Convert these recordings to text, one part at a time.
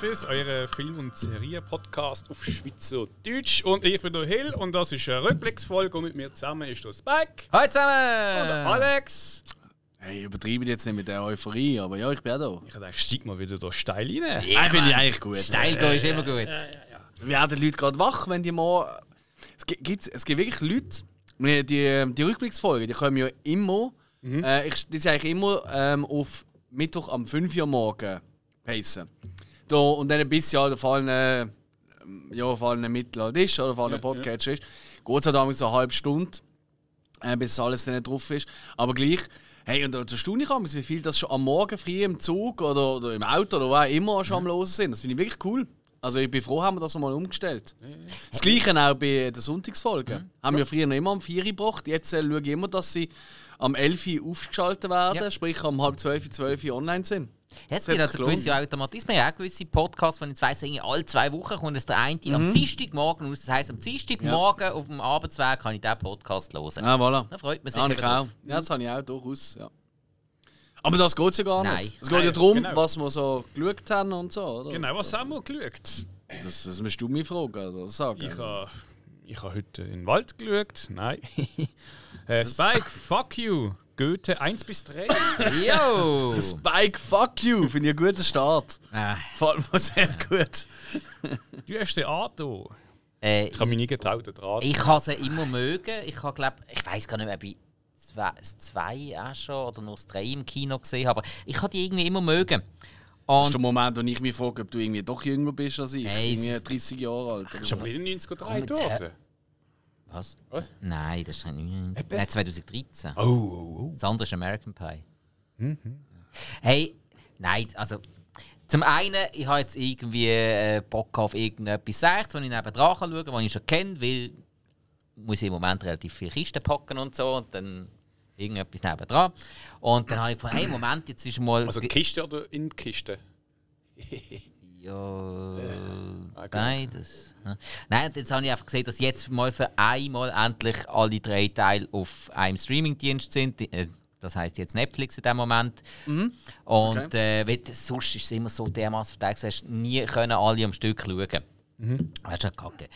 Sinneswiss, euer Film- und Serien-Podcast auf Schweizerdeutsch. Und ich bin der Hill und das ist eine Rückblicksfolge. Und mit mir zusammen ist der Spike. Hallo Und zusammen! der Alex. Hey, übertreibe jetzt nicht mit der Euphorie, aber ja, ich bin auch da. Ich dachte, steig mal wieder da steil rein. Ja, finde ich eigentlich gut. Steil gehen ist immer gut. Werden die Leute gerade wach, wenn die mal. Es gibt, es gibt wirklich Leute, die, die, die Rückblicksfolgen, die kommen ja immer. Äh, ich, die sind eigentlich immer ähm, auf Mittwoch am 5 Uhr morgen pacen. Da, und dann bis ja, auf allen, äh, ja, auf allen Mitteln ist oder auf allen Podcasts ist, geht es halt damals so eine halbe Stunde, äh, bis alles dann drauf ist. Aber gleich, hey, und da staune ich auch, wie viel das schon am Morgen früh im Zug oder, oder im Auto oder wo auch immer schon am Losen sind. Das finde ich wirklich cool. Also ich bin froh, haben wir das mal umgestellt. Das Gleiche auch bei den Sonntagsfolgen. Haben wir früher noch immer am 4 Uhr gebracht. Jetzt äh, schaue ich immer, dass sie am 11 Uhr aufgeschaltet werden, Ja. sprich am halb 12, 12 Uhr online sind. Jetzt gibt also gewisse Automatismen, ja auch gewisse Podcasts, wenn ich weiss, irgendwie alle zwei Wochen kommt es der eine am Dienstagmorgen raus. Das heisst, am Dienstagmorgen auf dem Abendsweg kann ich diesen Podcast hören. Ah, voilà. Da freut man sich. Ja, ich auch. Ja, das habe ich auch durchaus. Ja. Aber das geht ja gar Nein. nicht. Es geht ja darum, genau. was wir so geschaut haben und so. Oder? Genau, was haben wir geschaut? Das, das musst du mich fragen oder sagen. Ich habe ich ha heute in den Wald geschaut. Nein. äh, Spike, fuck you. Goethe 1 bis 3. Jo! Spike, fuck you, finde ich einen guten Start. äh, Gefällt mir sehr gut. Du hast den Ato. äh, Ich habe mich nie getraut, den Draht. ich habe sie immer mögen. Ich habe, glaub, ich weiß gar nicht mehr, ob ich zwei, das zwei auch schon oder nur das drei im Kino gesehen habe. Aber ich habe die irgendwie immer mögen. Das ist Und der Moment, wo ich mich frage, ob du irgendwie doch jünger bist als ich. Hey, irgendwie es- 30 Jahre alt. oder ist so. aber in den 90er Komm, gedreht jetzt worden. Was? Was? Nein, das ist nicht. Nein, 2013. Oh, oh, Das andere ist American Pie. Hey, nein, also. Zum einen, ich habe jetzt irgendwie äh, Bock auf irgendetwas Seichtes, wenn ich neben dran kann, was ich schon kenne, weil muss ich im Moment relativ viele Kisten packen und so und dann irgendetwas neben dran. Und dann habe ich gefunden, hey, Moment, jetzt ist mal... Also Kiste oder in die Kiste? ja, okay. beides. Ja. Nein, und jetzt habe ich einfach gesehen, dass jetzt mal für einmal endlich alle drei Teile auf einem Streamingdienst sind. Äh, Das heißt jetzt Netflix in dem Moment. Und äh, weil das- sonst ist es immer so dermaßen verteilt, du hast nie können alle am Stück schauen. Das ist ja kacke.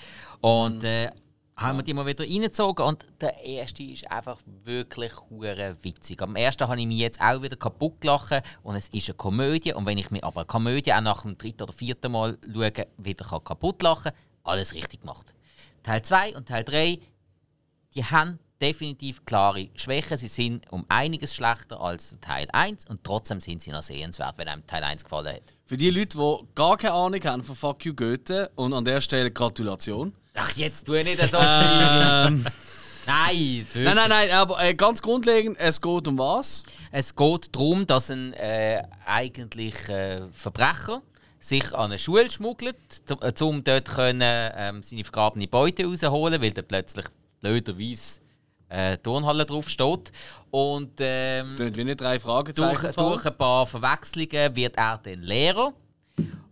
Und äh, haben wir die mal wieder reingezogen und der erste ist einfach wirklich hure witzig. Am ersten habe ich mich jetzt auch wieder kaputt gelacht und es ist eine Komödie und wenn ich mir aber eine Komödie auch nach dem dritten oder vierten Mal schaue, wieder kaputt lachen, alles richtig gemacht. Teil 2 und Teil 3, die haben definitiv klare Schwächen. Sie sind um einiges schlechter als Teil 1 und trotzdem sind sie noch sehenswert, wenn einem Teil 1 gefallen hat. Für die Leute, die gar keine Ahnung haben von Fuck You Goethe und an der Stelle Gratulation. Ach, jetzt tu nicht so schlimm! Nein, Nein, nein, nein, aber äh, ganz grundlegend, es geht um was? Es geht darum, dass ein äh, eigentlich äh, Verbrecher sich an eine Schule schmuggelt, um äh, um dort können, ähm, seine vergrabene Beute rausholen, weil da plötzlich blöderweise äh, Turnhalle drauf steht. Und ähm, wie nicht drei Fragezeichen. durch, durch ein paar Verwechslungen wird er dann Lehrer.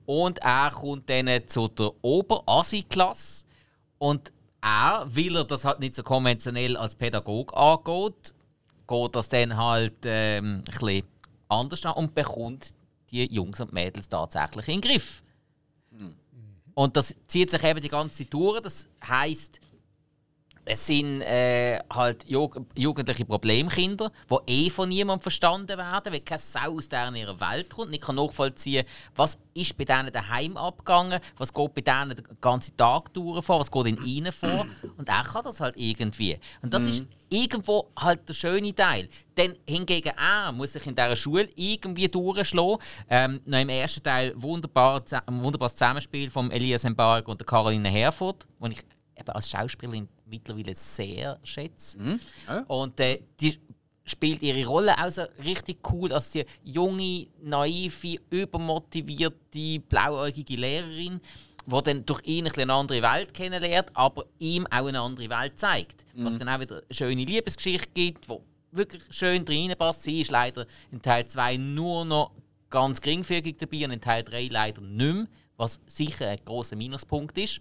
Und er kommt dann zu der Ober-Asi-Klasse. Und er, weil er das halt nicht so konventionell als Pädagog angeht, geht das dann halt ähm, ein bisschen anders an und bekommt die Jungs und Mädels tatsächlich in den Griff. Und das zieht sich eben die ganze durch. Das heisst, es sind äh, halt Jug jugendliche Problemkinder, die eh von niemandem verstanden werden, weil keine Sau aus deren ihrer Welt kommt, nicht kann nachvollziehen, was ist bei denen daheim abgegangen, was geht bei denen den ganzen Tag durch vor, was geht in ihnen vor. Und er kann das halt irgendwie. Und das ist irgendwo halt der schöne Teil. Denn hingegen er muss sich in dieser Schule irgendwie durchschlagen. Ähm, noch im ersten Teil wunderbar, ein wunderbares Zusammenspiel von Elias Mbarek und der Caroline Herford, wo ich eben als Schauspielerin mittlerweile sehr schätze. Ja. Und äh, die spielt ihre Rolle auch so richtig cool als die junge, naive, übermotivierte, blauäugige Lehrerin, die dann durch ihn ein eine andere Welt kennenlernt, aber ihm auch eine andere Welt zeigt. Was dann auch wieder eine schöne Liebesgeschichte gibt, wo wirklich schön reinpasst. Sie ist leider in Teil 2 nur noch ganz geringfügig dabei und in Teil 3 leider nicht mehr, was sicher ein großer Minuspunkt ist.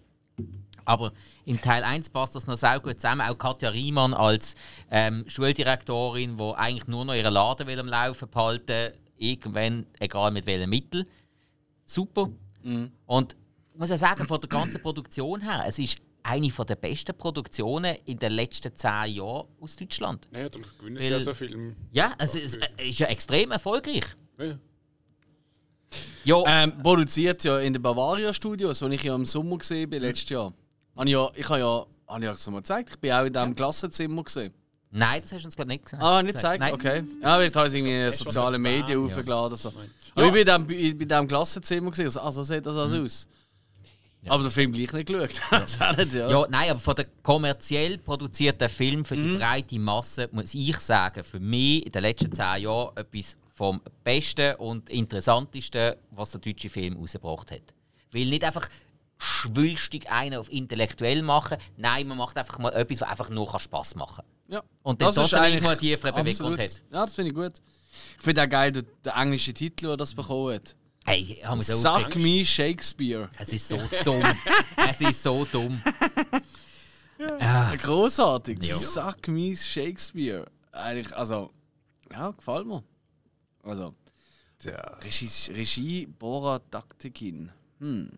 Aber im Teil 1 passt das noch sehr gut zusammen. Auch Katja Riemann als ähm, Schuldirektorin, die eigentlich nur noch ihren Laden will am Laufen behalten irgendwann, egal mit welchem Mittel. Super. Und ich muss ja sagen, von der ganzen Produktion her, es ist eine von der besten Produktionen in den letzten zehn Jahren aus Deutschland. Naja, dann gewinnen Weil- sie ja so Film. Ja, also es es ist ja extrem erfolgreich. Ja. Ja, Ähm, produziert ja in den Bavaria Studios, wo ich ja im Sommer gesehen bin, letztes Jahr. Habe ich ja, ich habe ja, habe ich ja so mal gezeigt, ich bin auch in diesem Klassenzimmer gesehen. nein, das hast du uns ich nicht gesagt. Ah, nicht gezeigt? Nein. Okay. Ja, ich habe es irgendwie in sozialen so Medien hochgeladen oder so. Ja. Aber ich bin in diesem, Klassenzimmer gesehen, also, ah, so sieht das also aus. Aber den Film gleich nicht geschaut. nicht, ja. Ja, nein, aber von der kommerziell produzierten Film für Mhm. die breite Masse muss ich sagen, für mich in den letzten zehn Jahren etwas vom Besten und Interessantesten, was der deutsche Film rausgebracht hat. Weil nicht einfach schwülstig einen auf intellektuell machen, nein, man macht einfach mal etwas, was einfach nur Spaß machen ja. Und dann Das ist eigentlich tieferen Beweggrund absolut. hat. Ja, das finde ich gut. Ich finde auch geil, der, der englische Titel, der das bekommen hat. Hey, ich habe mich so Suck aufgeregt. me Shakespeare. Es ist so dumm. es ist so dumm. Ja. Großartig. Ja. Suck me Shakespeare. Eigentlich, also, ja, gefällt mir. Also, der Regie, Regie Bora Taktikin. Hm.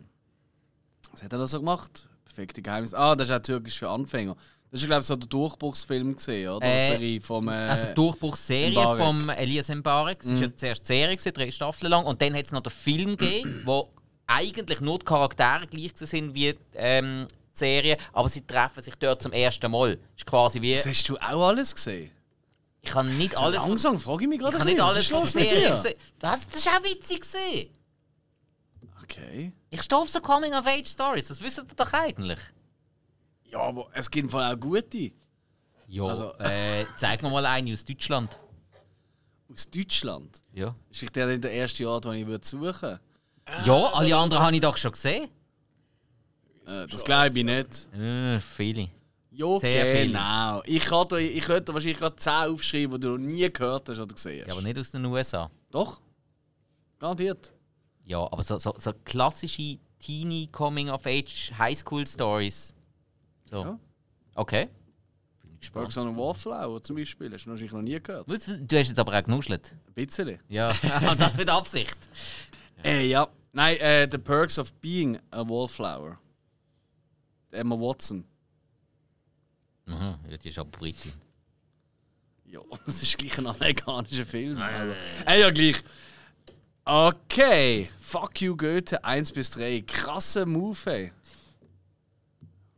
Was hat er da so gemacht? Perfekte Geheimnis. Ah, das ist auch türkisch für Anfänger. Das ist, glaube ich, so der Durchbruchsfilm gesehen, oder? Äh, Die Serie vom. Äh, Also Durchbruchsserie Mbarek. vom Elias Mbarek. Es war ja zuerst die Serie, gewesen, drei Staffeln lang. Und dann hat es noch den Film gegeben, wo eigentlich nur die Charaktere gleich sind wie ähm, die Serie, aber sie treffen sich dort zum ersten Mal. Das ist quasi wie... das hast du auch alles gesehen? Ich kann nicht So alles... von- langsam frage ich mich Ich gerade. kann ein nicht alles was von los mit dir? Das, das ist auch witzig gesehen. Okay. Ich stehe auf so Coming-of-Age-Stories, das wisst ihr doch eigentlich. Ja, aber es gibt im Fall auch gute. Ja, Also- äh, zeig mir mal eine aus Deutschland. Aus Deutschland. Ja. Ist vielleicht der nicht der erste Ort, den ich würde suchen Ja, alle anderen habe ich doch schon gesehen. äh, Das glaube ich nicht. Äh, viele. Ja, Sehr viele. genau. Ich, kann da, ich könnte wahrscheinlich gerade 10 aufschreiben, die du noch nie gehört hast oder gesehen hast. Ja, aber nicht aus den USA. Doch. Garantiert. Ja, aber so, so, so klassische Teenie Coming-of-Age Highschool-Stories. So. Ja. Okay. Bin ich gespannt. A Wallflower zum Beispiel. Hast du wahrscheinlich noch nie gehört. Du hast jetzt aber auch genuschelt. Ein bisschen. Ja, das mit Absicht. Äh, ja. Nein, äh, The Perks of Being a Wallflower. Emma Watson. Aha, ja, die ist aber Britin. Ja, das ist gleich ein amerikanischer Film. Also. Äh, ja, gleich. Okay. Fuck you, Goethe 1 bis 3. Krasser Move, ey.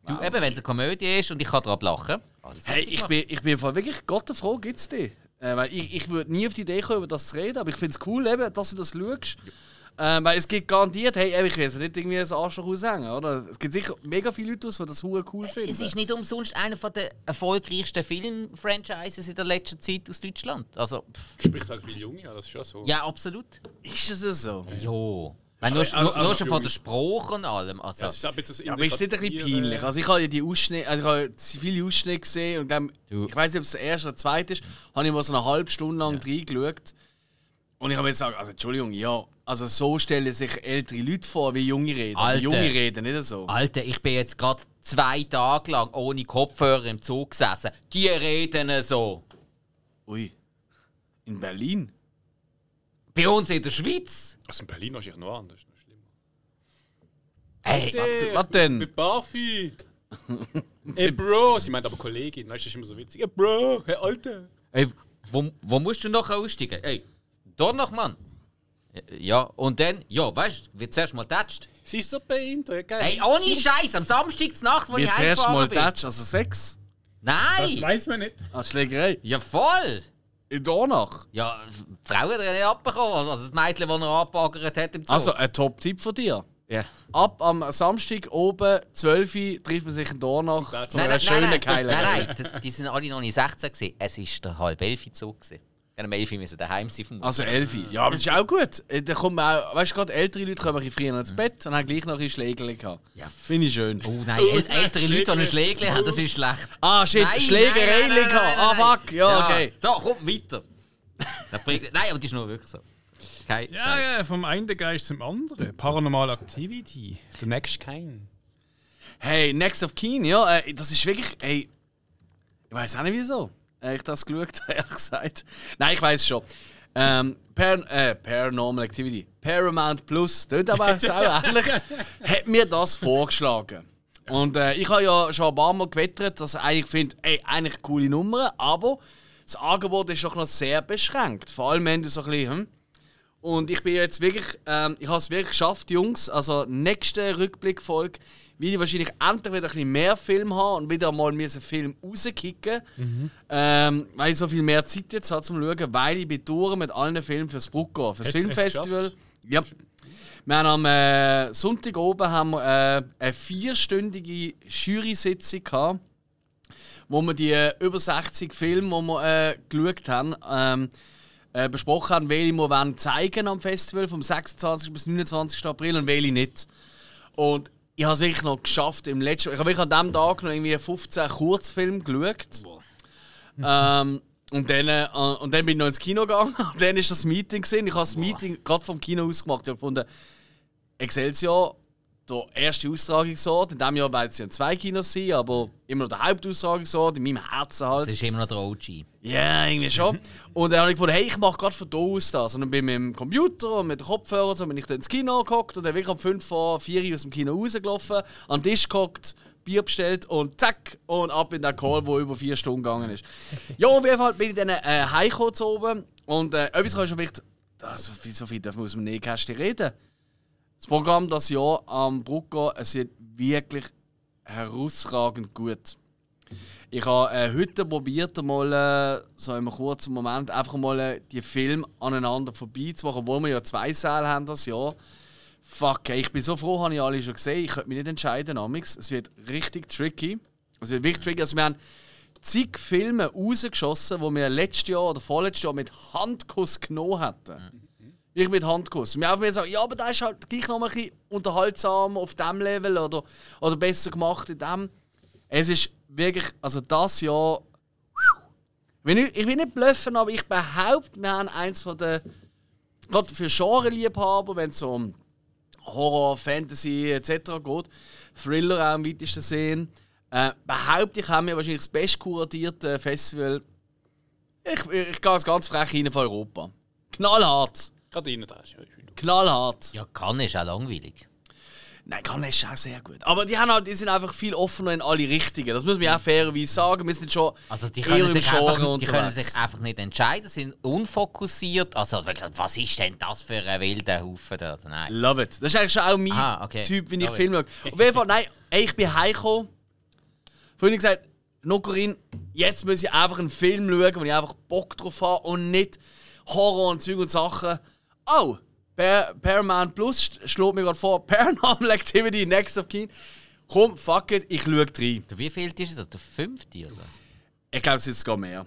Du, eben, wenn es eine Komödie ist und ich kann drauf lachen. alles Hey, ich bin, ich bin wirklich Gott froh, gibt's die. Äh, weil ich, ich würde nie auf die Idee kommen, über das zu reden, aber ich finde es cool, eben, dass du das schaust. Ähm, weil es gibt garantiert, hey, ich will jetzt nicht irgendwie ein Arschloch aushängen, oder? Es gibt sicher mega viele Leute, aus, die das hure cool finden. Es ist nicht umsonst einer der erfolgreichsten Film-Franchises in der letzten Zeit aus Deutschland. Also, pff, Spricht halt viel Junge, ja, das ist schon so. ja, absolut. Ist es so? Ja. Wenn nur, Also- nur, also- nur schon von der Sprache und allem. Also, Ja, es ist ein bisschen Ja, aber ist es nicht ein bisschen peinlich? Also ich habe ja die Ausschnitte, also ich habe viele Ausschnitte gesehen und dann, Du. ich weiß nicht, ob es der erste oder der zweite ist, habe ich mal so eine halbe Stunde lang reingeschaut. Und ich habe jetzt gesagt, also Entschuldigung, ja, also so stellen sich ältere Leute vor, wie junge reden. Alter. Junge reden nicht so. Alter, ich bin jetzt gerade zwei Tage lang ohne Kopfhörer im Zug gesessen. Die reden so. Ui. In Berlin? Bei uns in der Schweiz. Also in Berlin wahrscheinlich noch anders. Noch schlimmer. Hey, Hey, was denn? Mit Buffy. Ey, Bro. Sie meint aber Kollegin. Weißt du, das ist immer so witzig. Ey, Bro. Hey, Alter. Ey, wo, wo musst du noch aussteigen? Ey, da noch, Mann. Ja, und dann, ja, weißt du, wird zuerst mal tätscht. Sie ist so behindert, gell? Ey, ohne Scheiß, am Samstag Nacht, wo Wie ich zuerst mal bin. Also Sex? Das Nein! weiß man nicht. Ah, Schlägerei? Ja, voll! In Donach? Ja, die Frau hat er nicht abbekommen. Also das Mädchen, das er abbaggert hat im Zug. Also, ein Top-Tipp von dir. ja. Ab am Samstag oben, 12 Uhr, trifft man sich in Donach Nein, zu Nein, einer nein, schönen nein, nein, nein, nein, die- die sind alle noch nicht 16 gewesen. Es war der halb elf Zug. gewesen. Dann am 11 Uhr müssen daheim sein vom Also 11 Uhr. Ja, aber das ist auch gut. Äh, Da kommt man auch, weißt du, gerade ältere Leute kommen ein bisschen früher ins Bett und haben gleich noch ein Schlägerli gehabt. Ja. Finde ich schön. Oh nein, äl ältere Leute, die einen Schlägel haben, das ist schlecht. Ah, shit, Schlägerei gehabt. Ah, fuck. Ja, okay. So, komm, weiter. Das nein, aber die ist nur wirklich so. Kein Ja, Scheiß. ja, vom einen Geist zum anderen. Paranormal Activity. The Next Kind. Hey, Next of Keen, ja, äh, das ist wirklich, ey, ich weiß auch nicht wieso. Äh, ich das geschaut, ehrlich gesagt. Nein, ich weiß schon. Ähm, Par äh, Paranormal Activity, Paramount Plus, dort aber auch ähnlich, hat mir das vorgeschlagen. Und äh, ich habe ja schon ein paar Mal gewettert, dass ich eigentlich finde, ey, eigentlich coole Nummern, aber das Angebot ist doch noch sehr beschränkt. Vor allem, wenn du so ein bisschen, hm? Und ich bin jetzt wirklich, ähm, ich habe es wirklich geschafft, Jungs. Also, nächste Rückblickfolge will ich wahrscheinlich endlich wieder ein bisschen mehr Film haben und wieder mal einen Film rauskicken. Mhm. Ähm, weil ich so viel mehr Zeit jetzt habe zum Schauen, weil ich bin durch mit allen Filmen fürs Brucko, fürs Hast- Filmfestival. Ja. Wir haben am äh, Sonntag oben haben wir, äh, eine vierstündige Jury-Sitzung gehabt, wo wir die äh, über 60 Filme, die wir äh, geschaut haben, ähm, äh, besprochen haben, welche wir wollen zeigen am Festival vom 26. bis 29. April und welche nicht. Und ich habe es wirklich noch geschafft im letzten. Ich habe wirklich an diesem Tag noch irgendwie 15 Kurzfilme geschaut. Ähm, und dann, äh, und dann bin ich noch ins Kino gegangen. Und dann ist das Meeting gesehen. Ich habe das Meeting gerade vom Kino aus gemacht. Ich habe gefunden, Excelsior, der erste Austragungsort. In diesem Jahr werden es ja zwei Kinos sein, aber immer noch der Hauptaustragungsort, in meinem Herzen halt. Das ist immer noch der OG. Ja, irgendwie schon. Und dann habe ich gefunden, hey, ich mache gerade von da aus das. Und dann bin ich mit dem Computer und mit den Kopfhörern und so, bin ich dann ins Kino gehockt und dann wirklich um 5 vor 4 Uhr aus dem Kino rausgelaufen, an den Tisch gehockt, Bier bestellt und zack, und ab in den Call, der über 4 Stunden gegangen ist. ja, auf jeden Fall bin ich dann äh, heimgekommen oben und äh, etwas kann ich schon vielleicht, viel- so viel dürfen wir aus dem Nähkästchen reden. Das Programm das Jahr am Brucko, es wird wirklich herausragend gut. Ich habe äh, heute probiert, mal äh, so in einem kurzen Moment einfach mal äh, die Filme aneinander vorbeizumachen, obwohl wir ja zwei Säle haben das Jahr. Fuck, ey, ich bin so froh, habe ich alle schon gesehen. Ich könnte mich nicht entscheiden, Amix. Es wird richtig tricky. Es wird wirklich tricky. Also wir haben zig Filme rausgeschossen, die wir letztes Jahr oder vorletztes Jahr mit Handkuss genommen hätten. Ich mit Handkuss. Wir haben mir gesagt, ja, aber der ist halt gleich noch ein bisschen unterhaltsam auf dem Level oder, oder besser gemacht in dem. Es ist wirklich, also das Jahr. Ich ich will nicht bluffen, aber ich behaupte, wir haben eins von den. Gerade für Genre-Liebhaber, wenn es um Horror, Fantasy etc. geht, Thriller auch im weitesten Sinn, äh, behaupte ich, haben wir wahrscheinlich das best kuratierte Festival. Ich, ich gehe ganz frech rein von Europa. Knallhart. Gerade rein da. ist- Knallhart. Ja, kann ist auch langweilig. Nein, Cannes ist auch sehr gut. Aber die, haben halt, die sind einfach viel offener in alle Richtungen. Das muss man ja auch fairerweise sagen. Wir sind schon Also die können, sich einfach, die können sich einfach nicht entscheiden, sind unfokussiert. Also wirklich, was ist denn das für ein wilder Haufen da? Also, nein. Love it. Das ist eigentlich schon auch mein Ah, okay. Typ, wie ich Sorry. Filme schaue. Auf jeden Fall, nein, ey, ich bin heimgekommen. Vorhin gesagt, Nokorin, jetzt muss ich einfach einen Film schauen, wo ich einfach Bock drauf habe und nicht Horror und Zeug und Sachen. Oh, Par Paramount Plus sch- schlägt mir gerade vor, Paranormal Activity, Next of Kin. Komm, fuck it, ich schaue rein. Wie viel ist es? Der fünfte, oder? Ich glaube, es ist sogar mehr.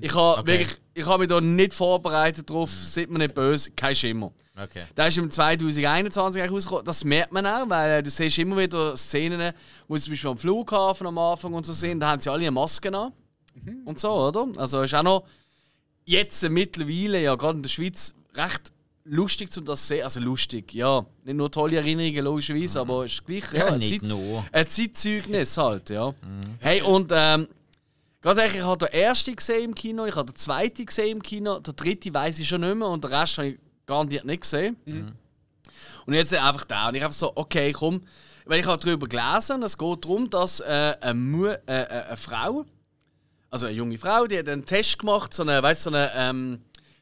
Ich habe Okay. wirklich, ich habe mich da nicht vorbereitet drauf, seid mir nicht böse, kein Schimmer. Okay. Der ist im 2021 eigentlich rausgekommen. Das merkt man auch, weil äh, du siehst immer wieder Szenen, wo sie zum Beispiel am Flughafen am Anfang und so sind, da haben sie alle eine Maske an. Und so, oder? Also ist auch noch jetzt mittlerweile, ja gerade in der Schweiz, recht lustig zum das sehen. Also lustig, ja. Nicht nur tolle Erinnerungen, logischerweise, aber es ist gleich ja, Ja, ein, Zeit, nur. ein Zeitzeugnis halt, ja. Hey, und ähm, ganz ehrlich, ich habe den ersten gesehen im Kino, ich habe den zweiten gesehen im Kino, der dritte weiß ich schon nicht mehr und den Rest habe ich garantiert nicht gesehen. Und jetzt einfach da. Und ich einfach so, okay, komm. Weil ich habe darüber gelesen und es geht darum, dass äh, eine, Mu äh, äh, eine Frau, also eine junge Frau, die hat einen Test gemacht, so eine, weißt, so eine, ähm,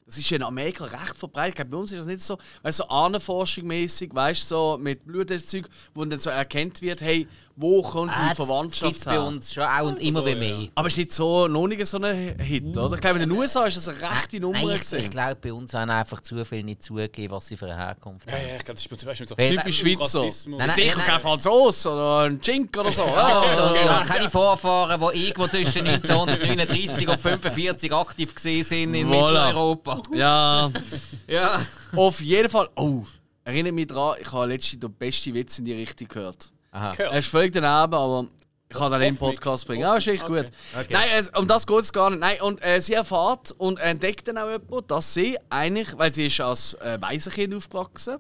das ist in Amerika recht verbreitet. Glaube, bei uns ist das nicht so, weißt, so Ahnenforschung-mäßig, weißt so mit Bluttestzeug, wo dann so erkannt wird, hey, wo kommt die Ah, das Verwandtschaft bei her? uns schon auch und immer wie mehr. Aber es ist nicht so, noch nicht so ein Hit, oder? Ich glaube, in den USA ist das eine rechte Nummer. Nein, ich, gewesen. ich glaube, bei uns haben einfach zu viele nicht zugegeben, was sie für eine Herkunft Ja, haben. ja, ich glaube, das ist weißt du, so Weil- Typisch Schweizer. Nein, nein, Sicher nein. kein Franzos oder ein Chink oder so. Ja, Ja, oder ja, keine Vorfahren, die irgendwo zwischen 1939 und 45 aktiv gesehen sind in Voilà. Mitteleuropa. ja. Ja. Auf jeden Fall. Oh, erinnere mich daran, ich habe letztens den besten Witz in die Richtung gehört. Aha. Gehört. Er ist völlig daneben, aber ich kann den in den. Podcast bringen. Ja, ist echt Okay. gut. Okay. Nein, es, um das geht es gar nicht. Nein, und äh, sie erfährt und entdeckt dann auch jemand, dass sie eigentlich, weil sie ist als äh, Waisenkind aufgewachsen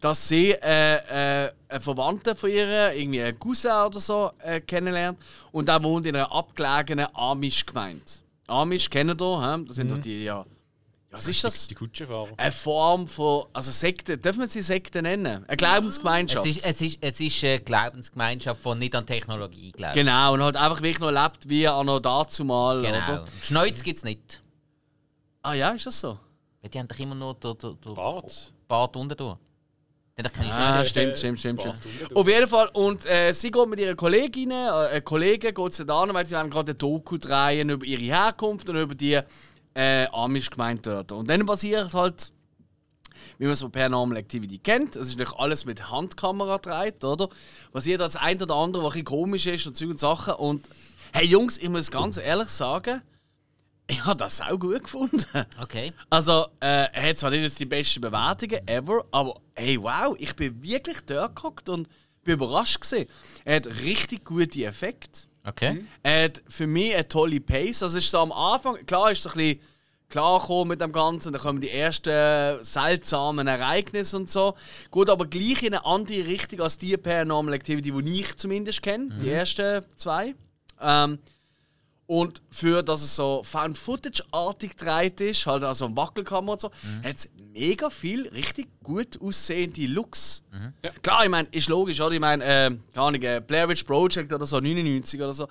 dass sie äh, äh, einen Verwandten von ihr, irgendwie einen Cousin oder so, äh, kennenlernt. Und der wohnt in einer abgelegenen Amish-Gemeinde. Amish kennen ihr, hä? das sind doch die ja, Was ist das? Die Kutschenfahrer. Eine Form von. Also Sekte, dürfen wir sie Sekte nennen? Eine Es Glaubensgemeinschaft. ist, es, ist, es ist eine Glaubensgemeinschaft, die nicht an Technologie glaubt. Genau, und halt einfach wirklich noch lebt wie an noch dazu mal, Genau. oder? Schneuz gibt es nicht. Ah ja, ist das so? Weil Die haben doch immer nur den, den, Bart. Bart unten durch. Die haben doch keine Ah, Schneuz. stimmt, stimmt, stimmt. Stimmt. Auf jeden Fall, und äh, sie geht mit ihrer Kollegin, äh, Kollegen, geht sie da an, weil sie gerade eine Doku drehen über ihre Herkunft und über die äh, Amish-Gemeinde dort. Und dann passiert halt, wie man es von Paranormal Activity kennt, es ist natürlich alles mit Handkamera gedreht, oder? Passiert das ein oder andere, was ein komisch ist und Zeug und Sachen. Und hey Jungs, ich muss ganz ehrlich sagen, ich habe das auch gut gefunden. Okay. Also, äh, er hat zwar nicht jetzt die besten Bewertungen ever, aber hey, wow, ich bin wirklich dort gehockt und bin überrascht gewesen. Er hat richtig gute Effekte. Okay. Er hat für mich eine tolle Pace. Also, es ist so am Anfang, klar ist es ein bisschen klar gekommen mit dem Ganzen, dann kommen die ersten seltsamen Ereignisse und so. Geht aber gleich in eine andere Richtung als die Paranormal Activity, die ich zumindest kenne, die ersten zwei. Ähm, und für dass es so Found-Footage-artig gedreht ist, halt also Wackelkamera und so, hat es mega viel richtig gut aussehende Looks. Ja. Klar, ich meine, ist logisch, oder? Ich meine, äh, keine Ahnung, äh, Blair Witch Project oder so, 99 oder so.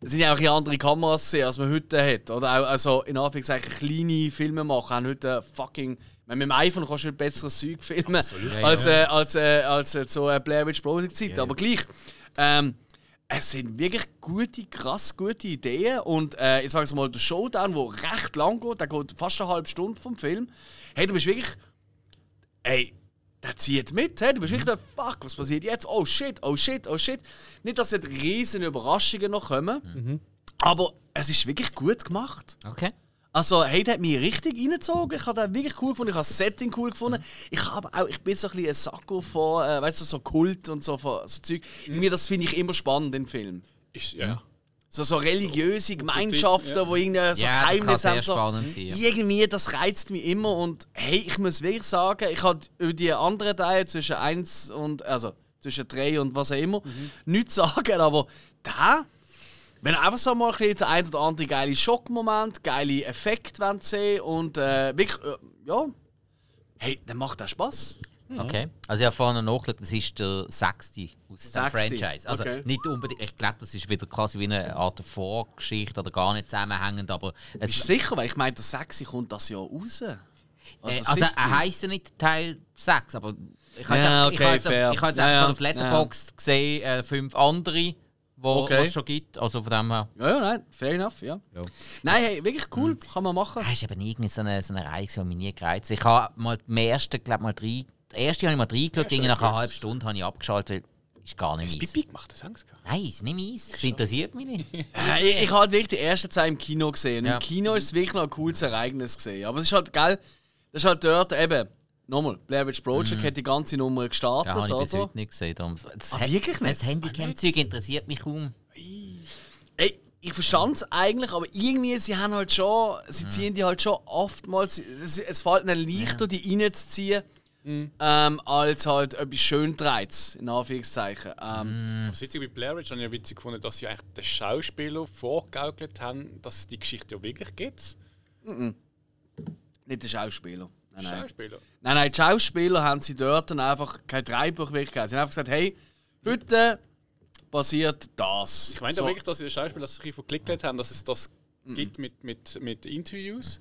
Das sind ja auch andere Kameras gesehen, als man heute hat. Oder auch also in Anführungszeichen kleine Filme machen, haben heute fucking. Ich meine, mit dem iPhone kannst du nicht besseres Zeug filmen Ja, als, ja. Äh, als, äh, als äh, so eine Blair Witch Project Zeit. Aber gleich. Ähm, es sind wirklich gute, krass gute Ideen. Und äh, jetzt sage ich mal, der Showdown, der recht lang geht, der geht fast eine halbe Stunde vom Film. Hey, du bist wirklich. Ey, der zieht mit. Hey. Du bist wirklich der Fuck, was passiert jetzt? Oh shit, oh shit, oh shit. Nicht, dass jetzt riesen Überraschungen noch kommen. Aber es ist wirklich gut gemacht. Okay. Also, hey, der hat mich richtig reingezogen. Ich habe den wirklich cool gefunden. Ich habe das Setting cool gefunden. Ich, habe auch, ich bin so ein bisschen ein Sacko von, äh, weißt du, so Kult und so, von, so Zeug. Irgendwie, das finde ich immer spannend in Filmen. Ist, ja. So, so religiöse Gemeinschaften, ja. wo irgendwie so Ja, Geheimnisse haben. So. spannend sein. Ja. Irgendwie, das reizt mich immer. Und hey, ich muss wirklich sagen, ich habe über die anderen Teile zwischen 1 und, also zwischen 3 und was auch immer, nichts sagen, aber da, wenn ihr einfach so mal ein den ein oder anderen geile Schockmoment, geile Effekte wollt sehen und äh, wirklich, äh, ja, hey, dann macht das Spaß. Okay. Also ich habe vorhin nachgeschaut, das ist der sechste aus dem Sechste, Franchise. Also okay. nicht unbedingt, ich glaube, das ist wieder quasi wie eine Art Vorgeschichte oder gar nicht zusammenhängend, aber es Bist sicher? Weil ich meine, der 6 kommt das Jahr raus. Äh, also er heisst ja nicht Teil 6, aber ich habe Ja, jetzt, ich okay, ich habe jetzt Ja, einfach ja. auf Letterboxd gesehen, äh, fünf andere, wo Okay. es schon gibt. Also von dem her. Ja, ja, nein, fair enough, ja. Ja. Nein, hey, wirklich cool, kann man machen. Das ist eben irgendwie so eine, so eine Reihe, die mich nie gereizt hat. Ich habe mal im ersten, glaube mal drei. Der erste habe ich mal reingeschaut, Ja, nach einer halben Stunde habe ich abgeschaltet, weil ist gar nicht Hast du meins. Pipi gemacht? Das haben sie. Nein, ist nicht meins. Das interessiert mich nicht. Äh, ich ich habe halt wirklich die ersten zwei im Kino gesehen. Und Ja. im Kino ist es wirklich noch ein cooles Ereignis gesehen. Aber es ist halt geil, das ist halt dort eben, nochmal, Blair Witch Project hat die ganze Nummer Ja, gestartet, habe ich bis oder? heute nicht gesehen. Darum, das Ah, wirklich nicht? Das Handycam-Zeug interessiert mich kaum. Ey, ich verstand es eigentlich, aber irgendwie, sie haben halt schon, sie ziehen die halt schon oftmals, es, es fällt ihnen leichter, die reinzuziehen, ähm, als halt etwas schön dreht, in Anführungszeichen. Ähm, Was witzig bei Blair Witch habe ich ja witzig gefunden, dass sie eigentlich den Schauspieler vorgegaukelt haben, dass es die Geschichte ja wirklich gibt. Nicht der Schauspieler. Nein, nein. Schauspieler. Nein, nein, die Schauspieler haben sie dort dann einfach kein Dreibuch wirklich gegeben. Sie haben einfach gesagt, hey, heute passiert das. Ich meine So. wirklich, dass die Schauspieler das sich verklickt haben, dass es das gibt mit, mit, mit Interviews.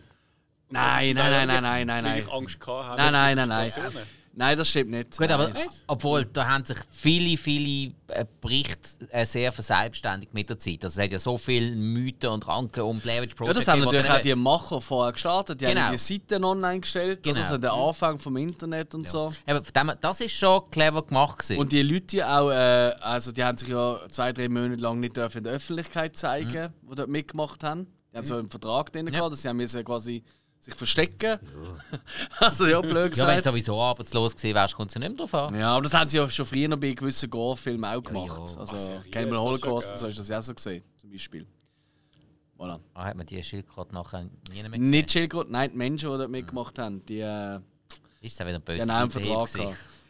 Nein, dass sie nein, zum nein, Teil nein, nein, nein. Angst gehabt haben. Nein, nein, in nein, nein. Nein, das stimmt nicht. Gut, aber Nein. obwohl da haben sich viele, viele äh, Berichte äh, sehr verselbstständigt mit der Zeit. Also es hat ja so viele Mythen und Ranken um Blair Witch Ja, Project. das haben natürlich auch die Macher vorher gestartet. Die Genau. haben die Seiten online gestellt, Genau. oder so der Anfang vom Internet und so. von dem her, das ist schon clever gemacht gewesen. Und die Leute ja auch, äh, also die haben sich ja zwei, drei Monate lang nicht dürfen in der Öffentlichkeit zeigen, die dort mitgemacht haben. Die haben so einen Vertrag drin Ja. gehabt, dass sie haben quasi sich verstecken. also ja, blöd ja, wenn gesagt. du sowieso arbeitslos gewesen wärst, kommt es ja nicht mehr drauf an. Ja, aber das haben sie ja schon früher bei gewissen Gore-Filmen auch gemacht. ja. Also Ach, seriös? Cannibal Das ist Holocaust ja und so ist das ja so gesehen, zum Beispiel. Voilà. Ah, hat man die Schildkröte nachher nie mehr gesehen? Nicht Schildkröte, nein, die Menschen, die dort mitgemacht haben, die, äh, Ist auch wieder ein die haben einen Vertrag.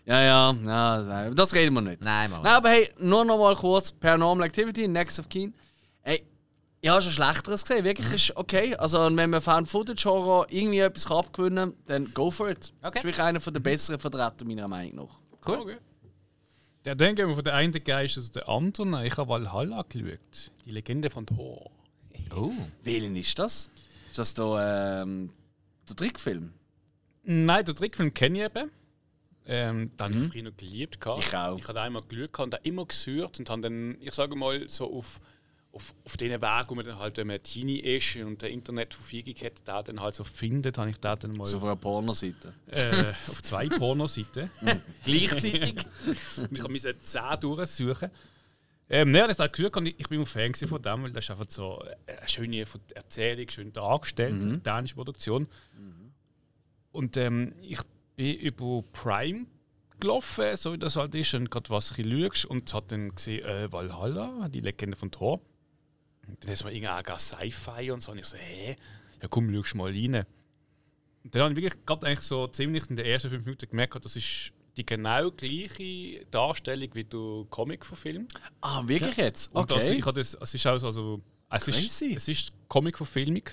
Ja, ja, ja, das- das reden wir nicht. Nein, Mann. Nein, aber hey, nur noch mal kurz: Paranormal Activity, Next of Kin. Ey, Ich habe schon Schlechteres gesehen. Wirklich ist okay. Also, wenn man Fan-Footage-Horror irgendwie etwas kann abgewinnen kann, dann go for it. Okay. Das ist wirklich einer der besseren Vertreter, meiner Meinung nach. Cool. Okay. Ja, dann gehen wir von der einen Geist zu der anderen. Ich habe Valhalla geschaut. Die Legende von Thor. Oh. Welchen ist das? Ist das der, ähm, der Trickfilm? Nein, den Trickfilm kenne ich eben. Ähm, den habe ich früher noch geliebt. gehabt. Ich auch. Ich habe einmal geschaut und immer gesucht und habe dann, ich sage mal, so auf, auf, auf den Weg, wo man dann halt, wenn man Teenie ist und der Internetverfügung hat, da dann halt so findet, habe ich da dann mal So von einer Pornoseite. äh, auf zwei Pornoseiten. Gleichzeitig. Und ich musste 10 durchsuchen. Ähm, nein, ich habe und ich ich bin ein Fan von dem, weil das ist einfach so eine schöne Erzählung, schön dargestellt, eine dänische Produktion. Und ähm, ich bin über Prime gelaufen, so wie das halt ist, und gerade was ich schaust und hat dann gesehen, äh, Valhalla, die Legende von Thor. Dann ist mir irgendwie auch Sci-Fi und so. Und ich so, hä? Ja komm, schau mal rein. Und dann habe ich wirklich gerade eigentlich so ziemlich in den ersten fünf Minuten gemerkt, das ist die genau gleiche Darstellung wie der Comic von Film. Ah, wirklich jetzt? Und das, Okay. ich habe das, es ist auch so, also, es ist, es ist Comic-Verfilmung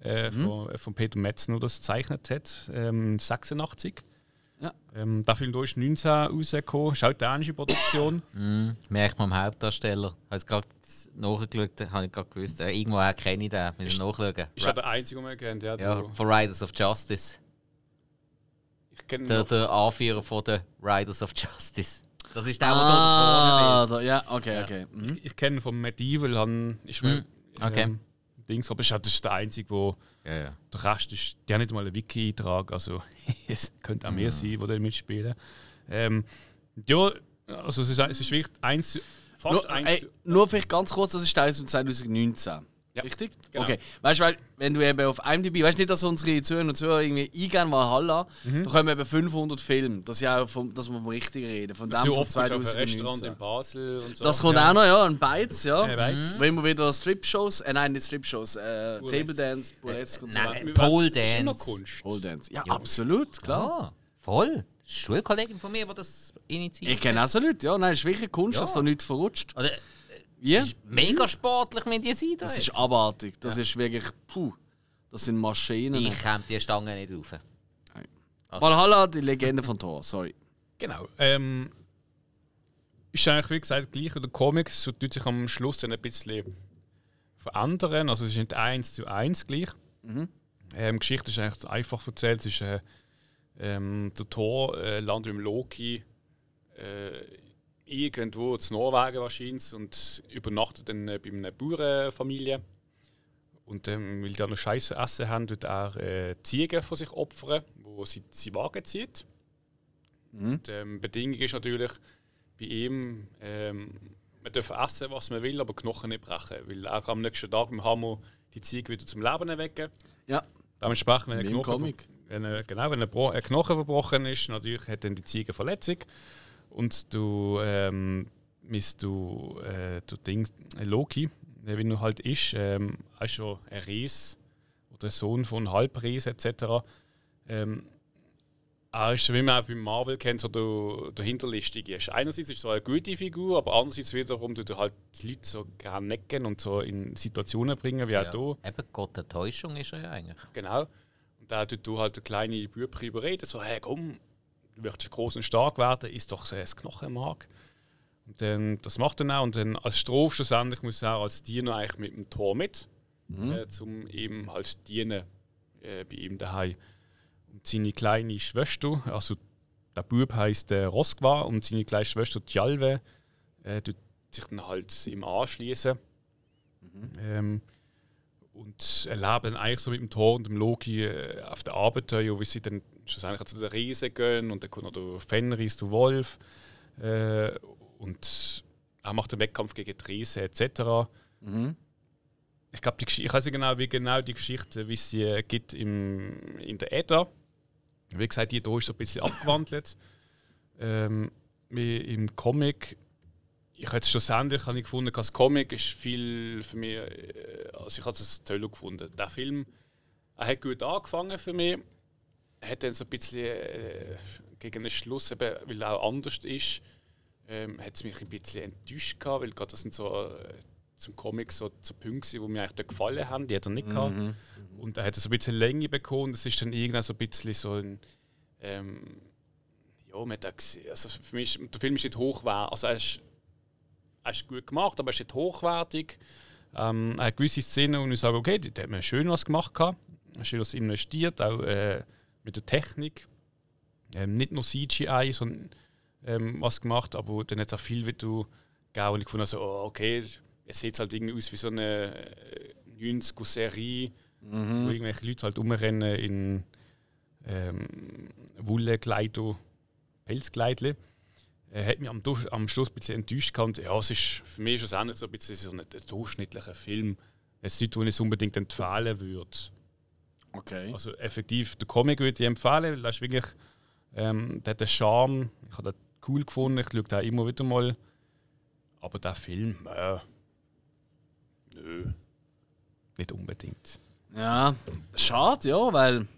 äh, von, äh, von Peter Metzner, der das gezeichnet hat, ähm, 86. Ja. Ähm, der Film da ist 19 rausgekommen, ist auch eine dänische Produktion. Merkt man am Hauptdarsteller. Ich habe es gerade nachgeschaut, habe ich gerade gewusst. Äh, irgendwoher kenne ich den. Müssen nachschauen. ist auch der einzige, den man kennt. Ja, ja, der- von Riders of Justice. ich kenne Der, der Anführer von den Riders of Justice. Das ist der, der Ah, da da, ja, okay, okay. Mhm. ich, ich kenne vom Medieval, han, ist mir okay. ähm, Dings, aber ist auch- das ist der einzige, wo Ja, ja. der Rest ist, haben nicht mal einen Wiki-Eintrag, also es könnte auch mehr sein, die da mitspielen. Ähm, ja, also es ist, es ist wirklich eins, fast Nur, eins. ey, nur vielleicht ganz kurz, das ist Teil von 2019. Ja, Richtig? genau. Okay. Weißt du, weil, wenn du eben auf IMDb, weißt du nicht, dass unsere Zuhörer und Zuhörer irgendwie eingehen Valhalla, Mhm. da kommen eben 500 Filme. Das ist ja auch vom, das, was wir richtig reden. Von dem so von oft auf einem Restaurant 2019. in Basel und so. Das kommt auch noch, ja, ein Beiz, ja. Ja, Beiz. Wo immer wieder Strip-Shows, äh, nein, nicht Strip-Shows, äh, Burlesque. Table Dance, Burlesque und so nein. weiter. Pole wollen- es ist immer Dance. Kunst. Pole Dance. Ja, absolut, klar. Ah, voll. Das ist eine Schulkollegin von mir, die das initiiert Ich kenne auch so Leute, ja. Nein, es ist wirklich Kunst, Ja. dass da nichts verrutscht. Oder, Wie? mega sportlich mit dir sein. Das ist abartig. Das ist wirklich, puh. Das sind Maschinen. Ich käme die Stange nicht rauf. Valhalla, die Legende von Thor, sorry. Genau. Ähm, ist eigentlich, wie gesagt, gleich wie der Comics, so tut sich am Schluss dann ein bisschen verändern. Also es ist nicht eins zu eins gleich. Ähm, die Geschichte ist eigentlich einfach erzählt. Es ist, äh, ähm, der Thor äh, landet im Loki äh, irgendwo in Norwegen wahrscheinlich und übernachtet dann äh, bei einer Bauernfamilie. Und ähm, weil die auch noch Scheiße essen haben, wird er äh, Ziegen von sich opfern, wo sie sie Wagen zieht. Und, ähm, Bedingung ist natürlich bei ihm, ähm, man darf essen, was man will, aber Knochen nicht brechen. Weil kann am nächsten Tag mit dem Hammer die Ziege wieder zum Leben erwecken. Ja. Dementsprechend, wenn ein Knochen, wenn ein, genau, wenn ein, Knochen verbrochen ist, natürlich hat dann die Ziege Verletzung. Und du, ähm, misst du, äh, du Ding, äh, Loki, äh, wie er halt ist, ähm, ist schon ein Ries oder Sohn von Halbries etc. Ähm, er ist, wie man auch beim Marvel kennt, so der, der Hinterlistige. ist. Einerseits ist er so eine gute Figur, aber andererseits wiederum tut er halt die Leute so gerne necken und so in Situationen bringen, wie auch hier. Eben Gott der Täuschung ist er ja eigentlich. Genau. Und da tut du halt der kleine Bub überreden, so, hey komm, du möchtest groß und stark werden, ist doch das Knochenmark. Und dann, das macht er auch. Und dann als Strophe schlussendlich muss er auch als Diener eigentlich mit dem Tor mit, äh, zum eben halt dienen äh, bei ihm daheim. Und seine kleine Schwester, also der Bub heißt äh, Roskva und seine kleine Schwester Tjalve, äh, tut sich dann halt ihm anschließen. Ähm, und erleben eigentlich so mit dem Thor und dem Loki äh, auf der Abenteuer, wie sie dann schlussendlich zu den Riesen gehen und dann kommt noch der Fenris, der Wolf äh, und er macht den Wettkampf gegen die Riesen etc. Ich glaube, ich weiß nicht genau, wie genau die Geschichte, wie sie äh, gibt im, in der Edda. Wie gesagt, die hier ist so ein bisschen abgewandelt. Ähm, wie im Comic ich habe schlussendlich habe ich gefunden, das Comic ist viel für mich, äh, also ich habe es toll gefunden. Der Film, er hat gut angefangen für mich. Er hat dann so ein bisschen äh, gegen den Schluss, eben, weil er auch anders ist, ähm, hat es mich ein bisschen enttäuscht gehabt, weil gerade das sind so äh, zum Comic so, so Punkte, die mir eigentlich gefallen haben. Die hat er nicht gehabt. Und er hat so ein bisschen Länge bekommen. Das ist dann irgendwann so ein bisschen so ein. Ähm, ja, man hat gesehen, also für mich, der Film ist nicht hochwertig. Also er ist, er ist gut gemacht, aber er ist nicht hochwertig. Ähm, hat gewisse Szenen, wo ich sage, okay, da hat man schön was gemacht. Gehabt. Schön was investiert, auch äh, mit der Technik. Ähm, nicht nur CGI, sondern ähm, was gemacht, aber dann hat es auch viel, wie du gegeben und ich fand so, oh, okay, es sieht halt irgendwie aus wie so eine äh, 90er-Serie, wo irgendwelche Leute halt rumrennen in ähm, Wolle-Kleido, Pelzkleidle. Äh, hat mich am, am Schluss ein bisschen enttäuscht gehabt. Ja, es ist für mich ist es auch nicht so ein bisschen so ein, ein durchschnittlicher Film. Es ist nicht, wo ich es unbedingt empfehlen würde. Okay. Also effektiv, der Comic würde ich empfehlen, weil ist wirklich, ähm, der hat einen Charme. Ich habe den cool gefunden, ich schaue den immer wieder mal. Aber der Film, äh, nö, nicht unbedingt. Ja, schade, ja, weil.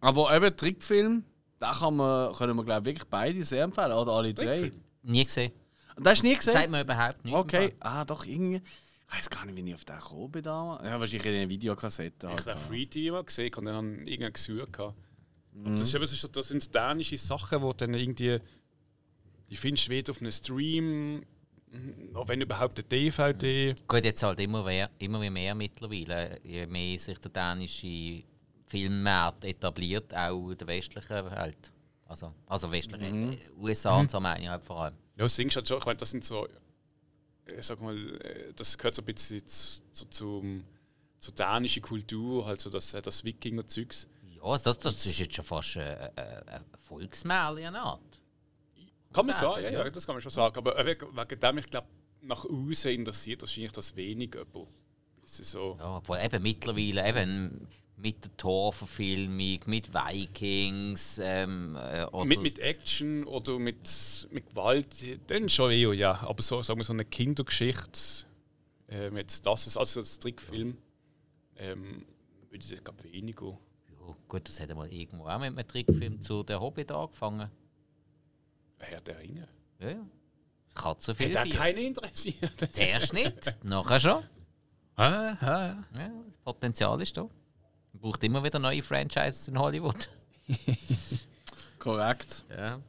Aber eben Trickfilm, da kann man, können wir glaube ich wirklich beide sehr empfehlen, oder alle drei. Nie gesehen. Und das hast du nie Sagt gesehen? mir überhaupt nichts. Okay, ah, doch, irgendwie. Ich weiß gar nicht, wie ich auf den gekommen bin damals. Ja, wahrscheinlich in einer Videokassette. Ich habe den Free Team mal gesehen und dann habe ich irgendwann gesucht. Aber das, ist das sind dänische Sachen, die dann irgendwie. Die findest du weder auf einem Stream, noch wenn überhaupt eine DVD. Gut, jetzt halt immer mehr, immer wie mehr mittlerweile. Je mehr sich der dänische Filmmarkt etabliert, auch in der westlichen Welt. Also, also westlichen äh, USA und so meine ich halt vor allem. Ja, das Ding ist halt schon, ich meine, das sind so, ich sag mal, äh, das gehört so ein bisschen zu, zu, zum, zur dänischen Kultur, halt so das, äh, das Wikinger-Zeugs. Ja, das, das ist jetzt schon fast äh, äh, eine Volksmärchen eine Art. Kann man Sagen, ja, ja, das kann man schon sagen. Aber äh, wegen wegen dem, ich glaube, nach außen interessiert wahrscheinlich das wenig jemand. So, Ja, obwohl eben mittlerweile eben mit der Torverfilmung, mit Vikings ähm, äh, oder mit, mit Action oder mit, mit Gewalt, dann schon eher, ja. Aber so, sagen wir, so eine Kindergeschichte, äh, mit das ist also das Trickfilm, ähm, würde ich glaube weniger. ja, gut, das hat mal irgendwo auch mit einem Trickfilm zu Der Hobbit angefangen. Herr der Ringe. Ja, ja. Katze viel. Hat keinen interessiert. Zuerst nicht, nachher schon. Ah, ah, Ja, das Potenzial ist da. Man braucht immer wieder neue Franchises in Hollywood. Korrekt. Ja.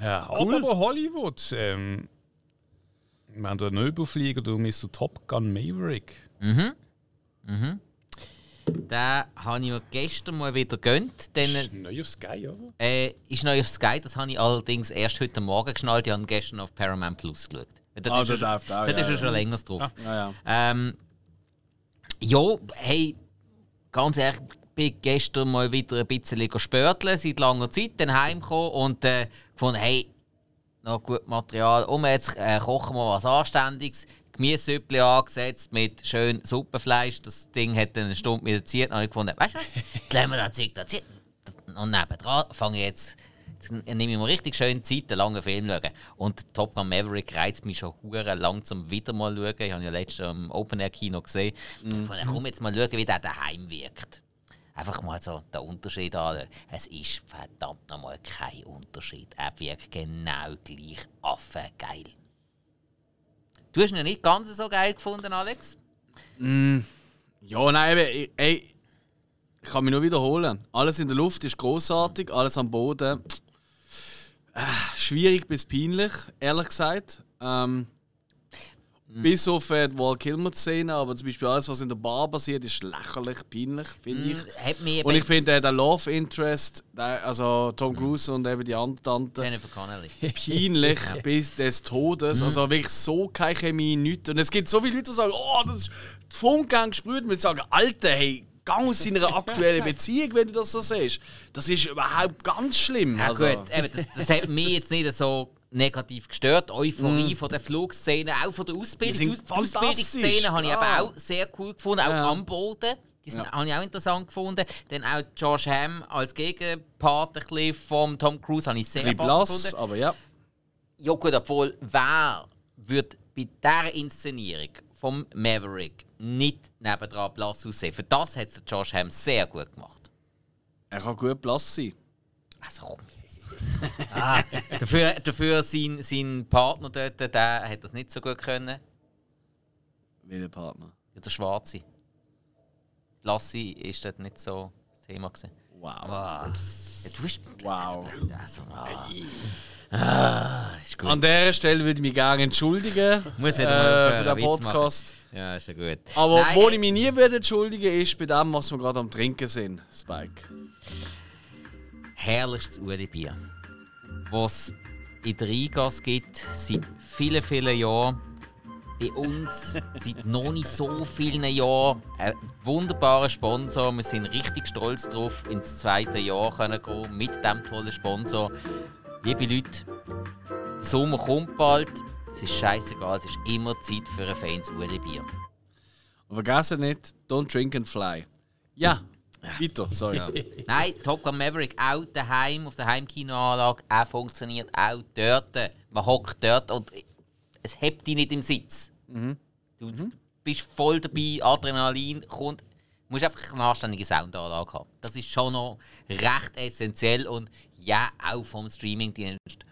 Ja, Cool. aber Hollywood. Ähm, wir haben den Überflieger, du Mr. Top Gun Maverick. Mhm. Mhm. Den habe ich mir gestern mal wieder gönnt. Denn Ist neu auf Sky, oder? äh, ist neu auf Sky, das habe ich allerdings erst heute Morgen geschnallt. Ich habe gestern auf Paramount Plus geschaut. Dort Ah, ist er der schon- läuft auch, dort ja, ist ja. schon länger drauf. Ja, ja. Ähm, ja, hey, ganz ehrlich, ich bin gestern mal wieder ein bisschen spörteln, seit langer Zeit, dann heimgekommen und äh, gefunden, hey, noch gut Material, um jetzt äh, kochen wir was Anständiges. Gemüsesüppli angesetzt mit schön Suppenfleisch. Das Ding hat dann eine Stunde mit Zeit. Dann habe ich gefunden, weißt du was? Jetzt lassen wir das Zeug da. Und nebendran fange ich jetzt nehme ich mir richtig schön Zeit, einen langen Film schauen. Und Top Gun Maverick reizt mich schon hure langsam wieder mal schauen. Ich habe ja letztens im Open Air Kino gesehen. Mhm. Von komm jetzt mal schauen, wie der daheim wirkt. Einfach mal so den Unterschied anschauen. Es ist verdammt nochmal kein Unterschied. Er wirkt genau gleich affengeil. Du hast ihn ja nicht ganz so geil gefunden, Alex? Ja, nein, ich, ey, ich kann mich nur wiederholen. Alles in der Luft ist großartig, alles am Boden. Äh, schwierig bis peinlich, ehrlich gesagt. Ähm, Bis auf äh, die Wall Kilmer-Szene, aber zum Beispiel alles, was in der Bar passiert, ist lächerlich peinlich, finde ich. Hat mich Und ich finde, äh, der Love Interest, der, also Tom Cruise und eben die andere Tante, Jennifer Connelly. peinlich bis des Todes. Also wirklich so keine Chemie, nichts. Und es gibt so viele Leute, die sagen, oh, das ist Funkgang gesprüht. Und wir sagen, Alter, hey, gang aus deiner aktuellen Beziehung, wenn du das so siehst. Das ist überhaupt ganz schlimm. Ja also, gut, eben, das, das hat mich jetzt nicht so negativ gestört. Euphorie von der Flugszene, auch von der Ausbildung. Die Aus- Ausbildungsszene habe ich ja. eben auch sehr cool gefunden, auch Ja. am Boden. Die sind, Ja. habe ich auch interessant gefunden. Dann auch Josh Hamm als Gegenpart von Tom Cruise habe ich sehr blass, gefunden. aber ja. Ja gut, obwohl, wer würde bei dieser Inszenierung vom Maverick nicht nebendran blass aussehen? Für das hat es Josh Hamm sehr gut gemacht. Er kann gut blass sein. Also komm jetzt. ah, dafür dafür sein, sein Partner dort, der hat das nicht so gut können. Welcher Partner? Ja, der Schwarze. Lassi ist dort nicht so das Thema gewesen. Wow. Ah, ja, du bist. Wow. Also, ah. Ah, ist gut. An dieser Stelle würde ich mich gerne entschuldigen Muss äh, für den Podcast. Ja, ist ja gut. Aber Nein, wo ich mich nie würde entschuldigen ist bei dem, was wir gerade am Trinken sind, Spike. herrlichstes Ueli-Bier, was in der Rheingasse gibt, seit vielen, vielen Jahren. Bei uns seit noch nicht so vielen Jahren. Ein wunderbarer Sponsor. Wir sind richtig stolz darauf, ins zweite Jahr können gehen mit diesem tollen Sponsor. Liebe Leute, der Sommer kommt bald. Es ist scheißegal, es ist immer Zeit für ein feines Ueli-Bier. Und vergessen nicht, don't drink and fly. Ja, weiter, sorry. Ja. Nein, Top Gun Maverick auch daheim, auf der Heimkinoanlage, auch funktioniert auch dort. Man hockt dort und es hebt dich nicht im Sitz. Du bist voll dabei, Adrenalin kommt. Du musst einfach eine anständige Soundanlage haben. Das ist schon noch recht essentiell und ja, auch vom Streamingdienst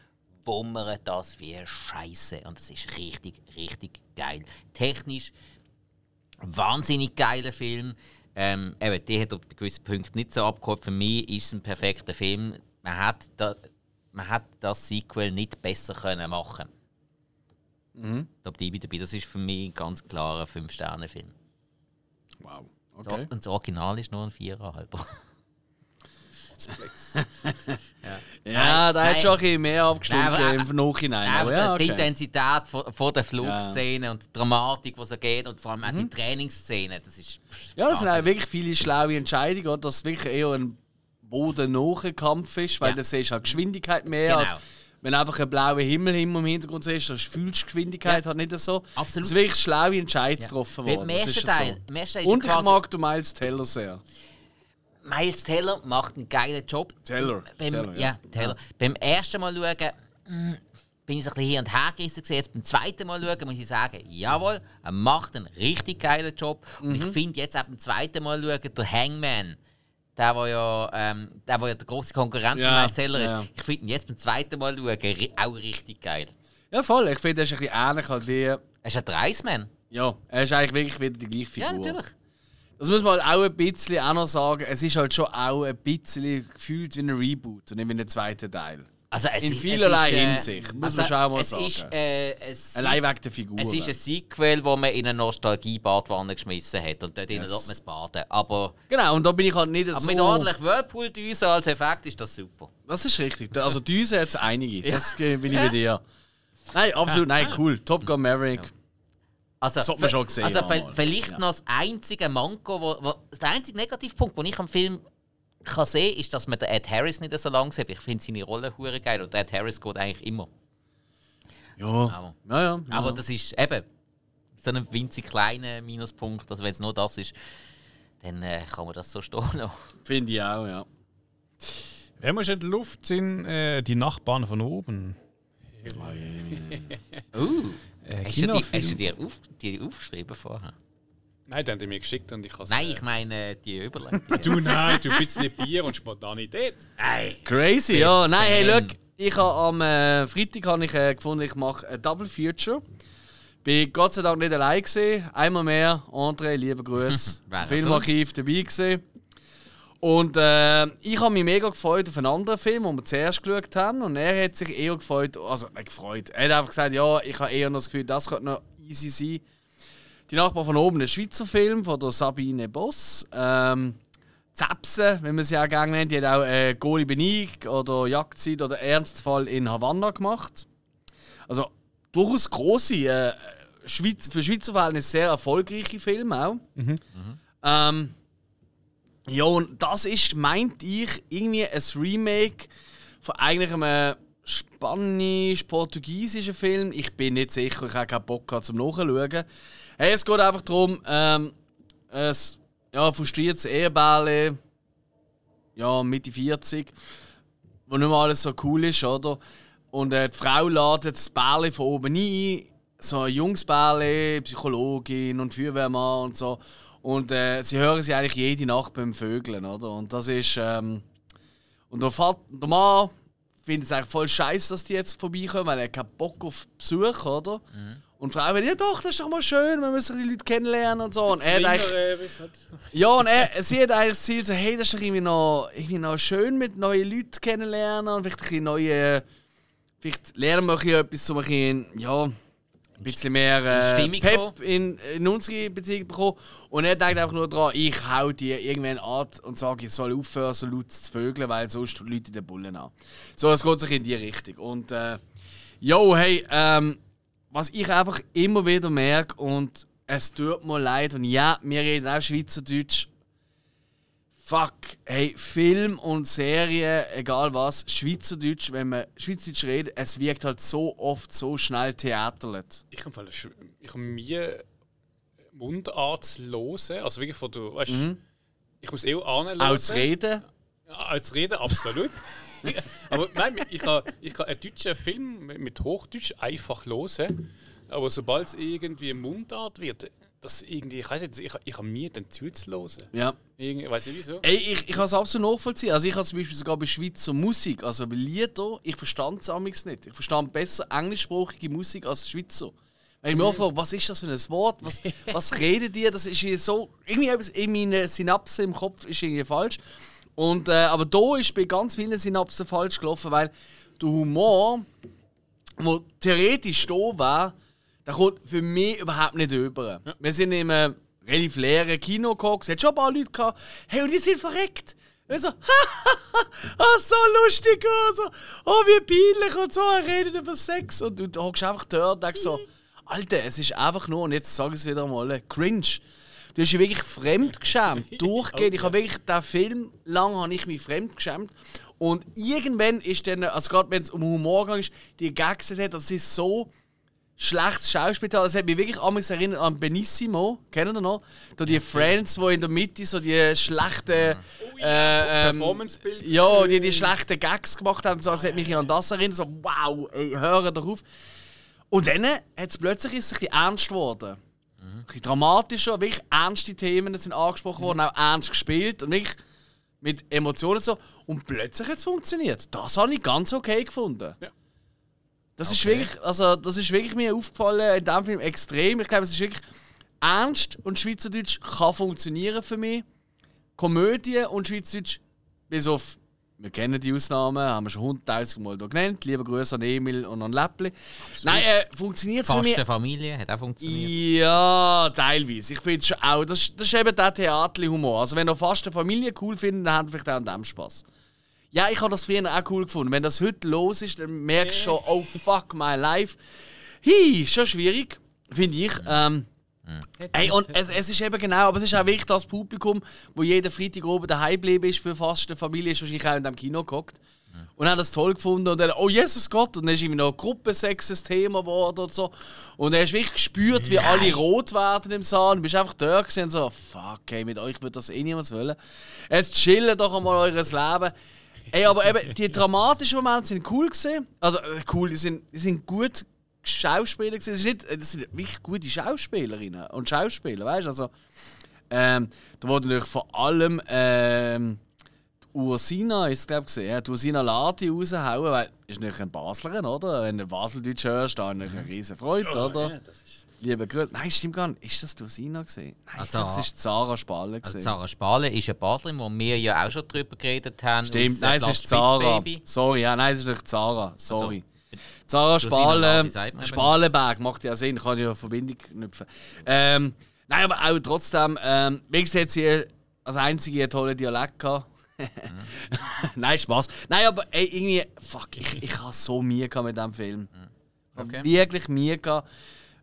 bummert das wie Scheiße und das ist richtig, richtig geil. Technisch wahnsinnig geiler Film. Ähm, eben, die hat auf gewissen Punkten nicht so abgeholt. Für mich ist es ein perfekter Film. Man hat, da, man hat das Sequel nicht besser können machen Da bleibe ich dabei. Das ist für mich ein ganz klarer 5-Sterne-Film. Wow. So, Okay. Und das Original ist nur ein 4,5. Ja, da Nein, hat schon ein bisschen mehr aufgestimmt Nein, aber- im Nachhinein. Aber ja, die okay. Intensität von, von der Flugszene und die Dramatik, die so geht und vor allem auch die Trainingsszene. Das ist. Ja, das sind auch wirklich viele schlaue Entscheidungen, oder? dass es wirklich eher ein bodennaher Kampf ist, weil Ja. da siehst du halt Geschwindigkeit mehr Genau. als wenn du einfach einen blauen Himmel im Hintergrund siehst, dann fühlst du die Geschwindigkeit Ja. halt nicht so. Absolut. Es sind wirklich schlaue Entscheidungen getroffen Weil worden. Im das ersten ist ja Teil, so. im ersten Teil ist Und ich mag den Miles Teller sehr. Miles Teller macht einen geilen Job. Teller. Beim, Teller, ja. ja. Teller. Beim ersten Mal schauen, mm, bin ich so ein bisschen hier und her gerissen. Jetzt beim zweiten Mal schauen, muss ich sagen, jawohl, er macht einen richtig geilen Job. Und Mhm. ich finde jetzt auch beim zweiten Mal schauen, der Hangman, der, der ja, ähm, der, der ja der große Konkurrent Ja, von Miles Teller ist, ja. ich finde ihn jetzt beim zweiten Mal schauen auch richtig geil. Ja, voll. Ich finde, er ist ein bisschen ähnlich halt wie. Er ist ein Dreisman. Ja, er ist eigentlich wirklich wieder die gleiche Figur. Ja, natürlich. Das muss man halt auch ein bisschen auch noch sagen. Es ist halt schon auch ein bisschen gefühlt wie ein Reboot und nicht wie ein zweiter Teil. Also es In ist- vielerlei ist, äh, Hinsicht, muss man schon auch mal es sagen. Ist, äh, es Allein wegen der Figur. Es ist ein Sequel, wo man in eine Nostalgie-Badwanne geschmissen hat und dort yes. Lässt man es baden. Aber, Genau, und da bin ich halt nicht aber so... mit ordentlich Whirlpool-Düse als Effekt ist das super. Das ist richtig. Also Düse hat es einige. Das äh, bin ich bei dir. Nein, absolut. Nein, cool. Top Gun Maverick. Also, Das hat man schon gesehen, Also vielleicht Ja. noch das einzige Manko, wo, wo, der einzige Negativpunkt, den ich am Film kann sehen ist, dass man den Ed Harris nicht so lange sieht. Ich finde seine Rolle hure geil und der Ed Harris geht eigentlich immer. Ja. Aber, Ja, ja. aber ja. das ist eben so ein winzig kleiner Minuspunkt. Also wenn es nur das ist, dann äh, kann man das so stehen lassen. Finde ich auch, ja. Wenn wir schon in der Luft sind, äh, die Nachbarn von oben. Uh, Äh, hast, du die, hast du dir auf, die aufgeschrieben vorher? Nein, den haben die mir geschickt und ich habe Nein, ich meine äh, die Überleitung. Du, nein, du bist nicht Bier und Spontanität. Nein. Crazy, ja. Nein, hey, Bam. look. Ich habe am äh, Freitag habe ich, äh, gefunden, ich mache ein Double Feature. Bin Gott sei Dank nicht allein gesehen. Einmal mehr, André, liebe Grüße. Filmarchiv dabei gesehen. Und äh, ich habe mich mega gefreut auf einen anderen Film, den wir zuerst geschaut haben. Und er hat sich eher gefreut, also nicht gefreut. Er hat einfach gesagt, ja, ich habe eher noch das Gefühl, das könnte noch easy sein. Die Nachbar von oben, ein Schweizer Film von der Sabine Boss. Ähm, Zepse, wenn man sie auch gerne nennt. Die hat auch äh, Goli Benig oder Jagdzeit oder Ernstfall in Havanna gemacht. Also durchaus grosse, äh, Schweiz, für Schweizer Verhältnisse sehr erfolgreiche Filme auch. Ähm, ja, und das ist, meint ich, irgendwie ein Remake von eigentlich einem spanisch-portugiesischen Film. Ich bin nicht sicher, ich habe keinen Bock zum Nachschauen. Hey, es geht einfach darum, ähm, ein ja, frustriertes Ehebärle, ja, Mitte 40, wo nicht mehr alles so cool ist, oder? Und äh, die Frau ladet das Bärle von oben ein, so ein junges Bärle, Psychologin und Feuerwehrmann und so. Und äh, sie hören sie eigentlich jede Nacht beim Vögeln, oder? Und das ist. Ähm, und der, Vater, der Mann findet es eigentlich voll scheiße, dass die jetzt vorbeikommen, weil er keinen Bock auf Besuch, oder? Und die Frau wird, ja doch, das ist doch mal schön, wir müssen die Leute kennenlernen und so. Und er hat eigentlich, ja, und er, sie hat eigentlich das Ziel, so, hey, das ist doch irgendwie noch, irgendwie noch schön, mit neuen Leuten kennenlernen und vielleicht ein bisschen neue, vielleicht lernen wir ein bisschen etwas, um ein bisschen, ja, ein bisschen mehr äh, Pep in, in unsere Beziehung bekommen. Und er denkt einfach nur daran, ich hau die irgendwann an und sage, ich soll aufhören, so laut zu vögeln, weil sonst Leute den Bullen an. So, es geht sich in die Richtung. Und, äh, yo, hey, ähm, was ich einfach immer wieder merke und es tut mir leid und ja, wir reden auch Schweizerdeutsch. Fuck, hey, Film und Serie, egal was, Schweizerdeutsch, wenn man Schweizerdeutsch redet, es wirkt halt so oft so schnell theaterlet. Ich habe ich habe mir Mundart zu hören, also wirklich von du, weißt, ich muss eh. Auch zu reden. Ja, als Reden, absolut. aber nein, ich kann, ich kann einen deutschen Film mit Hochdeutsch einfach hören, aber sobald es irgendwie Mundart wird, das irgendwie, ich weiß nicht, ich, ich habe mir den zuzuhören. Ja. Irgendwie, weiß nicht wieso. Ey, ich, ich kann es absolut nachvollziehen. Also ich habe zum Beispiel sogar bei Schweizer Musik, also bei Lieder, ich verstand es amigs nicht. Ich verstand besser englischsprachige Musik als Schweizer. Weil ich mir frage, was ist das für ein Wort? Was, was redet ihr? Das ist so. Irgendwie etwas in meinen Synapsen im Kopf ist irgendwie falsch. Und, äh, aber da ist bei ganz vielen Synapsen falsch gelaufen, weil der Humor, der theoretisch da wäre, der kommt für mich überhaupt nicht über. Wir sind in einem relativ leeren Kino geguckt, es hat schon ein paar Leute gehabt, hey, und die sind verreckt. Und so, ah, so lustig und so, oh, wie peinlich und so, er redet über Sex. Und du hockst einfach dort und denkst so, Alter, es ist einfach nur, und jetzt sage ich es wieder mal, cringe. Du hast dich wirklich fremdgeschämt, durchgehend. Ich habe wirklich den Film, lang habe ich mich fremdgeschämt. Und irgendwann ist dann, also gerade wenn es um Humor geht, die Gags hat, das ist so schlechtes Schauspiel. Das hat mich wirklich amigs erinnert an Benissimo. Kennen ihr noch? Da die Friends, die in der Mitte so die schlechten. Äh, ähm, Performancebild. ja, die die schlechten Gags gemacht haben. So, das hat mich an das erinnert. So, wow, ey, hören doch auf. Und dann hat es plötzlich ist es ein ernst geworden. Ein bisschen dramatischer, wirklich ernste Themen sind angesprochen worden, auch ernst gespielt und wirklich mit Emotionen so. Und plötzlich hat es funktioniert. Das habe ich ganz okay gefunden. Ja. Das ist wirklich, also das ist wirklich mir aufgefallen in diesem Film extrem. Ich glaube, es ist wirklich ernst und Schweizerdeutsch kann funktionieren für mich. Komödie und Schweizerdeutsch, bis auf, wir kennen die Ausnahmen, haben wir schon hunderttausend Mal hier genannt. Liebe Grüße an Emil und an Läppli. Nein, äh, funktioniert es für mich Familie, hat auch funktioniert. ja, teilweise. Ich finde schon auch, das, das ist eben der Theaterhumor. Also wenn ihr fast eine Familie cool findet, dann habt ihr vielleicht auch an dem Spaß. Ja, ich habe das früher auch cool gefunden. Wenn das heute los ist, dann merkst du schon, oh fuck my life. Hi, schon schwierig, finde ich. Ähm, Ey, und es, es ist eben genau, aber es ist auch wirklich das Publikum, wo jeden Freitag oben daheim geblieben ist für fast eine Familie, ist wahrscheinlich auch in dem Kino gehockt. Und haben das toll gefunden und dann, oh Jesus Gott, und dann ist irgendwie noch Gruppensex ein Thema geworden und so. Und dann hast du wirklich gespürt, wie alle rot werden im Saal und bist einfach da und so, fuck, ey, mit euch würde das eh niemand wollen. Jetzt chillen doch einmal eures Leben. Ey, aber eben, die dramatischen Momente sind cool gesehen. Also, äh, cool, die sind, die sind gut Schauspieler gewesen. Das, ist nicht, das sind wirklich gute Schauspielerinnen und Schauspieler, weißt du? Also, ähm, da wurde natürlich vor allem ähm, die Ursina, ist glaube ich, gesehen, ja, die Ursina Lati raushauen, weil ist natürlich ein Baslerin, oder? Wenn du Baseldeutsch hörst, dann ich eine riesen Freude, oder? Liebe Grüße. Nein, stimmt gar nicht. Ist das die Ursina gesehen? Nein, Also, glaube, es ist Zara Spalle Also gesehen. Sarah Spale ist eine Baslerin, wo wir ja auch schon drüber geredet haben. Stimmt, nein, es ist Zara. Sorry, ja, nein, es ist nicht Zara. Sorry. Zara Rosina Spale, Spalenberg macht ja Sinn, kann ja eine Verbindung knüpfen. Ähm, nein, aber auch trotzdem, ähm, wenigstens hat sie als einzige einen tollen Dialekt gehabt. nein, Spaß. Nein, aber ey, irgendwie, fuck, ich, ich habe so Mühe mit diesem Film. Habe Okay. Wirklich Mühe gehabt.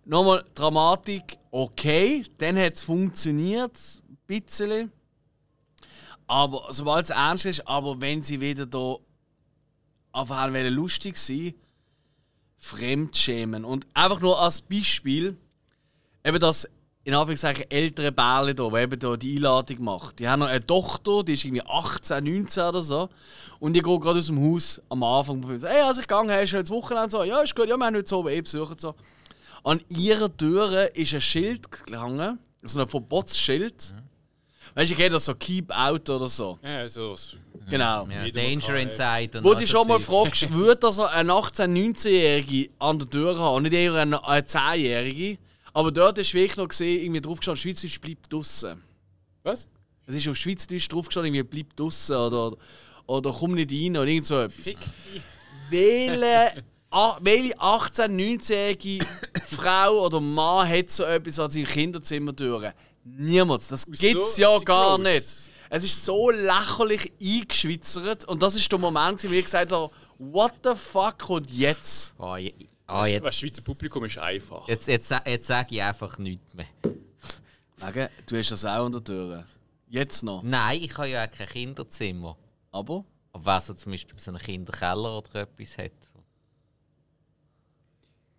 Nochmal Dramatik, okay, dann hat es funktioniert, ein bisschen. Aber sobald es ernst ist, aber wenn sie wieder da einfach lustig sein, Fremdschämen. Und einfach nur als Beispiel, eben das in Anführungszeichen ältere Bärle hier, die eben da die Einladung macht. Die haben noch eine Tochter, die ist irgendwie 18, 19 oder so. Und die geht gerade aus dem Haus am Anfang. Film. So, Hey, als ich gegangen hast du jetzt Wochenende so? Ja, ist gut, ja, wir haben heute so eh besucht. So. An ihrer Tür ist ein Schild gehangen, so ein Verbotsschild. Weißt du, ich kenne das so Keep Out oder so. Ja, so. Genau. Ja, Danger Inside. Und Wo du schon mal fragst, würde also ein 18-, 19-Jährige an der Tür haben, und nicht eher eine, eine 10-Jährige. Aber dort ist wirklich noch gesehen, irgendwie draufgestanden, Schweizerisch bleibt draussen. Was? Es ist auf Schweizerdeutsch draufgestanden, irgendwie bleibt draussen oder, oder komm nicht rein oder irgend so etwas. Welche, welche 18-, 19-jährige Frau oder Mann hat so etwas an seinem Kinderzimmer durch? Niemand. Das Wieso? gibt's ja Sie gar gross. nicht. Es ist so lächerlich eingeschwitzert und das ist der Moment, wo ich gesagt habe, what the fuck kommt jetzt? Ah, je- ah, Das, jetzt, das Schweizer Publikum ist einfach. jetzt, jetzt, jetzt sage ich einfach nichts mehr. Wegen, du hast das auch an der Tür. Jetzt noch. Nein, ich habe ja auch kein Kinderzimmer. Aber? Aber wer so zum Beispiel so einen Kinderkeller oder etwas hat.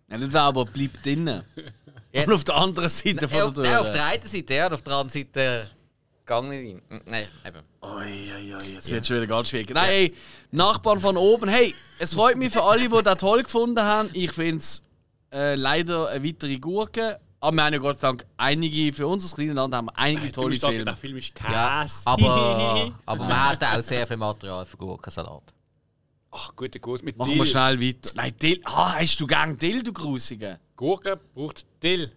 Ja, das wäre aber bleibt drinnen. Ja. Und auf der anderen Seite Nein, von auf, der nein, Tür. auf der einen Seite ja, und auf der anderen Seite gang nicht rein. Nein, eben. Ui, ui, ui, jetzt wird schon wieder ganz schwierig. Nein, hey, Nachbarn von oben. Hey, es freut mich für alle, die das toll gefunden haben. Ich finde es äh, leider eine weitere Gurke. Aber wir haben ja Gott sei Dank einige, für unser kleines Land haben wir einige Du tolle sagen, Filme. der Film ist Ja, Käse. aber, aber man hat auch sehr viel Material für Gurkensalat. Ach, guter Guss mit Machen Dill. wir schnell weiter. Nein, Dill. Ah, hast du gern Dill, du Grusige? Gurke braucht Dill.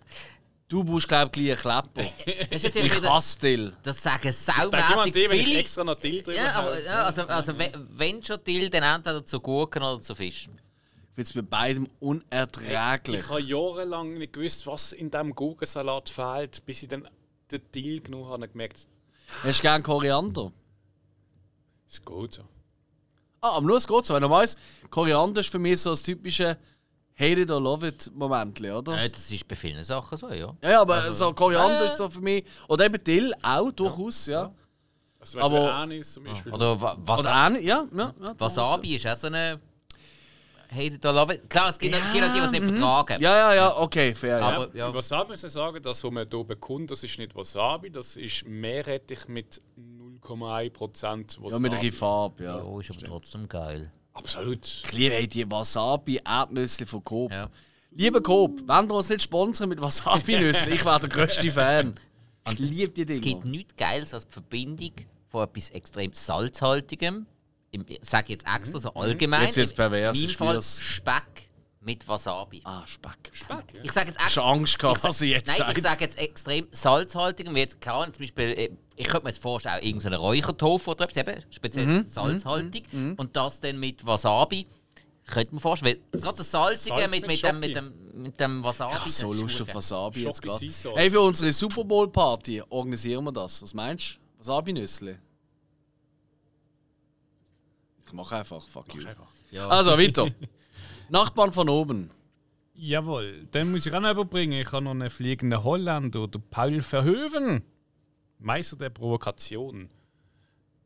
Du brauchst, glaube ich, gleich einen Klepper. Ich hasse Dill. das sagen saumässig dem, wenn ich viele. extra noch Dill drüber Ja, aber ja, also, also we- wenn schon Dill, dann entweder zu Gurken oder zu Fisch. Ich finde es bei beidem unerträglich. Ich habe jahrelang nicht gewusst, was in diesem Gurkensalat fehlt, bis ich dann den Dill genug habe und gemerkt, Hast du gern Koriander? ist gut so. Ah, aber nur es geht so. Wenn du weißt, Koriander ist für mich so das typische Hate it or love it Moment, oder? Ja, das ist bei vielen Sachen so, ja. Ja, ja, aber so Koriander ist so für mich. Oder eben Dill auch, durchaus, ja. Also, weißt Aber- Anis zum Beispiel. Oder wa- was, Oder auch nicht, ja. ja, ja Wasabi ist auch so eine. Hey, da love it. Klar, es gibt, es auch die, die es nicht vertragen. Ja, ja, ja, okay, fair. Ja. Aber- ja. Wasabi müssen wir sagen, das, was man hier bekommt, das ist nicht Wasabi, das ist Meerrettich mit 0,1% Wasabi. ja, mit ein bisschen Farbe, ja. Oh, ist aber trotzdem geil. Absolut. Ich liebe die Wasabi-Erdnüsse von Coop. Ja. Lieber Coop, wenn wir uns nicht sponsern mit Wasabi-Nüssen, ich wäre der grösste Fan. Ich liebe die Es gibt nichts Geiles als die Verbindung von etwas extrem salzhaltigem. Ich sage jetzt extra so allgemein. Jetzt wird's pervers, In ich meinem Fall spür's. Speck mit Wasabi. Ah, Speck. Speck, ja. Ich sage jetzt extra. Angst gehabt, was ich jetzt Nein, sage? ich sage jetzt extrem salzhaltigem. Wie jetzt keine Ahnung, zum Beispiel, äh, ich könnte mir jetzt vorstellen, auch irgendeinen Räuchertofu oder etwas, eben, speziell Mhm, salzhaltig. Und das dann mit Wasabi. Könnte man vorstellen, weil gerade das Salzige Salz mit, mit mit, dem, mit, dem, mit dem Wasabi. Ich habe so Lust auf. Wasabi jetzt gerade. Hey, für unsere Super Bowl Party organisieren wir das. Was meinst du? Wasabi-Nüssli? Ich mache einfach, fuck you. Einfach. Ja. Also, weiter. Nachbarn von oben. Jawohl, dann muss ich auch noch überbringen. Ich habe noch einen fliegenden Holländer, der Paul Verhoeven. Meister der Provokation.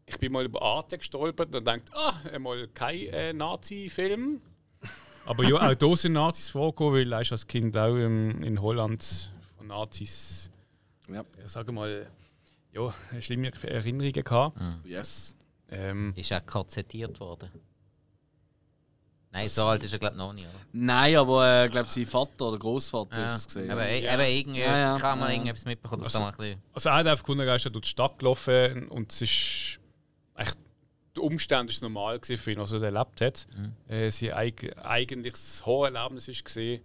Ich bin mal über Arte gestolpert und dachte, ah, einmal kein äh, Nazi-Film. Aber ja, auch da sind Nazis vorgekommen, weil ist als Kind auch ähm, in Holland von Nazis, Ja. ich sage mal, ja, schlimme Erinnerungen gehabt. Yes. Ähm, Ist er KZiert worden? Nein, so alt ist er glaube ich noch nicht, oder? Nein, aber ich äh, glaube, sein Vater oder Großvater Ja. ist es gesehen. Eben, Ja. eben irgendwie Ja, ja. kann man Ja. irgendetwas mitbekommen, dass da mal ein bisschen... Also er hat einfach gefunden, ist ja durch die Stadt gelaufen und es ist echt, der Umstand ist normal gewesen für ihn, was er erlebt hat. Äh, sein eig eigentlich das hohe Erlebnis ist gesehen,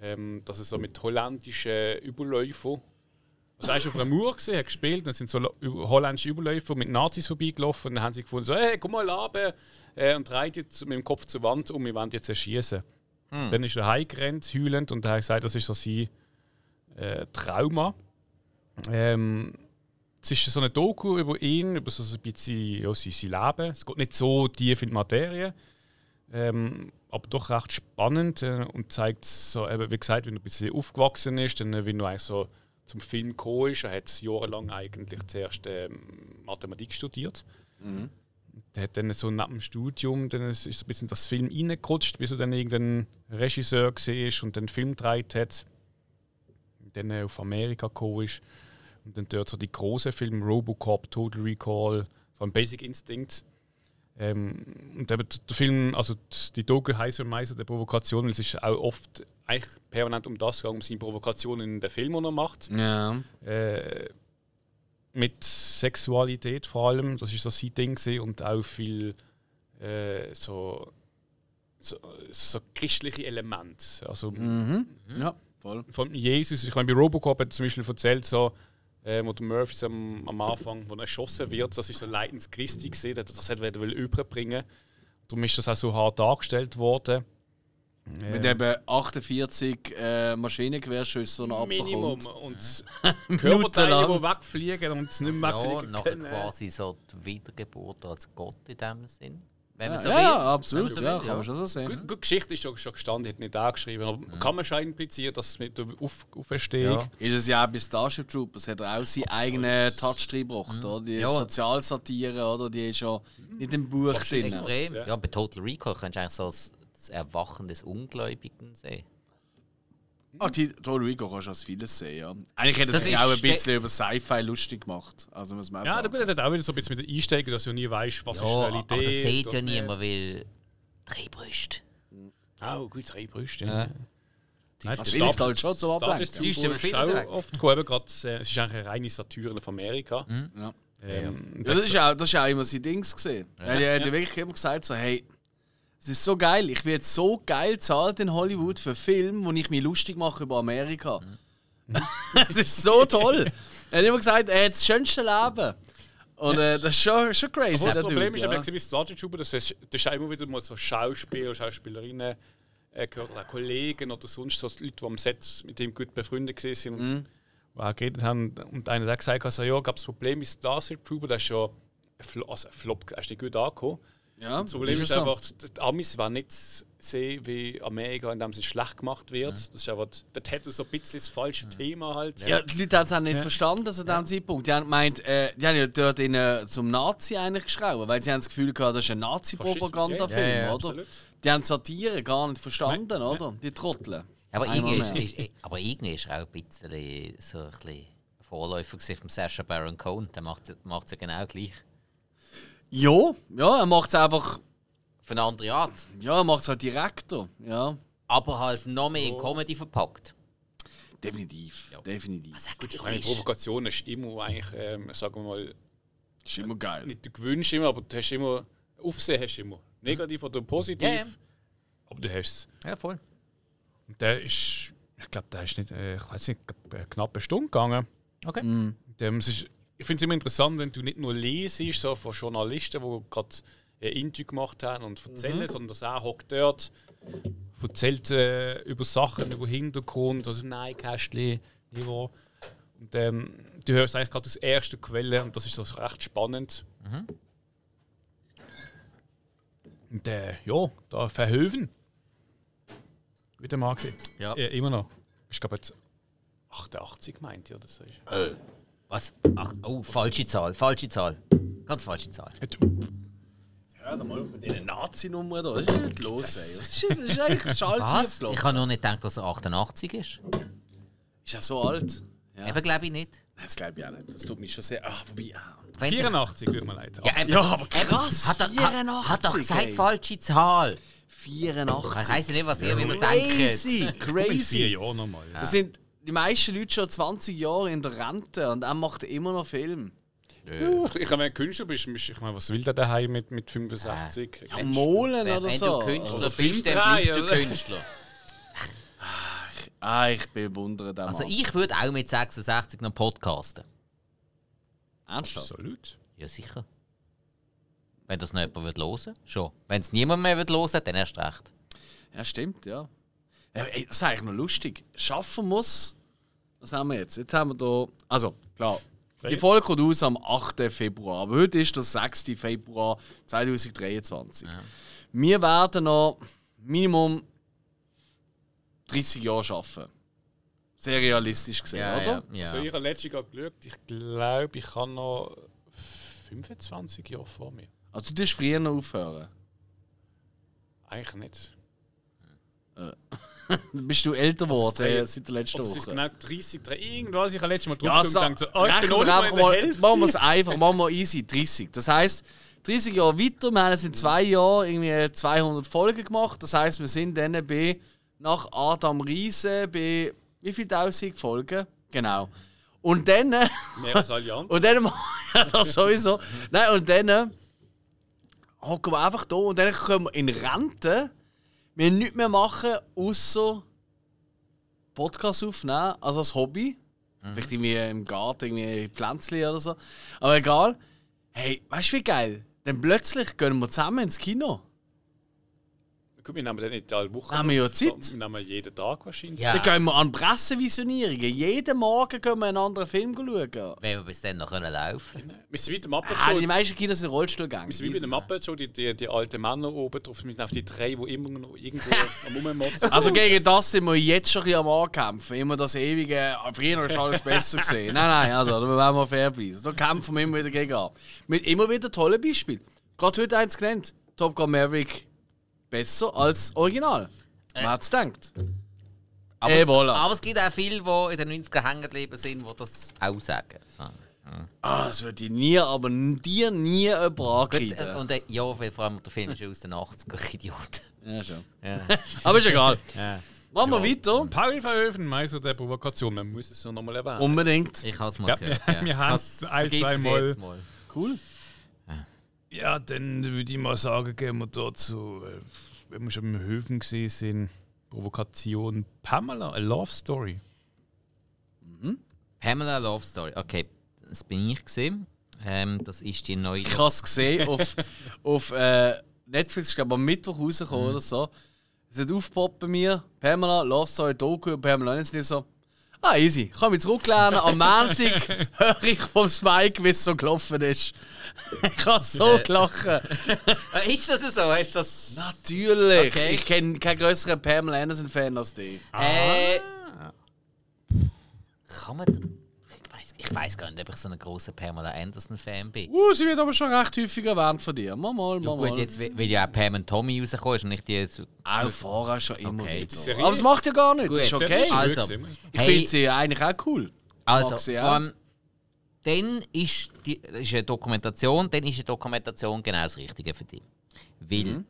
ähm, dass er so mit holländischen Überläufern also er ist auf einer Mauer gesehen, hat gespielt, dann sind so holländische Überläufer mit Nazis vorbeigelaufen und dann haben sie gefunden, so, hey, komm mal runter äh, und dreht jetzt mit dem Kopf zur Wand um, wir wollen jetzt erschießen. Dann ist er heimgerannt, heulend und er hat gesagt, das ist so sein äh, Trauma. Ähm, es ist so eine Doku über ihn, über so ein bisschen ja, sein, sein Leben. Es geht nicht so tief in die Materie, ähm, aber doch recht spannend äh, und zeigt so, eben, wie gesagt, wenn er ein bisschen aufgewachsen ist, dann, äh, wie er eigentlich so zum Film gekommen ist. Er hat jahrelang eigentlich zuerst ähm, Mathematik studiert. Der hat dann so nach dem Studium, dann ist so ein bisschen das Film reingerutscht, bis er dann irgendein Regisseur gesehen ist und den Film gedreht hat. Dann auf Amerika gekommen ist. Und dann dort so die großen Filme Robocop, Total Recall, von Basic Instinct. Ähm, und eben der Film, also die- Doku heißt Meister der Provokation, weil es ist auch oft eigentlich permanent um das gegangen, um seine Provokationen in den Film, die er macht. Ja. Äh, mit Sexualität vor allem. Das ist so sein Ding gewesen. und auch viel äh, so, so, so christliche Elemente. Also Mhm. Ja, voll. von Jesus, ich meine, bei Robocop hat er zum Beispiel erzählt, so, äh, wo der Murphy am, am Anfang, wo er erschossen wird, das ist so Leidens Christi gesehen, das das hat er will überbringen. Darum ist das auch so hart dargestellt worden. Mit eben 48 äh, Maschinengewehrschüsse, die er Minimum. abbekommt. Und Minutenlang. Körperteile, die wegfliegen und es nicht mehr Ja, nachher können. quasi so die Wiedergeburt als Gott in dem Sinn. Wenn man Ja, so ja, will. ja, absolut. So Ja, will, kann ja. man schon so sehen. Gut, gut, Geschichte ist schon, schon gestanden, hat nicht auch geschrieben. Aber kann man schon implizieren, dass es mit der Auf Auferstehung. Ja. Ist es ja auch bei Starship Troopers, hat er auch seinen eigenen Touch reingebracht, oder? Die Ja. Sozialsatire, oder? Die ist schon nicht im Buch drin. Extrem. Ja. Ja, bei Total Recall kannst du eigentlich so das, das Erwachen des Ungläubigen sehen. Ah, die Rico kannst du als vieles sehen, ja. Eigentlich hätte er Das sich auch ein bisschen über Sci-Fi lustig gemacht. Also muss man auch Ja, sagen. der Gute hat auch wieder so ein bisschen mit Einsteigen, dass du nie weißt, was Ja, ist aber Realität. das sieht ja niemand, weil drei Brüste. Oh, gut, drei Brüste. Ja. Ja. Nein, Das hilft halt schon Ablenken. Die Die stimmen ist auch oft gut, eben gerade, äh, es ist eigentlich eine reine Satire auf Amerika. Ja. Ähm, Ja, das ist auch, das ist auch immer sein Ding gesehen. Er hat ja. wirklich immer gesagt so, hey, es ist so geil, ich werde so geil zahlt in Hollywood für Filme, wo ich mich lustig mache über Amerika. Es ist so toll. er hat immer gesagt, er hat das schönste Leben. Und äh, das ist schon, schon crazy. Aber das Problem ist, ja. ja. wie Star Trooper, das ist, immer wieder mal so Schauspieler, Schauspielerinnen äh, gehört, oder Kollegen oder sonst so Leute, die am Set mit ihm gut befreundet sind und Mhm. auch geredet haben. Und einer hat gesagt, also, ja, gab es Problem mit Star Trooper, das ist schon ein Flop, also ein Flop, ist nicht gut angekommen. Ja, Das Problem ist so. einfach, die Amis wollen nicht sehen, wie Amerika in dem Sinne schlecht gemacht wird. Das ist einfach, dort hat er so ein bisschen das falsche Thema halt. Ja, die Leute haben es auch nicht verstanden zu diesem Zeitpunkt. Die haben gemeint, äh, die haben ja dort ihn, äh, zum Nazi eigentlich geschrauben, weil sie haben das Gefühl gehabt, das ist ein Nazi-Propagandafilm, Ja, ja, ja, oder? absolut. Die haben Satire gar nicht verstanden, oder? Die Trottel. Aber irgendwie, ist, ist, aber irgendwie ist auch ein bisschen so ein bisschen Vorläufer gewesen vom Sasha Baron Cohen. Der macht es ja genau gleich. Ja, ja, er macht es einfach, Auf eine andere Art. ja, er macht es halt direkter. Ja, Aber halt noch mehr in Comedy verpackt. definitiv, Ja. definitiv. Was sagt Gut, ich meine? Provokation ist immer eigentlich, ähm, sagen wir mal, ist immer geil. nicht der gewünscht immer, aber du hast immer, Aufsehen hast du immer. Negativ oder positiv. Ja, ja. Aber du hast es. Ja, voll. Und der ist, ich glaube, der ist nicht, äh, ich weiß nicht, glaub, eine knappe Stunde gegangen. Okay. Mhm. Dem, ist, ich finde es immer interessant, wenn du nicht nur lesest so von Journalisten, die gerade ein Interview gemacht haben und erzählen, sondern dass er hockt dort, erzählt äh, über Sachen, über Hintergrund, also Nein-Kästchen, Niveau. Und ähm, du hörst eigentlich gerade aus erster Quelle und das ist das recht spannend. Und äh, ja, da Verhöven. Wieder mal gesehen. Ja. Äh, immer noch. Ich glaube jetzt 88 meint ihr oder so. Was? Ach, oh, falsche Zahl, falsche Zahl. Ganz falsche Zahl. Hör doch mal auf mit diesen Nazi-Nummern da. Was ist denn nicht los, ey? Was ist, das ist eigentlich Was? Ich habe nur nicht gedacht, dass er 88 ist. Ist er so alt? Ja. Eben glaube ich nicht. Nein, Das glaube ich auch nicht. Das tut mich schon sehr. Ah, wobei. Ah. Wenn der- 84, tut mir leid. Ja, eben, Ja, aber eben, krass, Hat er, hat, 84, hat doch gesagt, ey. falsche Zahl. 84. Ich weiss nicht, was ihr wieder denkt. Crazy, In vier crazy. Jahren nochmal. Das sind die meisten Leute schon 20 Jahre in der Rente und er macht immer noch Film. Ich, ich meine, wenn du Künstler bist, bist- ich meine, was will der daheim mit, mit 65? Ja, Molen Wenn, oder wenn so. du Künstler Oder bist, dann bleibst du? Künstler. Ah, ich bewundere den Also Mann. ich würde auch mit 66 noch podcasten. Ernsthaft? Absolut. Ja, sicher. Wenn das noch jemand wird hören schon. Wenn es niemand mehr wird hören dann erst recht. Ja, stimmt, ja. ja ey, das ist eigentlich noch lustig. Schaffen muss. Was haben wir jetzt? Jetzt haben wir da. Also, klar. Die Folge kommt aus am 8. Februar. Aber heute ist der 6. Februar 2023. Wir werden noch Minimum 30 Jahre arbeiten. Sehr realistisch gesehen, Ja, oder? ja, Also ja. ich habe letztes Jahr geschaut, ich glaube, ich habe noch 25 Jahre vor mir. Also, du darfst früher noch aufhören. Eigentlich nicht. Bist du älter geworden äh, seit der letzten Oder es ist Woche? genau 30, 30 irgendwas. Ich habe letztes Mal drauf Ja, so, gedacht, so, oh, ich bin mal einfach jetzt machen wir es einfach, machen wir easy, 30. Das heisst, 30 Jahre weiter, wir haben in zwei Jahren irgendwie 200 Folgen gemacht. Das heisst, wir sind dann bei, nach Adam Riese bei wie viel tausend Folgen? Genau. Und dann. Mehr als alle anderen. Und dann. ja, das sowieso. Nein, und dann. äh, Hocken wir einfach da und dann können wir in Rente. Wir haben nichts mehr machen, außer Podcast aufnehmen, also als Hobby. Vielleicht irgendwie im Garten, irgendwie Pflänzchen oder so. Aber egal. Hey, weißt du wie geil? Dann plötzlich gehen wir zusammen ins Kino. Gut, wir nehmen dann nicht alle Wochen. Haben wir ja Zeit. Wir nehmen jeden Tag wahrscheinlich. Ja. Dann gehen wir an Pressevisionierungen. Jeden Morgen gehen wir einen anderen Film schauen. Wenn wir bis dann noch können laufen Wir sind wieder im Muppet Ah, Show. die meisten Kinos sind Rollstuhlgänge. Wir sind wie bei der Muppet Show, die, die, die alten Männer oben drauf. Wir sind auf die drei, die immer noch irgendwo am Rummotzen Also gegen das sind wir jetzt schon ein bisschen am Ankämpfen. Immer das ewige, ah, früher ist alles besser gesehen. Nein, nein, also da wollen wir fair bleiben. Da kämpfen wir immer wieder gegen an. Mit immer wieder tollen Beispielen. Gerade heute eins genannt. Top Gun Maverick besser als Original. Wer hat's gedacht? aber, voilà. aber es gibt auch viele, die in den 90ern hängen geblieben sind, die das auch sagen. So. Ah, das würde ich nie, aber dir nie jemand Gut, ankreiden. äh, und äh, ja, weil vor allem der Film ist ja aus den 80er, ich Idiot. Ja, schon. Ja. Aber ist egal. ja. Machen wir weiter. Paul Verhoeven, mal so der Provokation. Man muss es so nochmal erwähnen. Unbedingt. Ich habe es mal Ja, gehört. wir- Ja. wir haben es ein, zwei mal. Cool. Ja, dann würde ich mal sagen, gehen wir dazu, äh, wenn wir schon im Höfen gesehen sind, Provokation Pamela, a Love Story. Pamela Love Story. Okay, das bin ich gesehen. Ähm, das ist die neue. Ich habe es gesehen auf, auf äh, Netflix, ich glaube am Mittwoch rausgekommen oder so. Es hat aufgepoppt bei mir, Pamela, Love Story, Doku, Pamela und jetzt nicht so. Ah, easy. Kann mich zurücklernen. Am Montag höre ich vom Spike, wie es so gelaufen ist. ich habe so Äh. gelacht. Äh, ist das so? Hast das? Natürlich. Okay. Ich kenne keinen größeren Pamela Anderson-Fan als dich. Äh, kann man. Ich weiß, gar nicht, ob ich so ein großer Pamela Anderson-Fan bin. Uh, sie wird aber schon recht häufig erwähnt von dir. Mal, mal, Ja, mal. gut, mal. jetzt, weil ja auch Pam und Tommy rausgekommen ist und nicht die jetzt. Auch vorher schon immer Okay. wieder. Aber es macht ja gar nichts. Ist okay. Also. Ich Hey. finde sie eigentlich auch cool. Also, vor allem, dann ist, die, das ist eine Dokumentation, dann ist eine Dokumentation genau das Richtige für dich. Weil,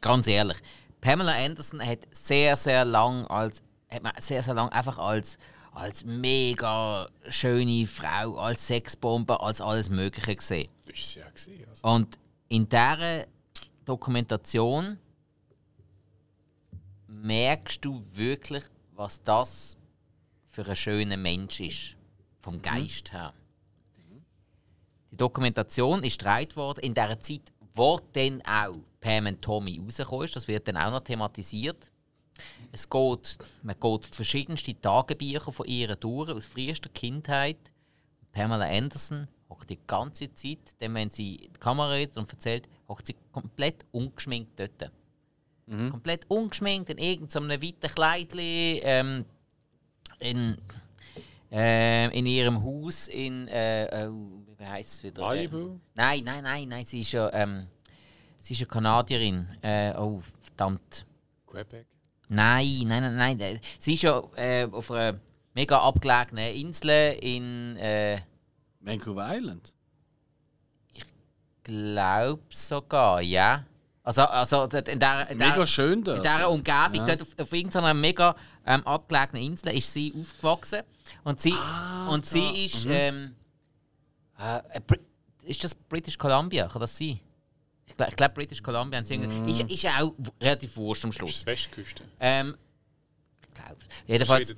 ganz ehrlich, Pamela Anderson hat sehr, sehr lang als, hat man sehr, sehr lang einfach als, als mega schöne Frau, als Sexbombe, als alles Mögliche gesehen. Das ist ja gesehen. Also. Und in dieser Dokumentation merkst du wirklich, was das für ein schöner Mensch ist, vom Geist her. Die Dokumentation ist gedreht worden in der Zeit, wo dann auch Pam und Tommy rausgekommen ist. Das wird dann auch noch thematisiert. Es geht, man geht verschiedenste Tagebücher von ihr durch, aus frühester Kindheit. Pamela Anderson hockt die ganze Zeit, dann, wenn sie in die Kamera redet und erzählt, hockt sie komplett ungeschminkt dort. Komplett ungeschminkt, in irgendeinem weiten Kleidchen, ähm, in, ähm, in ihrem Haus in, äh, äh, wie heißt es wieder? Malibu? Nein, nein, nein, nein, sie ist ja, ähm, sie ist ja Kanadierin. Äh, oh, verdammt. Quebec. Nein, nein, nein, nein. äh, Sie ist ja äh, auf einer mega abgelegenen Insel in, äh, Vancouver Island. glaube sogar, ja. Also, also in der, in Mega der, schön in dort. dieser Umgebung, dort auf, auf irgendeiner mega ähm, abgelegenen Insel, ist sie aufgewachsen. Und sie, und sie ist. Ähm, äh, Bri- ist das British Columbia? Kann das sein? Ich glaube, glaub, British Columbia. irgendwie- Ist, ist ja auch relativ wurscht am Das ist Schluss. die Westküste. Ähm, ich glaube Jedenfalls.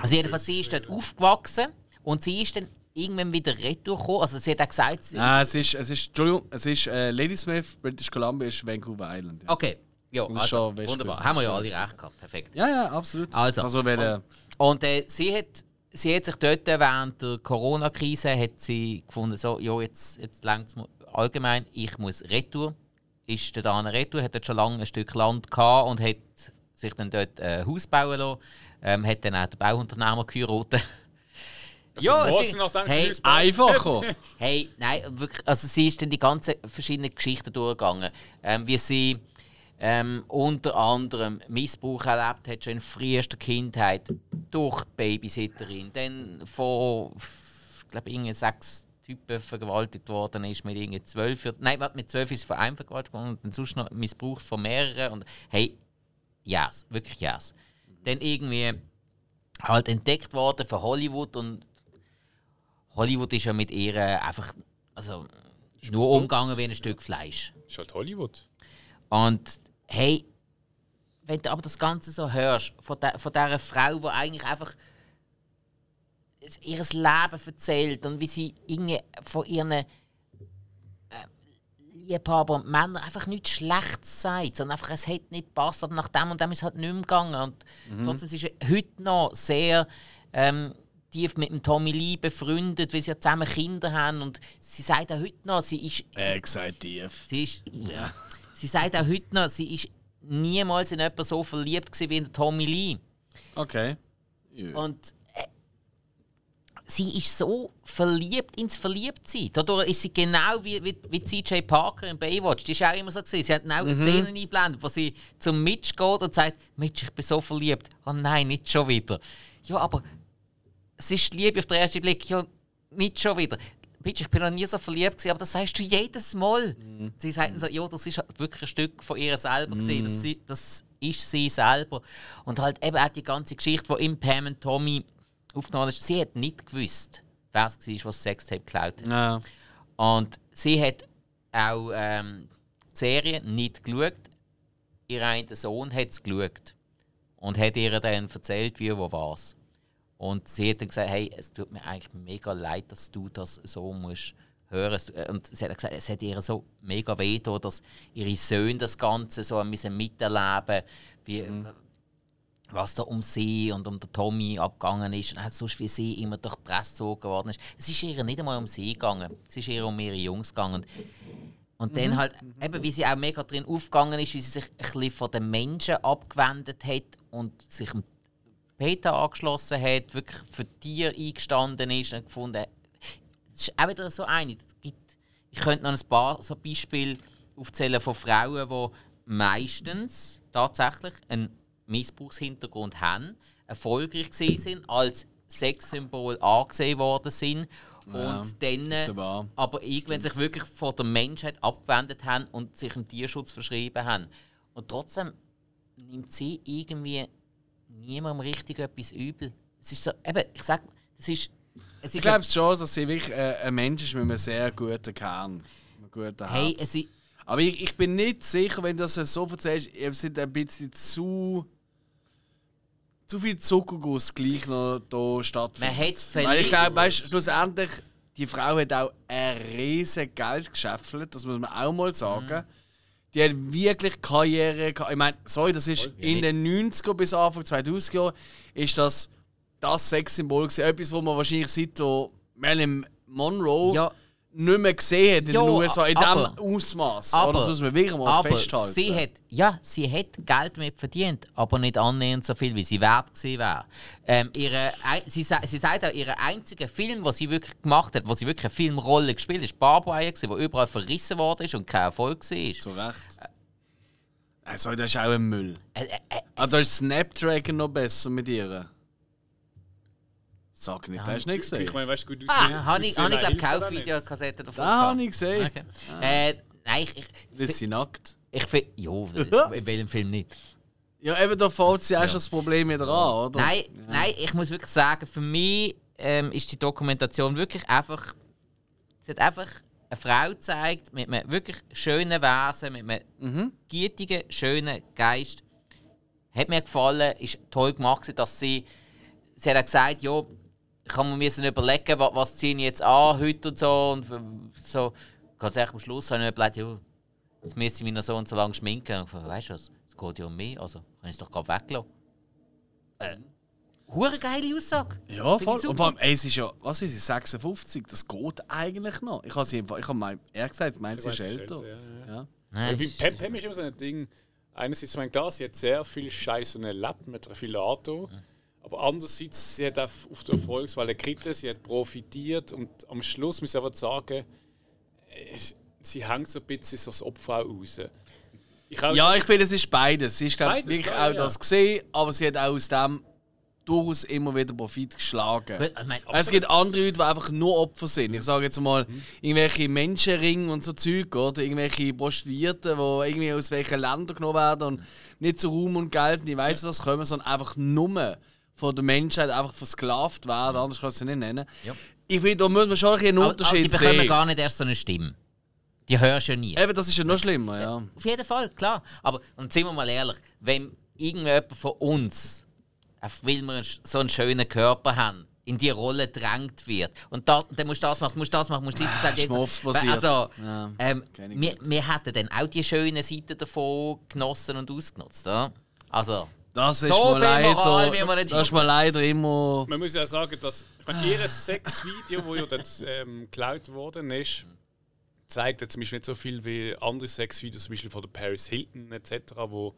Also jedenfalls, sie ist dort aufgewachsen und sie ist dann irgendwann wieder retour gekommen. Also sie hat auch gesagt... sie- Nein, es ist, es ist, Entschuldigung, es ist äh, Ladysmith, British Columbia ist Vancouver Island. Ja, Okay, ja, also, wunderbar. Haben wir ja alle recht gehabt. Perfekt. ja, ja absolut. Also, also weil, äh, Und äh, sie, hat, sie hat sich dort während der Corona-Krise hat sie gefunden, so, ja, jetzt, jetzt längt es allgemein, ich muss retour. Ist dort an retour, hat dort schon lange ein Stück Land gehabt und hat sich dann dort ein Haus bauen lassen. Ähm, hat dann auch den Bauunternehmer geheiratet. ja, was sie- nachdem hey, einfacher. Hey, nein, wirklich, also sie ist dann die ganzen verschiedenen Geschichten durchgegangen. Ähm, wie sie ähm, unter anderem Missbrauch erlebt hat, schon in frühester Kindheit, durch die Babysitterin, dann von, ich glaube, irgendwie sechs Typen vergewaltigt worden ist, mit irgendwie zwölf, nein, mit zwölf ist von einem vergewaltigt worden und dann sonst noch Missbrauch von mehreren und hey, yes, wirklich yes. Dann irgendwie halt entdeckt worden für Hollywood und Hollywood ist ja mit ihr äh, einfach also nur umgegangen wie ein Stück Fleisch. Ist halt Hollywood. Und hey, wenn du aber das Ganze so hörst, von, der, von dieser Frau, die eigentlich einfach ihr Leben erzählt und wie sie irgendwie von ihren äh, Liebhaber und Männern einfach nichts Schlechtes sagt, sondern einfach, es hat nicht gepasst, oder nach dem und dem ist es halt nicht mehr gegangen. Und Mhm. trotzdem ist sie heute noch sehr ähm, tief mit dem Tommy Lee befreundet, weil sie ja zusammen Kinder haben und sie sagt auch heute noch, sie ist Er gesagt tief. Sie, ist, sie sagt auch heute noch, sie ist niemals in jemanden so verliebt gewesen wie in Tommy Lee. Okay. Ja. Und äh, sie ist so verliebt ins Verliebtsein. Dadurch ist sie genau wie, wie, wie CJ Parker in Baywatch. Die ist auch immer so gewesen. Sie hat auch Mhm. Szenen eingeblendet, wo sie zum Mitch geht und sagt, Mitch, ich bin so verliebt. Oh nein, nicht schon wieder. Ja, aber es ist Liebe auf den ersten Blick. Ja, nicht schon wieder. Mitch, ich bin noch nie so verliebt gewesen, aber das sagst du jedes Mal. Sie sagen so, ja, das ist halt wirklich ein Stück von ihr selber gewesen. Das, sie- das ist sie selber. Und halt eben auch die ganze Geschichte, die im Pam und Tommy aufgenommen ist. Sie hat nicht gewusst, wer es war, was das Sextape geklaut hat. Ja. Und sie hat auch ähm, die Serie nicht geschaut. Ihr einer Sohn hat es geschaut. Und hat ihr dann erzählt, wie wo was. Und sie hat dann gesagt, hey, es tut mir eigentlich mega leid, dass du das so musst hören. Es- äh, Und sie hat gesagt, es hat ihr so mega weh dass ihre Söhne das Ganze so müssen miterleben wie was da um sie und um den Tommy abgegangen ist und auch sonst wie sie immer durch die Presse gezogen worden ist. Es ist ihr nicht einmal um sie gegangen, es ist ihr um ihre Jungs gegangen. Und dann halt, eben wie sie auch mega drin aufgegangen ist, wie sie sich ein bisschen von den Menschen abgewendet hat und sich dem Peter angeschlossen hat, wirklich für Tiere eingestanden ist und gefunden es ist auch wieder so eine. Gibt, ich könnte noch ein paar so Beispiele aufzählen von Frauen, die meistens tatsächlich einen Missbrauchshintergrund haben, erfolgreich gewesen sind, als Sexsymbol angesehen worden sind Ja, und dann wahr. aber irgendwann sich wirklich von der Menschheit abgewendet haben und sich dem Tierschutz verschrieben haben. Und trotzdem nimmt sie irgendwie niemandem richtig etwas übel. Es ist so, eben, ich sag, das ist. Es ist Ich glaube schon, dass sie wirklich äh, ein Mensch ist mit einem sehr guten Kern. Einem guten Herz. hey, Aber ich, ich bin nicht sicher, wenn du das so erzählst, es sind ein bisschen zu. Zu viel Zuckerguss gleich noch da stattfindet. Man hat's Weil ich glaube, weißt, schlussendlich, die Frau hat auch ein riesen Geld geschäffelt, das muss man auch mal sagen. Die hat wirklich Karriere gehabt. Ich meine, sorry, das ist in den 90er bis Anfang 2000er Jahren ist das das Sexsymbol gewesen. Etwas, wo man wahrscheinlich seit der Marilyn Monroe Ja. Nicht mehr gesehen hat in Ja, den USA in aber- diesem Ausmaß. aber, das muss man wirklich mal aber festhalten. sie hat, ja, sie hat Geld damit verdient, aber nicht annähernd so viel, wie sie wert gewesen wäre. Ähm, ihre, sie, sie sagt auch, ihr einziger Film, den sie wirklich gemacht hat, wo sie wirklich eine Filmrolle gespielt hat, war gewesen, wo überall verrissen worden ist und kein Erfolg war. Zu Recht. Also, das ist auch ein Müll. Äh, äh, äh, Also, ist Snapdragon noch besser mit ihr? Sag nicht, das hast du nicht gesehen. Ich meine, weißt du, gut, du ah, sie- habe ich, hab ich glaube davon. Gehabt. habe ich gesehen. Okay. Äh, nein, ich, ich, Das ist sie nackt. ich finde, ja, in welchem Film nicht? Ja, eben, da fällt sie auch schon das Problem wieder an, oder? Nein, nein, ich muss wirklich sagen, für mich ähm, ist die Dokumentation wirklich einfach. Sie hat einfach eine Frau gezeigt mit einem wirklich schönen Wesen, mit einem Mhm. gütigen, schönen Geist. Hat mir gefallen, ist toll gemacht, dass sie. Sie hat auch gesagt, ja, ich kann mir müssen überlegen, was, was ziehe ich jetzt an heute und so. Und so. Ganz ehrlich, am Schluss habe ich mir überlegt, ja, jetzt müsste ich mich noch so und so lange schminken. Und ich dachte, weißt du was, es geht ja um mich, also kann ich es doch gerade weglassen. Äh, hure geile Aussage. Ja, voll. Und vor allem, ey, es ist ja, was ist sie, 56? Das geht eigentlich noch. Ich habe sie, einfach- ich habe mein, eher gesagt, ich meine, sie ist älter. ja, ja. Ja. Nein, Weil Pam, Pam ist immer so ein Ding. Einerseits, ich meine, klar, sie hat sehr viel Scheiße erlebt mit viel Auto. Aber andererseits, sie hat auch auf der Erfolgswelle geritten, sie hat profitiert und am Schluss muss ich aber sagen, sie hängt so ein bisschen so das Opfer auch raus. Ich Ja, ich finde, es ist beides. Sie ist, glaube Beides, wirklich auch ja. das gesehen, aber sie hat auch aus dem durchaus immer wieder Profit geschlagen. Gut, ich Es gibt andere Leute, die einfach nur Opfer sind. Ich sage jetzt mal, irgendwelche Menschenringe und so Zeug, oder? Irgendwelche Prostituierten, die irgendwie aus welchen Ländern genommen werden und nicht zu Ruhm und Geld, ich weiß was kommen, sondern einfach nur von der Menschheit einfach versklavt werden, anders kann ich es nicht nennen. Ja. Ich finde, da muss man schon einen Aber, aber die Unterschied bekommen sehen. gar nicht erst so eine Stimme. Die hörst du ja nie. Eben, das ist ja noch schlimmer, ja. Auf jeden Fall, klar. Aber, und sind wir mal ehrlich, wenn irgendjemand von uns, weil wir so einen schönen Körper haben, in die Rolle gedrängt wird. Und da, dann musst du das machen, musst du das machen, musst du dies ist mir oft passiert. Also, Ja, ähm, wir, wir hätten dann auch die schönen Seiten davon genossen und ausgenutzt. Oder? Also, Das ist So Moral leider, das ist leider immer... Man muss ja sagen, dass ich ihr Sexvideo, wo ja dort ähm, geklaut worden ist, zeigt jetzt zum Beispiel nicht so viel wie andere Sexvideos, zum Beispiel von der Paris Hilton etc., wo,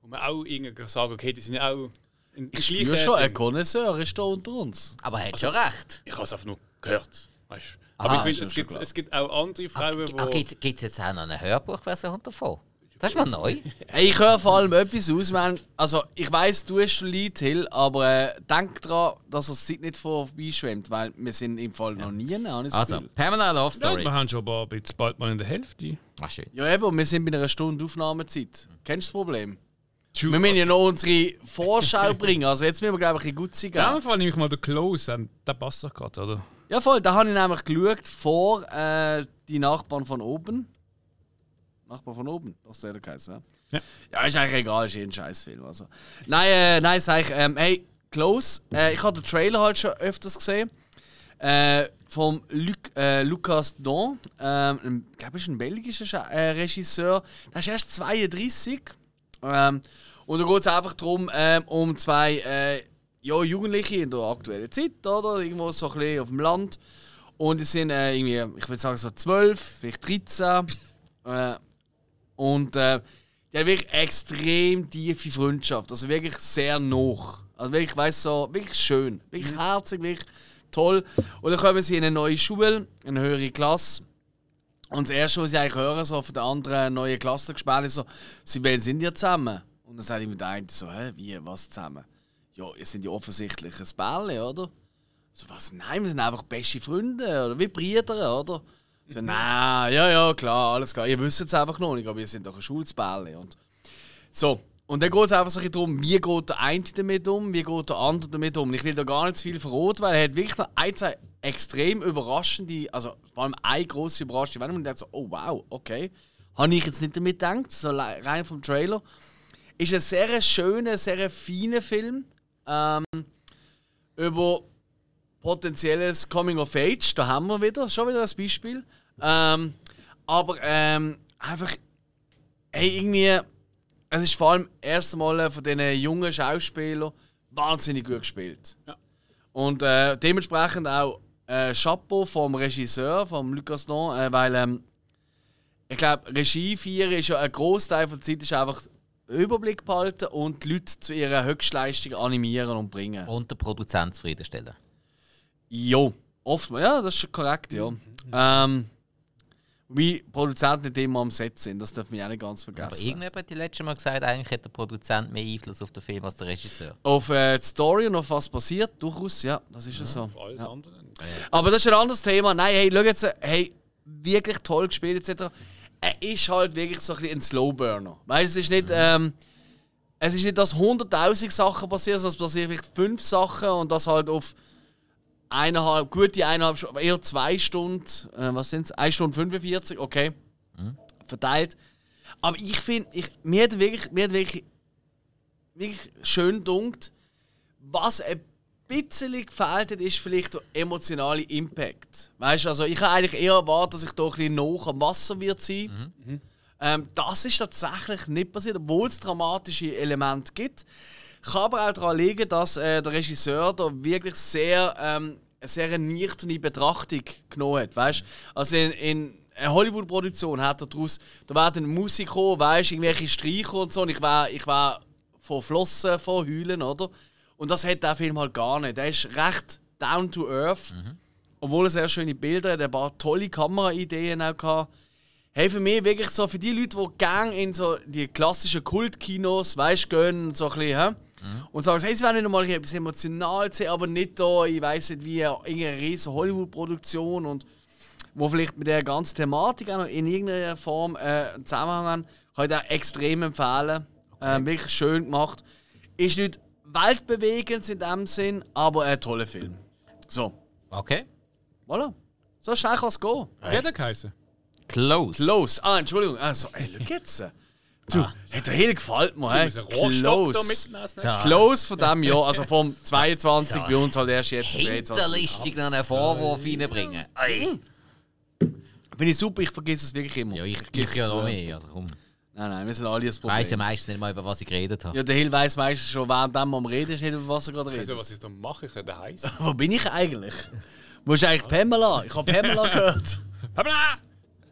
wo man auch irgendwie sagen, okay, die sind ja auch in, Ich spüre schon, ein Connoisseur ist da unter uns. aber er hat schon recht. Ich habe es einfach nur gehört. Weißt? Ah, Aber ich ist finde, es es gibt auch andere Frauen, Ah, die. Gibt es jetzt auch noch eine Hörbuchversion davon? Das ist mal neu. Ich höre vor allem etwas aus. Man, also, ich weiss, du hast schon Lied, Hill, aber äh, denk daran, dass er die Zeit nicht vorbeischwemmt, weil wir sind im Fall noch nie, das Also, Gefühl. Pamela Love Ja, Story. wir haben schon ein paar, jetzt bald mal in der Hälfte. Ach, schön. Ja, eben, wir sind bei einer Stunde Aufnahmezeit. Kennst du das Problem? True. Wir müssen ja noch unsere Vorschau bringen, also jetzt müssen wir, glaube ich, ein bisschen gut sein. In dem Fall nehme ich mal den Close an. Der passt doch gerade, oder? Ja, voll, da habe ich nämlich geschaut vor äh, die Nachbarn von oben. Nachbarn von oben, das ist der geheißen, ja? Ja. Ist eigentlich egal, ist eh ein Scheißfilm. Also. Nein, äh, nein, sag ich, ähm, hey, Close, äh, ich habe den Trailer halt schon öfters gesehen. Äh, vom Luc, äh, Lucas Don, ähm, ich glaube, ist ein belgischer Scha- äh, Regisseur. Der ist erst 32. Ähm, und da geht es einfach darum, ähm, um zwei äh, ja, Jugendliche in der aktuellen Zeit, oder? Irgendwo so ein bisschen auf dem Land. Und die sind äh, irgendwie, ich würde sagen, so 12, vielleicht 13. Und äh, die haben wirklich extrem tiefe Freundschaft. Also wirklich sehr noch. Also wirklich, weißt so, wirklich schön. Wirklich herzig, wirklich toll. Und dann kommen sie in eine neue Schule, in eine höhere Klasse. Und das Erste, was sie eigentlich hören, so von den anderen neuen Klassengespänen, ist so, sie wen sind ihr zusammen? Und dann sagt ihm der eine so, hä, wie, was zusammen? Ja, ihr seid ja offensichtlich ein Bälle, oder? So, was? Nein, wir sind einfach beste Freunde, oder wie Brüder, oder? So, nein, ja, ja, klar, alles klar. Ihr wisst es einfach noch nicht, aber ihr seid doch ein Schulsbälle. Und so. Und dann geht es einfach so ein darum, wie geht der eine damit um, wie geht der andere damit um. Und Ich will da gar nicht zu viel verraten, weil er hat wirklich ein, zwei extrem überraschende, also vor allem eine grosse überraschende Wendung. Und ich dachte so, oh wow, okay. Habe ich jetzt nicht damit gedacht, so rein vom Trailer. Ist ein sehr schöner, sehr feiner Film. Ähm, über potenzielles Coming of Age, da haben wir wieder, schon wieder ein Beispiel. Ähm, aber ähm, einfach, hey, irgendwie, es ist vor allem erst Mal von diesen jungen Schauspielern wahnsinnig gut gespielt. Ja. Und äh, dementsprechend auch äh, Chapeau vom Regisseur, vom Lucas Don, äh, weil ähm, ich glaube, Regie 4 ist ja ein Großteil der Zeit ist einfach Überblick behalten und die Leute zu ihrer Höchstleistung animieren und bringen. Und den Produzent zufriedenstellen. Jo, oft, ja, das ist korrekt, ja. Ähm, wie Produzenten nicht immer am Set sind, das darf man ja nicht ganz Aber vergessen. irgendjemand hat die letzte Mal gesagt, eigentlich hat der Produzent mehr Einfluss auf den Film als der Regisseur. Auf äh, die Story und auf was passiert, durchaus, ja, das ist ja so. Auf alles Ja. andere. Aber das ist ein anderes Thema. Nein, hey, schau jetzt, hey, wirklich toll gespielt etc. Er ist halt wirklich so ein bisschen ein Slowburner. Weißt du, es ist nicht, ähm, es ist nicht, dass 100.000 Sachen passieren, sondern es passieren vielleicht fünf Sachen und das halt auf eineinhalb, gute eineinhalb Stunden, eher zwei Stunden, äh, was sind es? 1 Stunde 45, okay. Verteilt. Aber ich finde, ich, mir hat wirklich, mir hat wirklich, wirklich schön dunkt, was ein bisschen gefehlt hat, ist vielleicht der emotionale Impact. Weißt du, also ich habe eigentlich eher erwartet, dass ich da ein bisschen noch am Wasser wird sein. Ähm, das ist tatsächlich nicht passiert, obwohl es dramatische Elemente gibt. Kann aber auch daran liegen, dass äh, der Regisseur da wirklich sehr, ähm, eine sehr nüchterne Betrachtung genommen hat. Weißt? Also in, in einer Hollywood-Produktion hat er daraus, da werden Musik kommen, weißt, irgendwelche Streicher und so. Und ich war, ich war von Flossen, von Heulen, oder? Und das hat der Film halt gar nicht. Der ist recht down to earth. Obwohl er sehr schöne Bilder hat, ein paar tolle Kameraideen auch gehabt. Hey, für mich wirklich so, für die Leute, die gerne in so die klassischen Kultkinos, weißt gehen, so ein bisschen, hä? Und sagen, hey, sie wollen nicht mal etwas emotional sehen, aber nicht da, ich weiß nicht, wie irgendeine riesige Hollywood-Produktion und wo vielleicht mit der ganzen Thematik auch noch in irgendeiner Form äh, einen Zusammenhang haben, kann ich auch extrem empfehlen. Ähm, wirklich schön gemacht. Ist nicht weltbewegend in dem Sinn, aber ein toller Film. So, Okay. voilà. So schnell kann es gehen. Wie hat er? Close. Close. Ah, Entschuldigung. Also, ey, schau jetzt. Du, hat der Hill gefällt mir, hä? Ein Close. Close von diesem Jahr, also vom 22 bei uns halt erst jetzt. am 23. Hinterlistig noch einen Vorwurf reinbringen. Ei. Finde ich super, ich vergesse es wirklich immer. Ja, ich, ich ja noch mehr. Also komm. Nein, nein, wir sind alle das Ich weiss ja Problem. meistens nicht mal, über was ich geredet habe. Ja, der Hill weiss meistens schon, während man am Reden ist, nicht über was er gerade redet. Also, was ich da mache, ich rede heiß. Wo bin ich eigentlich? Wo ist eigentlich Pamela? Ich habe Pamela gehört. Pamela!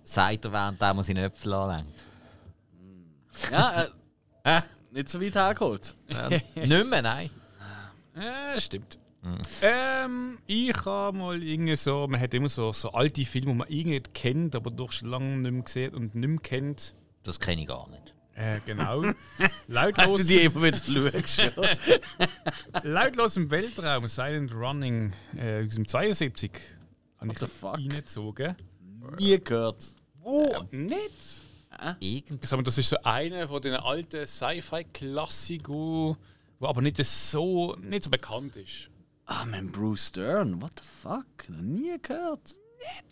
Sagt er, während er seine Äpfel anlängt. Ja, äh, nicht so weit hergeholt. Nicht mehr, nein. Äh, stimmt. Ähm, ich habe mal irgendwie so, man hat immer so, so alte Filme, die man irgendwie kennt, aber doch schon lange nicht mehr gesehen und nicht mehr kennt. Das kenne ich gar nicht. Äh, genau. Lautlos, die immer wieder schaust. ja. lautlos im Weltraum, Silent Running äh, aus dem 72. Habe ich reingezogen. Nie gehört. Oh, nicht? Irgend Ich sag mal, das ist so einer von den alten Sci-Fi-Klassikern, wo aber nicht so, nicht so bekannt ist. Ah, mein Bruce Dern, what the fuck? Noch nie gehört.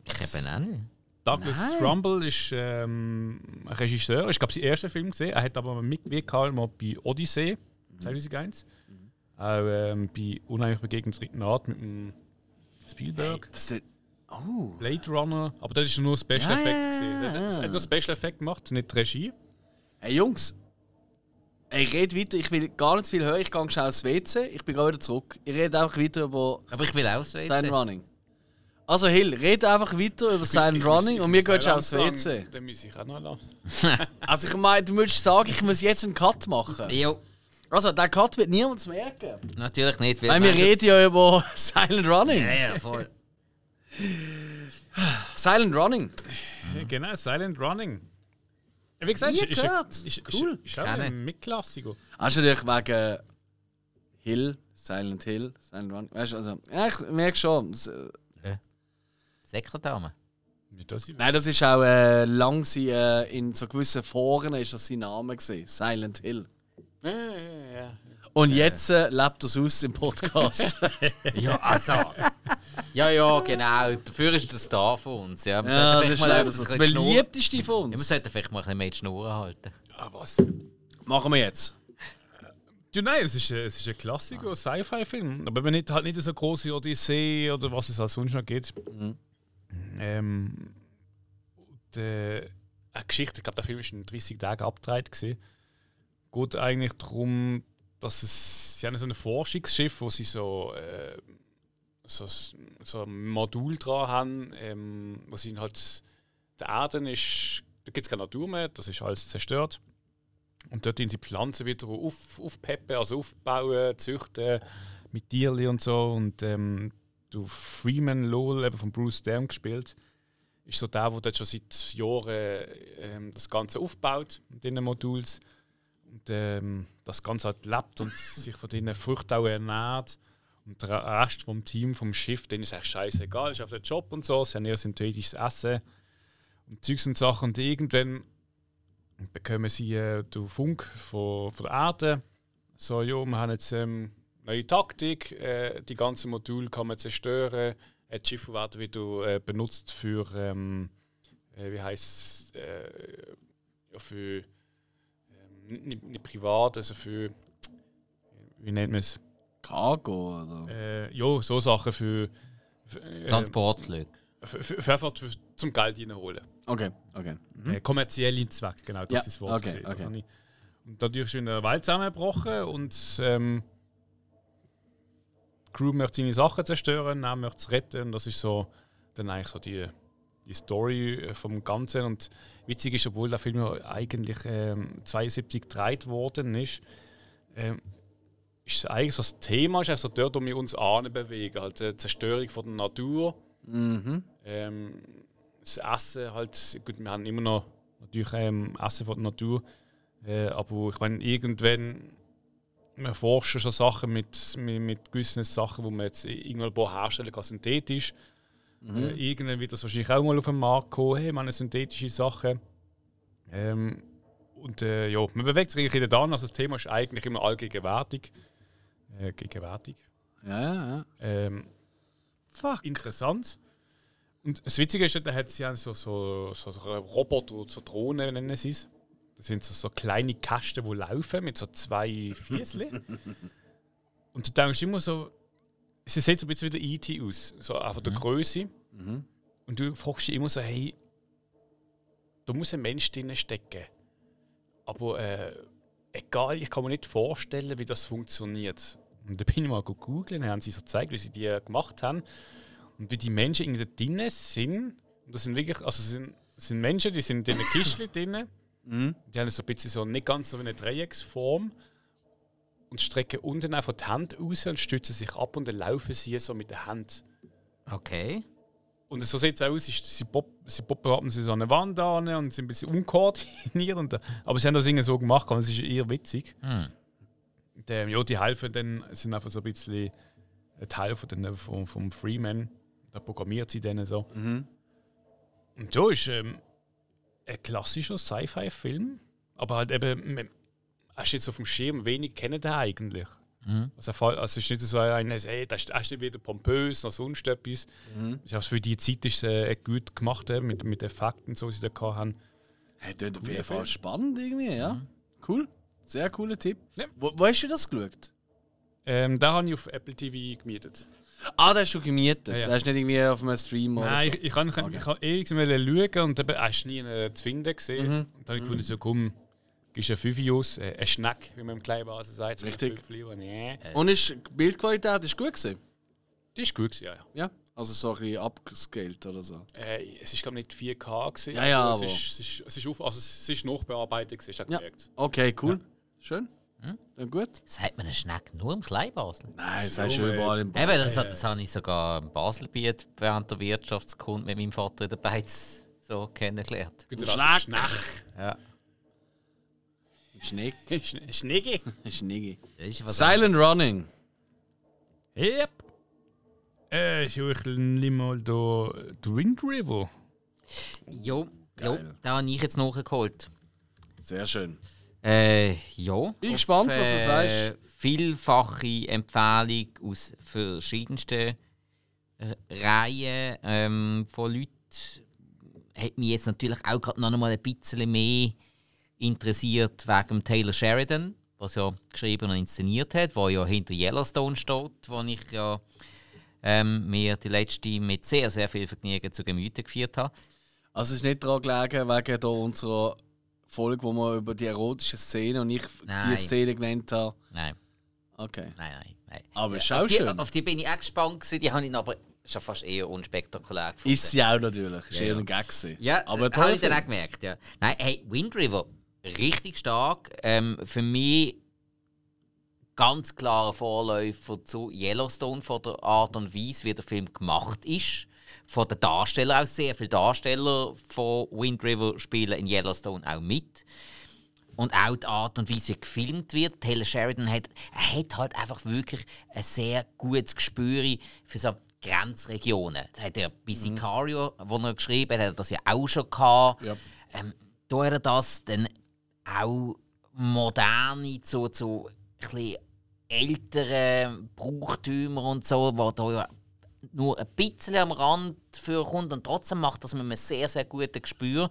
ich eben auch nicht. Douglas Nein. Trumbull ist ähm, ein Regisseur. Ich glaube, sein erster Film gesehen. Er hat aber mitgewirkt mal bei Odyssey 2001. Auch ähm, bei Unheimlich begegnet dritten Art mit dem Spielberg. Das ist der, oh. Blade Runner. Aber das ist nur Special Ja, Effect. ja, gesehen. ja, Er ja. hat nur Special Effect gemacht, nicht die Regie. Hey Jungs. Ey, red weiter. Ich will gar nicht viel hören. Ich gehe schnell aufs WC. Ich bin gerade wieder zurück. Ich rede einfach weiter über Aber ich will auch das Silent WC. Running. Also Hill, red einfach weiter über Silent Ich Running und ich wir gehen auch schon aufs WC. Dann muss ich auch noch lassen. Also ich meine, du müsstest sagen, ich muss jetzt einen Cut machen. Jo, Also, der Cut wird niemand merken. natürlich nicht. Weil wir reden ja über Silent Running. Ja, ja, voll. Silent Running. Ja, Genau, Silent Running. Wie gesagt, Nie ist, gehört. ist, ist, Cool. ist, ist auch ein Mitklassiker. Hast du natürlich wegen Hill, Silent Hill, Silent Running. Weißt du, also, ja, ich merke schon. Das, äh, ich nein, das ist auch äh, lang sie, äh, in so gewissen Foren ist das sein Name gesehen. Silent Hill. Ja, ja, ja. Und jetzt äh, lebt das aus im Podcast. Ja, also. ja, ja, genau. Dafür ist der Star von uns. Ja, wir ja, das ist mal das, öfters das ein bisschen schnurren. beliebteste von Ja, wir uns. sollten vielleicht mal ein bisschen mehr die Schnur halten. Ah, was? Machen wir jetzt. Du, nein, es ist, ein- es ist ein Klassiker, ein Sci-Fi-Film. Aber wenn nicht, halt nicht so große Odyssee oder was es als sonst noch gibt. Ähm, und, äh, eine Geschichte, ich glaube, der Film ist in 30 Tagen abgedreht. gewesen. Geht eigentlich darum, dass es. Sie haben so ein Forschungsschiff, wo sie so. Äh, so, so ein Modul dran haben, ähm, wo sie halt. Der Erden ist. Da gibt es keine Natur mehr, das ist alles zerstört. Und dort in sie Pflanzen wieder auf, aufpeppen, also aufbauen, züchten mit Tierli und so. Und ähm, du Freeman Lowell, eben von Bruce Dern gespielt, ist so der, der dort schon seit Jahren ähm, das Ganze aufbaut mit diesen Moduls. Und ähm, das Ganze halt lebt und sich von diesen Früchten auch ernährt. Und der Rest vom Team, vom Schiff, denen ist eigentlich scheißegal, ist auf den Job und so, sie haben ihr synthetisches Essen und Zeugs und Sachen. Und irgendwann bekommen sie äh, den Funk von, von der Erde. So, ja, wir haben jetzt ähm, neue Taktik, äh, die ganzen Module kann man zerstören. Äh, die Schiffe werden wieder äh, benutzt für, ähm, äh, wie heißt äh, ja, für nicht, nicht privat, also für, wie nennt man es? Cargo oder? Äh, ja, so Sachen für, für, äh, Transportflüge. für, für, für, einfach für, zum Geld reinholen. Okay, okay. Äh, kommerzielle Zweck, genau, das Ja, ist das Wort. okay. Das okay. habe ich- Und dadurch ist in der Welt zusammengebrochen und ähm, die Crew möchte seine Sachen zerstören, er möchte es retten. Und das ist so dann eigentlich so die, die Story äh, vom Ganzen. Und witzig ist, obwohl der Film ja eigentlich ähm, 72 gedreht worden ist, ähm, ist eigentlich so das Thema ist eigentlich so dort, wo wir uns bewegen, halt die Zerstörung von der Natur. Mhm. Ähm, das Essen halt, gut, wir haben immer noch natürlich ähm, Essen von der Natur, äh, aber ich meine, irgendwann, wir forschen schon Sachen mit, mit, mit gewissen Sachen, die man jetzt irgendwo herstellen kann, synthetisch. Äh, irgendwann wird das wahrscheinlich auch mal auf den Markt kommen, hey, man synthetische Sachen. Ähm, und äh, ja, man bewegt sich eigentlich da, also das Thema ist eigentlich immer allgegenwärtig. äh, gegenwärtig. Ja, ja, ja. Ähm, Fuck. interessant. Und das Witzige ist, da hat sie ja so, so, so, so Roboter, so Drohnen nennen sie es. Das sind so, so kleine Kasten, die laufen mit so zwei Füßchen. Und du denkst immer so, sie sieht so ein bisschen wie der E.T. aus, so einfach der Größe. Und du fragst dich immer so, hey, da muss ein Mensch drin stecken. Aber äh, egal, ich kann mir nicht vorstellen, wie das funktioniert. Und da bin ich mal googeln, haben sie so gezeigt, wie sie die gemacht haben. Und wie die Menschen irgendwie da drinnen sind. Und das sind wirklich, also sind, sind Menschen, die sind in einer Kiste drinnen. Die haben so ein bisschen so nicht ganz so wie eine Dreiecksform. Und strecken unten einfach die Hand raus und stützen sich ab und dann laufen sie so mit der Hand. Okay. Und so sieht es auch aus, ist- sie, pop, sie poppen ab und zu so an eine Wand an und sind ein bisschen unkoordiniert. Und, aber sie haben das irgendwie so gemacht, und es ist eher witzig. Hm. Und, ähm, ja, die helfen dann, sind einfach so ein bisschen ein Teil von den, vom, vom Freeman. Da programmiert sie dann so. Und so ist ähm, ein klassischer Sci-Fi-Film. Aber halt eben, man- hast du jetzt auf dem Schirm wenig kennen den eigentlich. Also, voll- also es ist nicht so ein, hey, das ist, das ist nicht wieder pompös noch sonst etwas. Ich glaube, für die Zeit ist es äh, gut gemacht äh, mit, mit Effekten, so wie sie da haben. Hey, das auf jeden Fall spannend irgendwie, ja. Cool. Sehr cooler Tipp. Ja. Wo, wo hast du das geschaut? Ähm, da habe ich auf Apple TV gemietet. Ah, da hast du gemietet. Ja, ja. Hast du nicht irgendwie auf einem Stream oder Nein, so. ich, ich, kann, ich, ich, ich kann ewig schauen und eben hast du nie einen Zwingenden gesehen. Und dann habe ich gefunden, so, komm, gibst einen Fünfi aus, äh, ein Schneck, wie man im Kleinbasen sagt. ein Richtig. Fünfli, und, nee. Und ist, die Bildqualität ist gut gewesen? Die ist gut, gewesen, ja. ja. Ja. Also so ein bisschen upscaled oder so. Äh, es glaube ich, nicht 4K. Gewesen, Ja, ja, aber Es ist, es ist, es ist, auf, also es ist nachbearbeitet, gewesen, Ja. gemerkt. Okay, cool. Schön. Ja, gut. Sagt man einen Schneck nur im Kleinbasel? Nein, das So, du ey. überall im Eben, das, hat- das habe ich sogar im Baselbiet während der Wirtschaftskunde mit meinem Vater in der Beiz so kennengelernt. Gut, Ein ist Schneck. Ja. Schneck. Schne- Schneggi. Schneggi. Das ist was Silent anderes. Running. Yep. Äh, ich suche mal da Wind River. Jo, jo, da habe ich jetzt nachgeholt. Sehr schön. Äh, ja. Bin gespannt, was du äh, sagst. Vielfache Empfehlung aus verschiedensten äh, Reihen ähm, von Leuten. Hat mich jetzt natürlich auch gerade noch mal ein bisschen mehr interessiert wegen Taylor Sheridan, was ja geschrieben und inszeniert hat, der ja hinter Yellowstone steht, wo ich ja ähm, mir die letzte mit sehr, sehr viel Vergnügen zu Gemüte geführt habe. Also es ist nicht daran gelegen, wegen da unserer Folge, wo wir über die erotische Szene und ich Nein. die Szene genannt habe. Nein. Okay. Nein, nein, nein. Aber ist auf auch die, schön. Auf die bin ich auch gespannt gewesen, die habe ich aber schon fast eher unspektakulär gefunden. Ist sie auch natürlich. Ist Ja, eher ja. ein Gag gewesen. ja, aber aber toll. habe ich dann auch gemerkt, ja. Nein, hey, Wind River, richtig stark. Ähm, für mich ganz klarer Vorläufer zu Yellowstone von der Art und Weise, wie der Film gemacht ist. Von den Darstellern auch sehr viele Darsteller von Wind River spielen in Yellowstone auch mit. Und auch die Art und Weise, wie gefilmt wird. Taylor Sheridan hat, hat halt einfach wirklich ein sehr gutes Gespür für so Grenzregionen. Das hat er bei Sicario, wo er geschrieben hat, hat er das ja auch schon gehabt. Ja. Ähm, da hat er das dann auch moderne, so, so ein bisschen ältere Brauchtümer und so, wo da ja nur ein bisschen am Rand für kommt und trotzdem macht das mit einem sehr, sehr guten Gespür.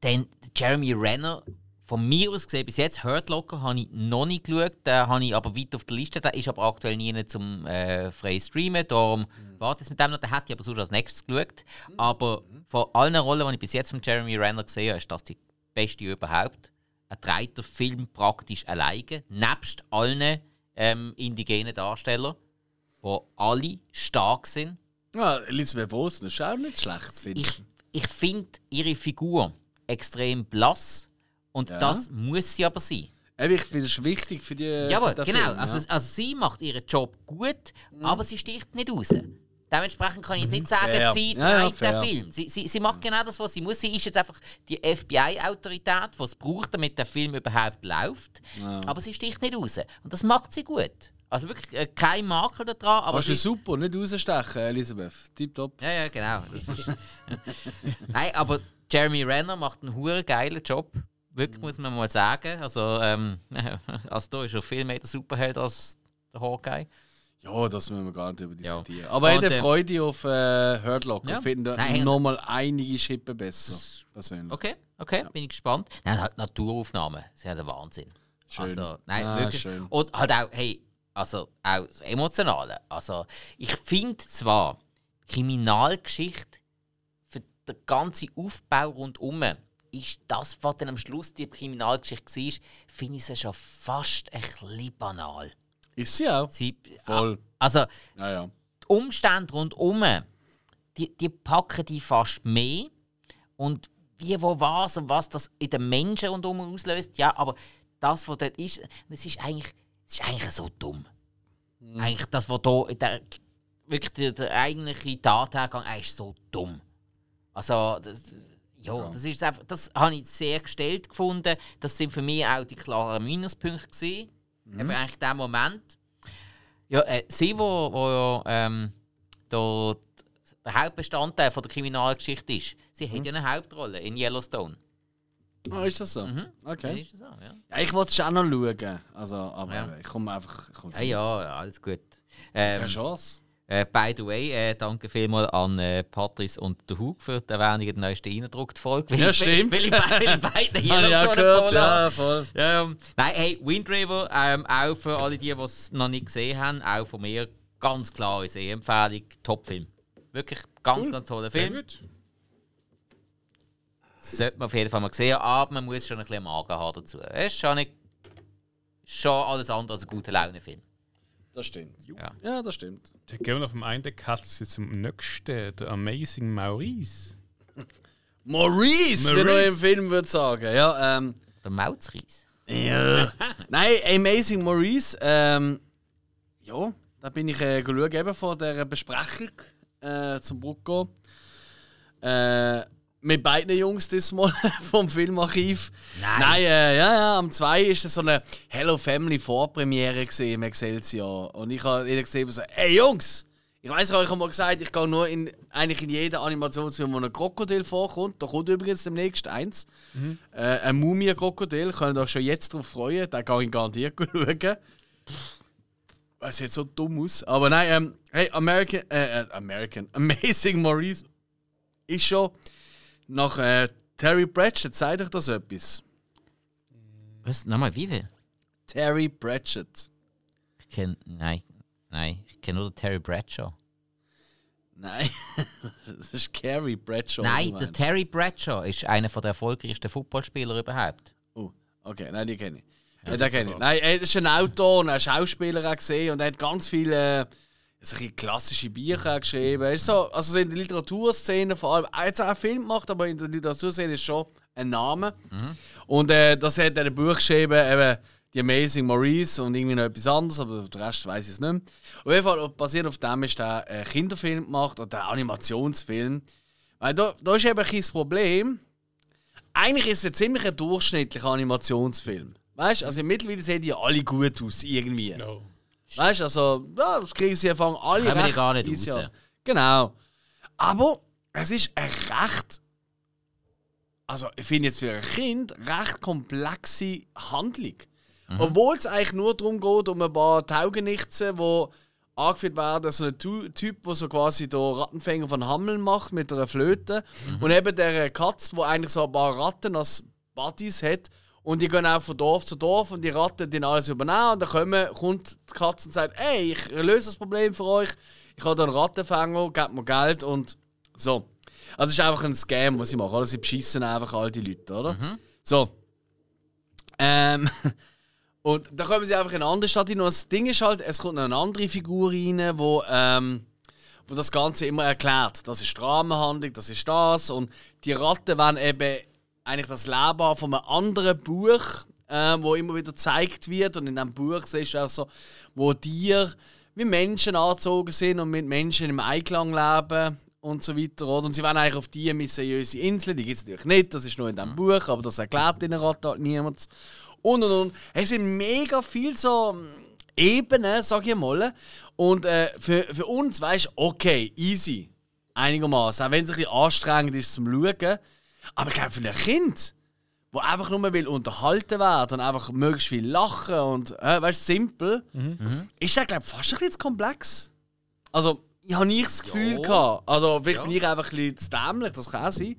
Dann Jeremy Renner, von mir aus gesehen, bis jetzt, Hurt Locker, habe ich noch nicht geschaut. Den habe ich aber weit auf der Liste. Der ist aber aktuell nie zum äh, frei streamen. Darum warte ich mit dem noch. Den hätte ich aber sonst als nächstes geschaut. Aber von allen Rollen, die ich bis jetzt von Jeremy Renner gesehen habe, ist das die beste überhaupt. Er trägt den Film praktisch alleine, nebst allen ähm, indigenen Darstellern, die alle stark sind. Ja, Elisabeth Wilson ist auch nicht schlecht, finde ich. ich, finde ihre Figur extrem blass und Ja. das muss sie aber sein. Eben, ich finde es wichtig für die. Jawohl, für genau. Film, also, ja. also sie macht ihren Job gut, aber sie sticht nicht raus. Dementsprechend kann ich jetzt nicht sagen, Fair. sie Ja, ja, den Film. Sie, sie, sie macht genau das, was sie muss. Sie ist jetzt einfach die FBI-Autorität, die es braucht, damit der Film überhaupt läuft. Aber sie sticht nicht raus. Und das macht sie gut. Also wirklich äh, kein Makel daran. Aber Kannst du super, nicht rausstechen, Elisabeth. Tipptopp. Ja, ja, genau. Ist Nein, aber Jeremy Renner macht einen hure geilen Job. Wirklich, muss man mal sagen. Also, ähm, also da ist er viel mehr der Superheld als der Hawkeye. Ja, das müssen wir gar nicht über diskutieren. Aber Und, ich hätte äh, Freude auf äh, Hurt Locker. Ja. Ich finde nochmal einige Schippen besser. Persönlich. Okay, okay, bin ich gespannt. Nein, halt Naturaufnahmen, das ist ja der Wahnsinn. Schön. Also, nein, Ah, wirklich. schön. Und halt auch, hey, also auch das Emotionale. Also, ich finde zwar, Kriminalgeschichte für den ganzen Aufbau rundum ist das, was dann am Schluss die Kriminalgeschichte war, finde ich sie schon fast ein bisschen banal. Ist sie auch. Sie, Voll. Also, Ja, ja. die Umstände rundum, die, die packen die fast mehr. Und wie, wo, was und was das in den Menschen rundum auslöst, ja, aber das, was dort ist, das ist eigentlich, das ist eigentlich so dumm. Eigentlich das, was da in der, wirklich der, der eigentliche Tathergang er ist so dumm. Also, das, ja, das ist einfach, das habe ich sehr gestellt gefunden. Das sind für mich auch die klaren Minuspunkte gewesen. Eben eigentlich der Moment. Ja, äh, sie, wo, wo ja, ähm, da der Hauptbestandteil von der Kriminalgeschichte ist, sie hat ja eine Hauptrolle in Yellowstone. Ah, ist das so? Dann Okay. das so, ja. Ja, ich wollte es auch noch schauen. Also, aber Ja. ich komme einfach. Ich komme Ja, ja, ja, alles gut. Ähm, Keine Chance. Äh, by the way, äh, danke vielmals an äh, Patrice und der Hug für die Erwähnung der neuesten eingedruckten Folge. Weil Ja, stimmt. Weil weil ich beide Habe ich auch Yellowstone gehört. Ja, voll. Ähm, nein, hey, Wind River, ähm, auch für alle, die die es noch nicht gesehen haben, auch von mir ganz klare Sehempfehlung, Top-Film. Wirklich ganz, ganz toller Sehr Film. gut. Sollte man auf jeden Fall mal sehen, aber man muss schon ein bisschen Magen haben dazu. Es ist schon, nicht, schon alles andere als ein guter Laune-Film. Das stimmt. Ja. Ja, das stimmt. Dann gehen wir noch vom einen Cut zum nächsten, der Amazing Maurice. Maurice, wie Maurice. er im Film würde sagen. Ja, ähm. Der Mauzreis. Ja. Nein, Amazing Maurice. Ähm, ja, da bin ich äh, geschaut, eben von der Besprechung äh, zum Brucko. Äh, mit beiden Jungs diesmal vom Filmarchiv. Nein. Nein, äh, ja, ja, am 2 ist das so eine Hello Family Vorpremiere gesehen im Excelsior. Und ich habe gesehen, so, ey Jungs! Ich weiß, ich habe euch mal gesagt, ich gehe nur in, eigentlich in jeden Animationsfilm, wo ein Krokodil vorkommt. Da kommt übrigens demnächst eins. Äh, ein Mumie-Krokodil, könnt ihr euch schon jetzt darauf freuen. Da gehe ich garantiert schauen. Es sieht so dumm aus. Aber nein, ähm, hey, American, äh, äh, American, Amazing Maurice ist schon nach äh, Terry Pratchett, sagt euch das etwas? Was? Nochmal, wie viel? Terry Pratchett. Ich kenne. Nein. Nein. Ich kenne nur den Terry Bradshaw. Nein, das ist Carrie Bradshaw. nein, der. Terry Bradshaw ist einer der erfolgreichsten Footballspieler überhaupt. Oh, okay, nein, die kenne ich. Ja, den kenne ich. Nein, er ist ein Autor und ein Schauspieler gesehen und er hat ganz viele äh, so ein bisschen klassische Bücher geschrieben. Ist so, also so in der Literaturszene vor allem, er hat auch Film gemacht, aber in der Literaturszene ist schon ein Name. Und äh, das hat er ein Buch geschrieben, eben The Amazing Maurice und irgendwie noch etwas anderes, aber den Rest weiß ich es nicht mehr. Auf jeden Fall, basiert auf dem ist der ein Kinderfilm gemacht oder ein Animationsfilm. Weil da, da ist eben ein Problem, eigentlich ist es ein ziemlich ein durchschnittlicher Animationsfilm. Weißt du, also mittlerweile sehen die alle gut aus, irgendwie. No. Weißt du, also, ja, das kriegen sie einfach alle Kommen recht gar nicht raus. an. Genau. Aber es ist eine recht, also ich finde jetzt für ein Kind, recht komplexe Handlung. Obwohl es eigentlich nur darum geht, um ein paar Taugenichtse, die angeführt werden, so ein Typ, der so quasi der Rattenfänger von Hameln macht mit einer Flöte. Und eben der Katz, wo eigentlich so ein paar Ratten als Buddies hat. Und die gehen auch von Dorf zu Dorf und die Ratten den alles übernehmen. Und dann kommen, kommt die Katze und sagt: Ey, ich löse das Problem für euch. Ich habe da einen Rattenfänger, gebt mir Geld und so. Also, es ist einfach ein Scam, was sie machen. oder? Sie beschissen einfach all die Leute, oder? So. Ähm. Und da kommen sie einfach in eine andere Stadt hin. Und das Ding ist halt, es kommt noch eine andere Figur rein, wo, ähm, wo das Ganze immer erklärt. Das ist Rahmenhandlung, das ist das. Und die Ratten werden eben eigentlich das Leben von einem anderen Buch, ähm, wo immer wieder gezeigt wird. Und in diesem Buch siehst du auch so, wo Tiere wie Menschen angezogen sind und mit Menschen im Einklang leben und so weiter. Oder? Und sie wollen eigentlich auf diese mysteriöse Insel, die gibt es natürlich nicht, das ist nur in diesem Buch, aber das erklärt in der Ratte halt niemand. Und und und. Es sind mega viel so Ebenen, sag ich mal. Und äh, für, für uns, weißt du, okay, easy. Einigermaßen. Auch wenn es ein bisschen anstrengend ist zum Schauen. Aber ich glaube, für ein Kind, wo einfach nur will unterhalten werden und einfach möglichst viel lachen und, äh, weißt simpel, ist der, glaube ich, fast ein bisschen zu komplex. Also, ich habe nicht das Gefühl Ja. gehabt. Also, vielleicht Ja. bin ich einfach ein bisschen zu dämlich, das kann sein.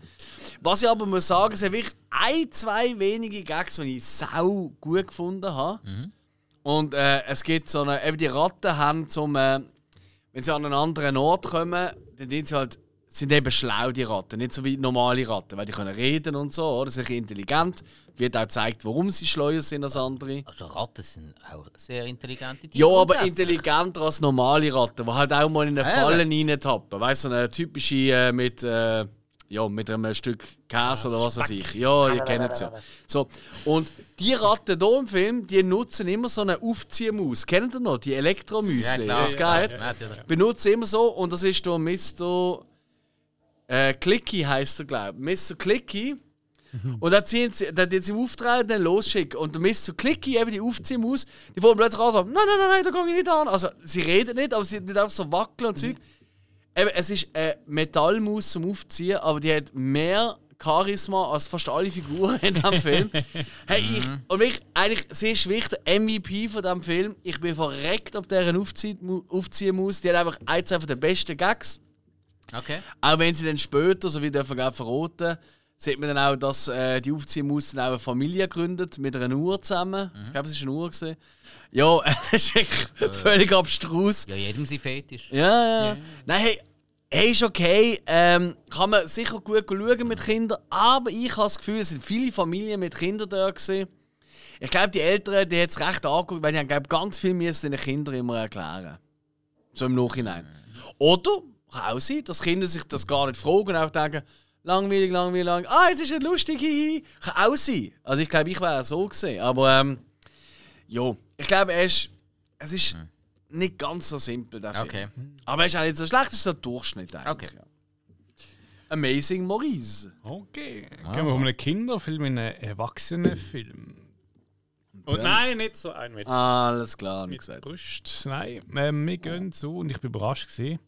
Was ich aber muss sagen, es sind wirklich ein, zwei wenige Gags, die ich sau gut gefunden habe. Und äh, es gibt so eine, eben die Ratten haben zum, äh, wenn sie an einen anderen Ort kommen, dann sind sie halt, sind eben schlau, die Ratten, nicht so wie normale Ratten, weil die können reden und so, oder? sind intelligent. Wird auch gezeigt, warum sie schleuer sind als andere. Also Ratten sind auch sehr intelligente Ja, aber intelligenter als normale Ratten, die halt auch mal in eine Ja, Falle aber- reintappen. Weißt du, so eine typische äh, mit, äh, ja, mit einem Stück Käse oder was weiß ich. Ja, ihr kennt es ja. So. Und die Ratten hier im Film, die nutzen immer so eine Aufziehmaus. Kennt ihr noch? Die Ja, Elektromüsli. klar. das Ja, geht. ja, natürlich. Benutzen immer so und das ist der Mr. Äh, Clicky heißt er, glaube ich. Mr. Clicky. Und dann ziehen sie, dann sie auftreten und dann losschicken. Und der Mr. Clicky, eben die Aufziehmaus, die fangen plötzlich an so, nein, nein, nein, nein, da gehe ich nicht an. Also sie reden nicht, aber sie nicht einfach so wackeln und Zeug. Eben, es ist eine Metallmaus zum Aufziehen, aber die hat mehr Charisma als fast alle Figuren in diesem Film. Hey, ich, und wirklich, eigentlich, sie ist der MVP von diesem Film. Ich bin verreckt ab dieser Aufzieh- Aufziehmaus. Die hat einfach eins der besten Gags. Okay. Auch wenn sie dann später, so wie dürfen auch verraten, sieht man dann auch, dass äh, die Aufziehmaus dann auch eine Familie gründet mit einer Uhr zusammen. Ich glaube, es war eine Uhr. Gewesen. Ja, das ist wirklich völlig abstrus. Ja, jedem sein Fetisch. Ja, ja. Nein, hey, hey, ist okay. Ähm, kann man sicher gut schauen mit Kindern, aber ich habe das Gefühl, es sind viele Familien mit Kindern da gewesen. Ich glaube, die Eltern, die haben es recht angeguckt, weil die haben glaub, ganz viel müssen den Kindern immer erklären. So im Nachhinein. Oder kann auch sein, dass Kinder sich das gar nicht fragen und auch denken, langweilig, langweilig, langweilig. Ah, jetzt ist es lustig, hihi. Kann auch sein. Also ich glaube, ich wäre so gesehen. Aber ähm, ja, ich glaube, er ist, es ist nicht ganz so simpel, der Film. Okay. Aber er ist auch nicht so schlecht, es ist ein Durchschnitt eigentlich. Okay. Ja. Amazing Maurice. Okay. Gehen Ah. wir von einem Kinderfilm in einen Erwachsenenfilm. Oh nein, nicht so ein mit, Alles klar, wie mit gesagt. Brust. Nein, ähm, wir gehen so und ich bin überrascht gesehen,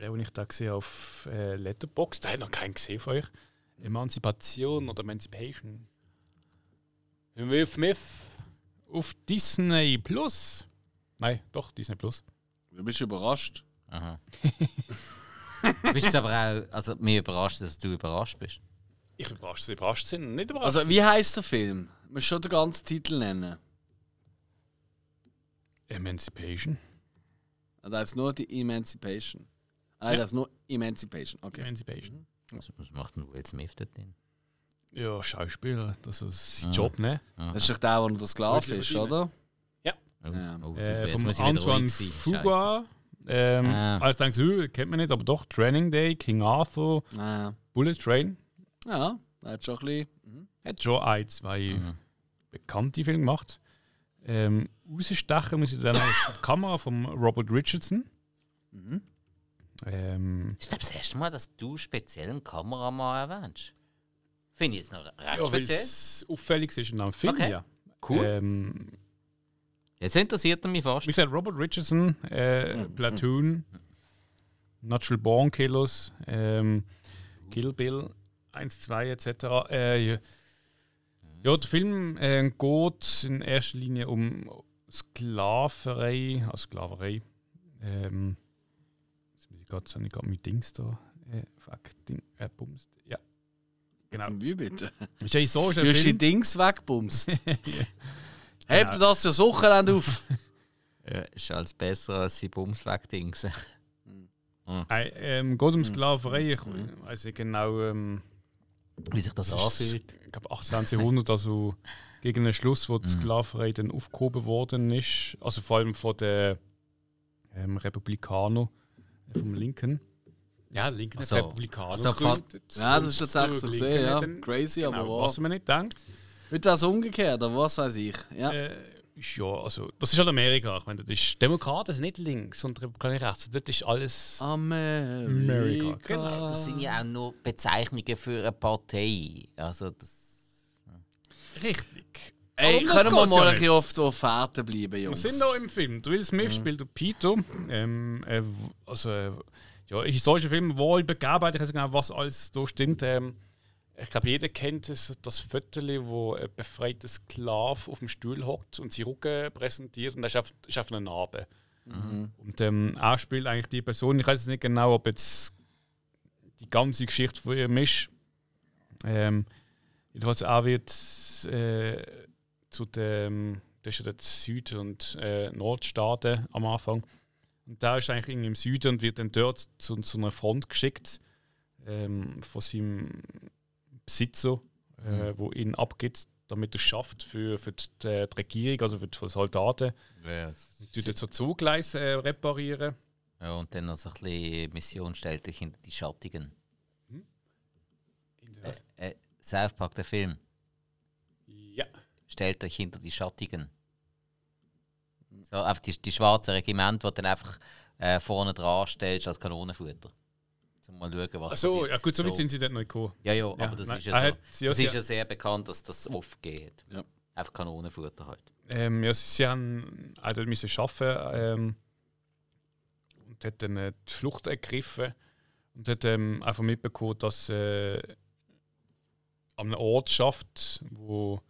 als ich da gesehen auf äh, Letterboxd. Da hat noch keinen gesehen von euch. Emanzipation oder Emancipation. Will Smith auf Disney Plus. Nein, doch Disney Plus. Du bist überrascht. Aha. du bist aber auch, also mir überrascht, dass du überrascht bist. Ich bin überrascht, dass sie überrascht sind. Nicht überrascht. Also, wie heißt der Film? Du musst schon den ganzen Titel nennen. Emancipation. Ah, Das ist nur die Emancipation. Ah, Nein, Ja. das ist nur Emancipation. Okay. Emancipation. Was, was macht denn Will Smith dort drin? Ja, Schauspieler, das ist sein Ah. Job, ne? Das ist doch der, der der Sklave ist, oder? Oh, Ja. oh, Äh, jetzt vom Antoine. Fuqua. Ähm, Ah. also denkst du, kennt man nicht, aber doch Training Day, King Arthur, Ah, Bullet Train. ja, hat schon ein bisschen. Hat schon ein, zwei Mhm. bekannte Filme gemacht. Ähm, rausstechen muss ich dann als die Kamera von Robert Richardson. Mhm. Ähm, Ich glaube, das erste Mal, dass du speziell einen Kameramann erwähnst. Finde ich jetzt noch recht ja, speziell. auffällig ist in einem Film. Okay. Ja. Cool. Ähm, Jetzt interessiert er mich fast. wie gesagt, Robert Richardson, äh, Platoon, Natural Born Killers, ähm, Kill Bill 1, 2 etc. Äh, ja. ja, der Film äh, geht in erster Linie um Sklaverei, also Sklaverei. Ähm, gerade, habe ich gerade mein Dings da. Äh, fuck, Ding, äh, bumst. Ja, genau. Wie bitte? Ist ja so, ist Du hast die. Dings wegbumst. Hebt das ja Wochenende auf? Ja, ist alles besser als die Bumsweg-Dings. Äh, ähm, geht um Sklaverei, ich weiß nicht genau. Ähm, Wie sich das anfühlt. Ich glaube 18. Jahrhundert, also gegen den Schluss, wo die Sklaverei dann aufgehoben worden ist. Also vor allem von den ähm, Republikanern, vom Linken. Ja, Linken Also- Republikaner. also gegründet. Ja, das ist tatsächlich so gesehen, Linken ja. Crazy, aber Genau, wahr. was man nicht denkt. Wird das umgekehrt, oder was weiß ich? Ja. Äh, ja, also, das ist halt Amerika. Ich meine, das ist Demokraten sind nicht links und Republikaner rechts. Das ist alles. Amerika. Amerika, genau. Das sind ja auch nur Bezeichnungen für eine Partei. Also das richtig. Ey, Um das können wir mal ja ein nicht. bisschen auf die Fährte bleiben, Wir Jungs? sind da im Film. Der Will Smith spielt der Peter. Ähm, äh, also, äh, ja, ein historischer Film, wo über Begebenheit, ich weiß nicht genau, was alles da stimmt. Ähm, ich glaube, jeder kennt es, das Viertel, wo ein befreiter Sklave auf dem Stuhl hockt und seinen Rücken präsentiert und das ist einfach, ist einfach eine Narbe. Und ähm, er spielt eigentlich die Person, ich weiß jetzt nicht genau, ob jetzt die ganze Geschichte von ihm ist. Ähm, jedenfalls er wird äh, zu dem, das ist ja Süd- und äh, Nordstaaten am Anfang. Und da ist eigentlich irgendwie im Süden und wird dann dort zu, zu einer Front geschickt ähm, von seinem Besitzer, äh, wo ihn abgibt, damit er es schafft für, für die, die Regierung, also für die Soldaten. Ja, Die dort so Zugleise äh, reparieren. ja, und dann noch so ein bisschen Mission stellt euch hinter die Schattigen. Äh, South Park, der Film. Stellt euch hinter die Schattigen. So, einfach die, die schwarzen Regiment, die dann einfach äh, vorne dran stellst als Kanonenfutter. Um mal schauen, was Achso, passiert. ja gut, somit So. sind sie dort noch gekommen. Ja, ja, Ja, aber das nein, ist ja so. hat- ja, das ist ja sehr bekannt, dass das oft geht. Ja. Einfach Kanonenfutter halt. Ähm, ja, sie, haben auch dort müssen arbeiten ähm, und hat dann äh, die Flucht ergriffen und hat ähm, einfach mitbekommen, dass äh, an einer Ortschaft, wo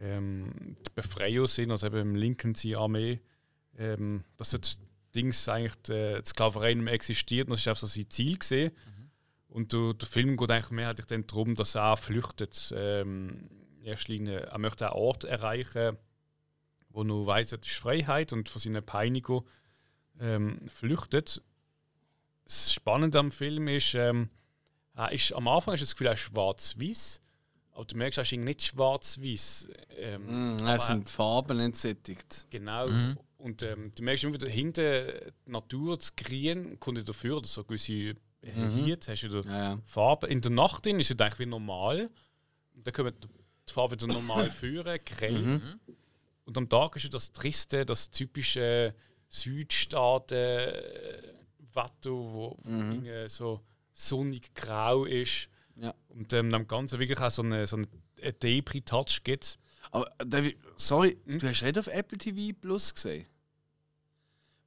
ähm, die Befreier sind, also eben im Lincoln Sea Armee, ähm, dass dort Dings eigentlich die, die Sklaverei nicht mehr existiert und das ist einfach so sein Ziel gesehen. Und der, der Film geht eigentlich mehrheitlich dann darum, dass er flüchtet. Ähm, Linie, er möchte einen Ort erreichen, wo nur weiß, das ist Freiheit und von seiner Peinigung ähm, flüchtet. Das Spannende am Film ist, ähm, er ist am Anfang ist das Gefühl, er ist schwarz-weiß, aber du merkst, er ist nicht schwarz-weiß. Ähm, Mhm, es sind Farben entsättigt. Genau. Und ähm, du merkst immer wieder hinten die Natur, das Grün kommt wieder dafür, oder so gewisse äh, hier, hast du wieder Ja, ja. Farbe. In der Nacht ist es eigentlich wie normal. Und dann kommen die Farbe wieder normal führen, grell. Und am Tag ist ja das Triste, das typische Südstaaten-Wetter, wo irgendwie so sonnig grau ist. Ja. Und ähm, am Ganzen wirklich auch so eine, so eine Depri-Touch gibt. Aber David, sorry, du hast nicht auf Apple TV Plus gesehen?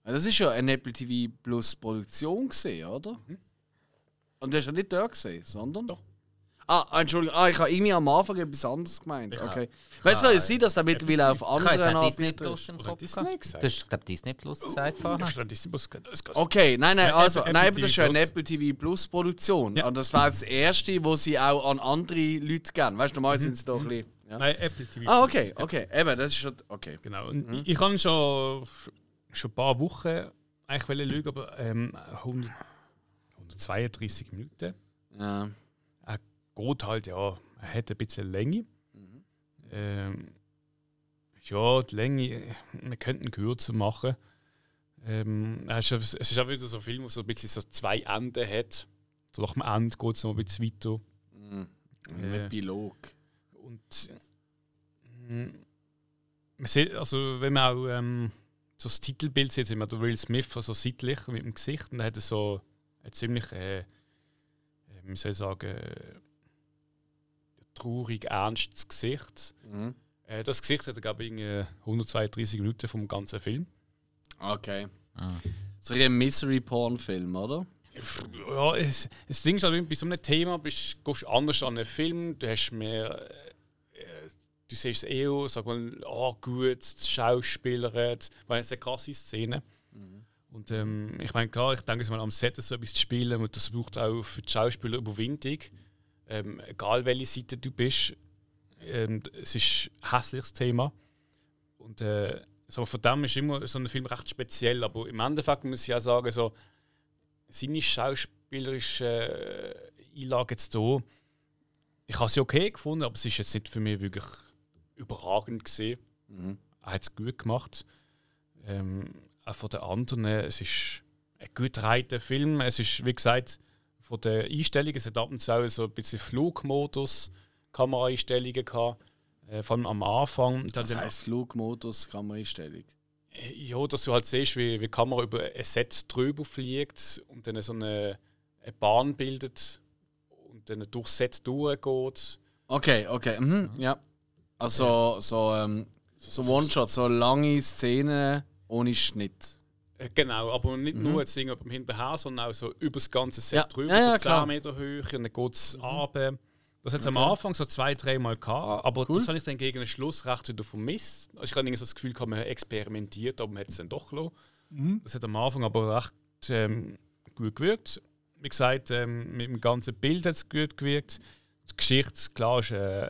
Das ist ja eine Apple TV Plus Produktion gesehen, oder? Und du hast ja nicht dort gesehen, sondern. Doch. Ah, Entschuldigung, ah, ich habe irgendwie am Anfang etwas anderes gemeint. Okay. Weil es kann ja sein, dass der mittlerweile auf habe anderen Anbietern Plus ist. im Oder Kopf Disney gehabt. gesagt? Du hast, glaube Disney Plus gesagt vorher. Ich Disney Plus geht- Okay, nein, nein, also, Apple- nein, aber das ist ja eine Plus. Apple TV Plus Produktion. Ja. Und das war das erste, wo sie auch an andere Leute geben. Weißt du, normal sind sie doch ein bisschen. Ja. Nein, Apple TV. Ah, okay, okay. Eben, das ist schon. Okay. Genau. Und ich, ich habe schon, schon ein paar Wochen eigentlich lügen, aber ähm, 100, 132 Minuten. Ja. Geht halt, ja, er hat ein bisschen Länge. Ähm, ja, die Länge, äh, wir könnten kürzer machen. Ähm, es ist auch wieder so ein Film, der so ein bisschen so zwei Enden hat. So nach dem Ende geht es noch ein bisschen weiter. Ein Äh, Epilog. Und mm, man sieht, also wenn man auch ähm, so das Titelbild sieht, sieht man der Will Smith so seitlich mit dem Gesicht und er hat so ein ziemlich, äh, äh, wie soll ich sagen, äh, traurig ernstes Gesicht. Mhm. Äh, das Gesicht hat er, glaube ich, irgendwie 132 Minuten vom ganzen Film. Okay. Ah. So wie ein Misery-Porn-Film, oder? Ja, es, das Ding ist halt, bei so einem Thema bist, gehst du anders an einen Film, du hast mehr. Äh, du siehst es eher, sag mal, oh gut, die Schauspieler, weil es eine krasse Szene. Und ähm, ich meine, klar, ich denke, mal am Set so etwas zu spielen und das braucht auch für die Schauspieler Überwindung. Ähm, egal welche Seite du bist, ähm, es ist ein hässliches Thema. Und äh, so von dem ist immer so ein Film recht speziell. Aber im Endeffekt muss ich auch sagen, so, seine schauspielerische äh, Einlage jetzt hier, ich habe sie okay gefunden, aber es ist jetzt nicht für mich wirklich überragend gesehen. Er hat es gut gemacht. Ähm, auch von den anderen, es ist ein gut reiter Film. Es ist, wie gesagt, von der Einstellung, es hat ab und zu auch so ein bisschen Flugmodus, Kameraeinstellungen gehabt. Äh, vor allem am Anfang. Dann Das heisst Flugmodus, Kameraeinstellung. ja, dass du halt siehst, wie, wie die Kamera über ein Set drüber fliegt und dann so eine, eine Bahn bildet und dann durchs Set durchgeht. Okay, okay, mhm, ja. Also, so, ähm, so One-Shot, so lange Szenen ohne Schnitt. Äh, Genau, aber nicht nur jetzt beim Hinterher, sondern auch so über das ganze Set Ja, drüber, ja, ja, so 10 klar. Meter Höhe und dann geht es runter. Das hat es am Anfang so zwei, dreimal gehabt, aber das habe ich dann gegen den Schluss recht wieder vermisst. Also ich hatte so das Gefühl, man experimentiert, aber man hat es dann doch gelassen. Das hat am Anfang aber recht ähm, gut gewirkt. Wie gesagt, ähm, mit dem ganzen Bild hat es gut gewirkt. Die Geschichte, klar, ist äh,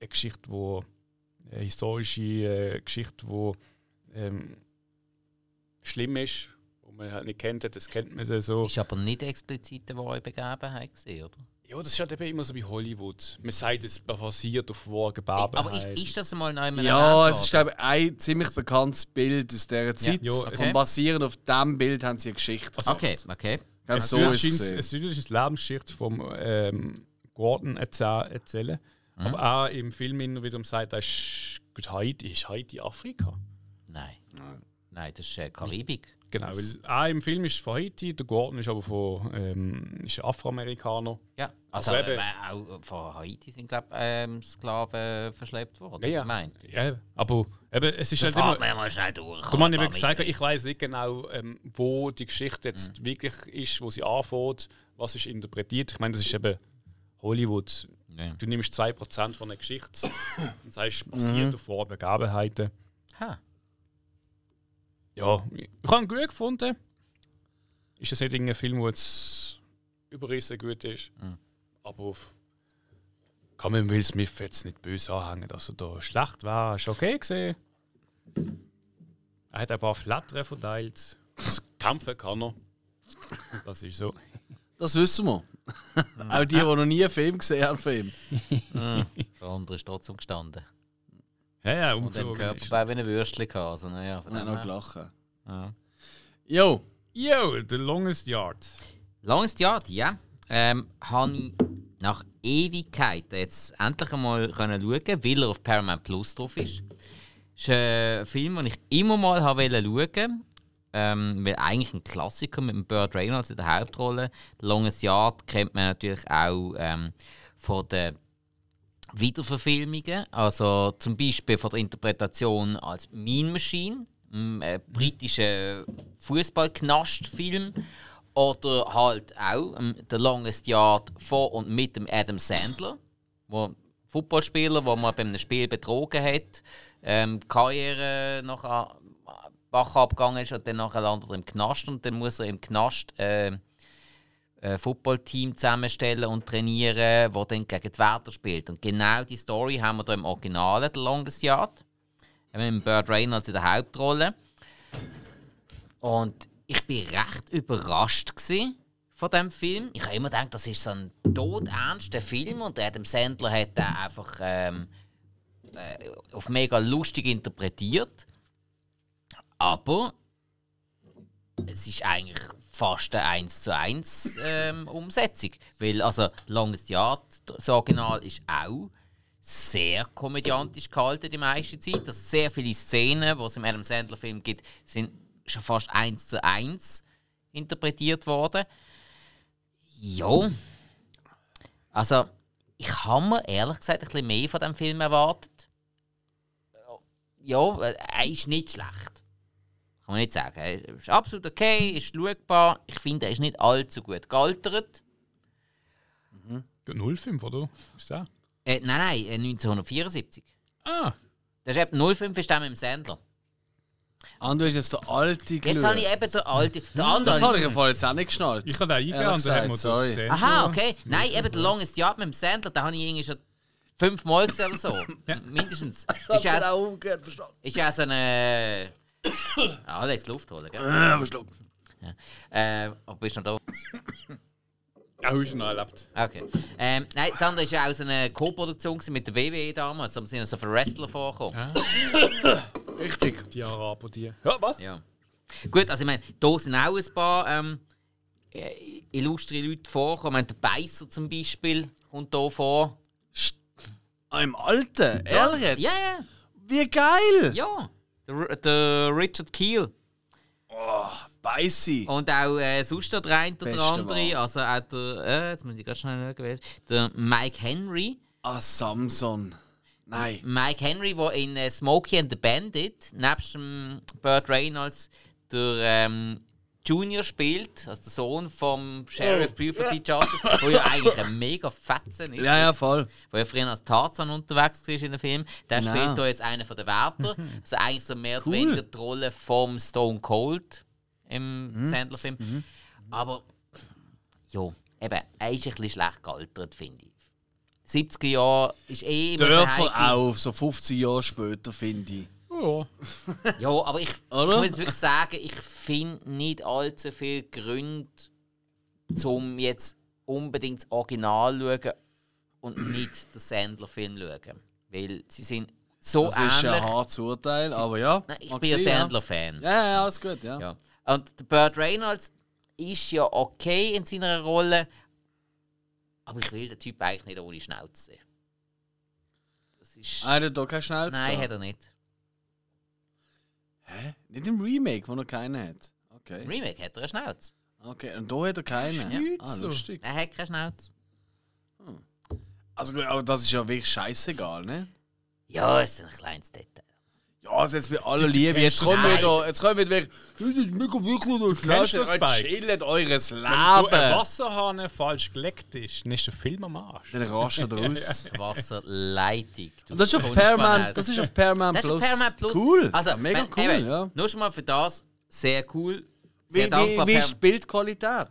eine Geschichte, wo eine historische äh, Geschichte, wo ähm, schlimm ist, wo man halt nicht kennt, das kennt man so. Ist aber nicht explizit eine wahre Begebenheit gesehen, oder? Ja, das ist halt eben immer so wie Hollywood. Man sagt, es basiert auf wahre Aber Begebenheit. ist, ist das mal noch einmal Ja, es ist glaube ich ein ziemlich bekanntes Bild aus dieser Zeit. Ja, okay. Und basierend auf diesem Bild haben sie eine Geschichte. Also, Okay, okay. Es so ist es ist eine Lebensgeschichte von ähm, Gordon erzäh- erzählen. Aber auch im Film immer wieder sagt, das ist gut, Haiti ist Haiti Afrika. Nein. Nein, das ist äh, Karibik. Genau, weil auch im Film ist es von Haiti, der Gordon ist aber von ähm, ist Afroamerikaner. Ja, also, Also äh, eben- auch von Haiti sind, glaube ich, ähm, Sklaven verschleppt worden. Ja, ja. Meint. Ja, aber eben, es ist Da halt immer. man mal schnell durch. Du man eben gesagt, ich weiß nicht genau, ähm, wo die Geschichte jetzt wirklich ist, wo sie anfängt, was ist interpretiert. Ich meine, das ist eben Hollywood. Ja. Du nimmst 2% von einer Geschichte und sagst, basiert auf wahren Begebenheiten. Ha. Ja, ich habe ihn gut gefunden. Ist es nicht irgendein Film, der jetzt überrissen gut ist. Aber auf kann man Will Smith jetzt nicht böse anhängen, dass er da schlecht war. Ist okay gesehen. Er hat ein paar Flattern verteilt. Das Kämpfen kann er. Das ist so. Das wissen wir. Auch die, die noch nie einen Film gesehen haben, Film. Der andere ist trotzdem gestanden. Ja, ja, Und den umflogen ist. Körperbau wie ein Würstchen gehabt. Also, naja, Und dem noch gelachen. Ja. Jo, Yo, The Longest Yard. Longest Yard, ja. Ähm, habe ich nach Ewigkeiten jetzt endlich einmal können schauen, weil er auf Paramount Plus drauf ist. ist ein Film, den ich immer mal schauen ähm, weil eigentlich ein Klassiker mit dem Burt Reynolds in der Hauptrolle. The Longest Yard kennt man natürlich auch ähm, von den Wiederverfilmungen, also zum Beispiel von der Interpretation als Mean Machine, ein äh, britischer Fußballknastfilm, oder halt auch ähm, The Longest Yard von und mit dem Adam Sandler, wo Footballspieler, wo man bei einem Spiel betrogen hat, ähm, Karriere nachher Bach abgegangen ist und dann nachher landet er im Knast und dann muss er im Knast äh, ein Footballteam zusammenstellen und trainieren, wo dann gegen die Wärter spielt. Und genau die Story haben wir hier im Original, The Longest Yard. Mit Burt Reynolds in der Hauptrolle. Und ich bin recht überrascht gewesen von dem Film. Ich habe immer gedacht, das ist so ein todernster Film und Adam Sandler hat den einfach ähm, äh, auf mega lustig interpretiert. Aber es ist eigentlich fast eine 1 zu 1 ähm, Umsetzung. Weil, also, Longest Yard, das Original, ist auch sehr komödiantisch gehalten die meiste Zeit. Dass sehr viele Szenen, die es im Adam Sandler Film gibt, sind schon fast 1 zu 1 interpretiert worden. Ja. Also, ich habe mir ehrlich gesagt ein bisschen mehr von dem Film erwartet. Ja, er ist nicht schlecht. Kann man nicht sagen. Er ist absolut okay, ist schaubar. Ich finde, er ist nicht allzu gut gealtert. Der 05, oder? Ist der? Äh, nein, nein, äh, 1974. Ah, Das ist eben 05 ist der mit dem Sandler. Ando ist jetzt der alte Jetzt habe ich eben den alten. Der andere Das habe ich im Fall jetzt auch nicht geschnallt. ich habe den Ehrlich und dann haben sorry. Aha, okay. Nein, eben der Longest Yard mit dem Sandler, den habe ich irgendwie schon fünfmal gesehen oder so. Ja. Mindestens. Das Ist ja auch umgekehrt verstanden. ist ja so eine. Ah, Alex, Luft holen, gell? Äh, verstanden. Äh, aber bist du noch da? Ja, hast du noch erlebt. Okay. Ähm, nein, das andere war ja auch so eine Co-Produktion mit der WWE damals. Da sind so viele Wrestler vorgekommen. Ja. Richtig. Die Araber, die. Ja, was? Ja. Gut, also ich meine, da sind auch ein paar ähm, äh, illustre Leute vorgekommen. Ich meine, der Beißer zum Beispiel kommt hier vor. Ah, im Alten? Ehrlich jetzt? Ja, ja, Wie geil! ja. Der, der Richard Keel. Beißi. Und auch äh, sonst der oder der andere. Also auch der, äh, jetzt muss ich ganz schnell schauen. Der Mike Henry. Ah, Samson. Nein. Mike Henry, der in äh, Smokey and the Bandit, nebst dem Burt Reynolds, der ähm, Jr. spielt, also der Sohn vom Sheriff Buford D. Justice, der ja eigentlich ein mega Fetzen ist. Ja, ja, voll. Wo ja früher als Tarzan unterwegs war in dem Film. Der Genau. spielt hier jetzt einen von den Wärter. Also eigentlich so mehr oder Cool. weniger die Rolle vom Stone Cold im Mhm. Sandler-Film. Aber ja, eben, er ist ein bisschen schlecht gealtert, finde ich. 70er Jahre ist eh immer Dörfer auch, so 15 Jahre später, finde ich. Ja. Ja, aber ich, ich muss wirklich sagen, ich finde nicht allzu viele Gründe, um jetzt unbedingt das Original zu schauen und nicht den Sandler-Film zu schauen. Weil sie sind so Das ist ähnlich. ein hartes Urteil, aber ja. Nein, ich bin ja sein, Sandler-Fan. Ja, ja, ja, alles gut, ja. Ja. Und der Burt Reynolds ist ja okay in seiner Rolle, aber ich will den Typ eigentlich nicht ohne Schnauze sehen. Das ist. Ah, der hat doch keine Schnauze Nein, gehabt. hat er nicht. Hä? Nicht im Remake, wo er keinen hat. Okay. Im Remake hat er eine Schnauze. okay. Und da hat er keinen. Ja. Ah, lustig. Er hat keine Schnauze. Also gut, aber das ist ja wirklich scheißegal, ne? Ja, ist ein kleines Detail. Ja, also jetzt bei aller Liebe, jetzt kommen das wir wieder, jetzt kommen wir wieder, das ist mega wirklich noch Kennst Schnauze. Chillt eures Wenn du ein Leben. Wasserhahn falsch geleckt ist, dann ist der Film am Arsch. Dann rastet er aus. Wasserleitung. Und das ist auf Paramount, das ist auf Paramount ist Plus. Cool. Also, ja, mega wenn- cool, eben, ja. Nur schon mal für das sehr cool. Wie, Sehr wie, dankbar. wie Param- ist die Bildqualität?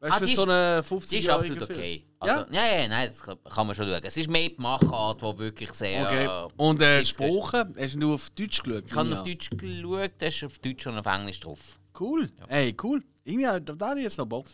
Weißt Ah, du, die für so eine Die 50 ist Jahre absolut okay. Ja? Also, ja? ja, nein, das kann, man schon schauen. Es ist mehr die Machart, die wirklich sehr. Okay. Und äh, Sprache? Hast du nur auf Deutsch geschaut? Ich habe Ja. auf Deutsch geschaut, da ist auf Deutsch und auf Englisch drauf. Cool. Ey, cool. Irgendwie, da, da habe ich jetzt noch Bock.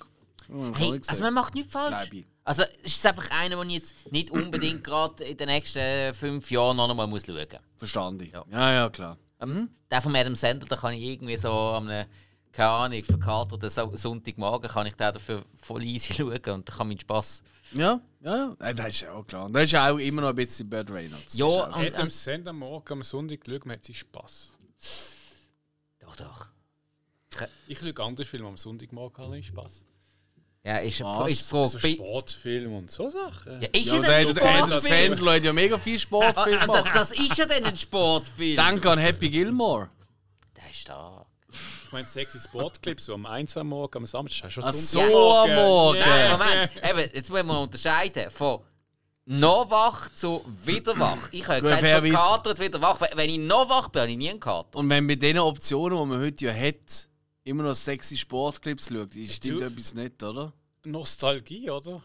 Oh, Hey, also man macht nichts falsch. Also es ist einfach einer, den ich jetzt nicht unbedingt gerade in den nächsten fünf Jahren noch einmal muss schauen muss. Verstanden. Ja. Ja, ja, klar. Ähm, Der von Adam Sandler, da kann ich irgendwie so am einem, keine Ahnung, verkaterten so Sonntagmorgen kann ich den dafür voll easy schauen und da kann mein Spass. Ja, ja, ja. Das ist ja auch klar. Das ist ja auch immer noch ein bisschen Bad Reynolds. Ja, und- Adam Sandler morgen am Sonntag schaut, man hat sich Spass. Doch, doch. Ich schaue andere Filme am Sonntagmorgen, habe ich Spass. Ja, ist, Was? ist die Frage. So bei- Sportfilm und so Sachen. ja, ist Ja, ja, dann ein der Adam Sportfilm? Sandler hat ja mega viel Sportfilme Ah, das, das ist ja dann ein Sportfilm. Danke an Happy Gilmore. Der ist stark. Meine, sexy Sportclips, so am 1 am Morgen, am Samstag, hast du schon Ach so, am Morgen. Nein. Moment. Eben, jetzt müssen wir unterscheiden von noch wach zu wieder wach. Ich habe Gut, gesagt, von Kater wieder wach. Wenn ich noch wach bin, habe ich nie einen Kater. Und wenn mit den Optionen, die man heute ja hat, immer noch sexy Sportclips schaut, ist stimmt Du- etwas nicht, oder? Nostalgie, oder?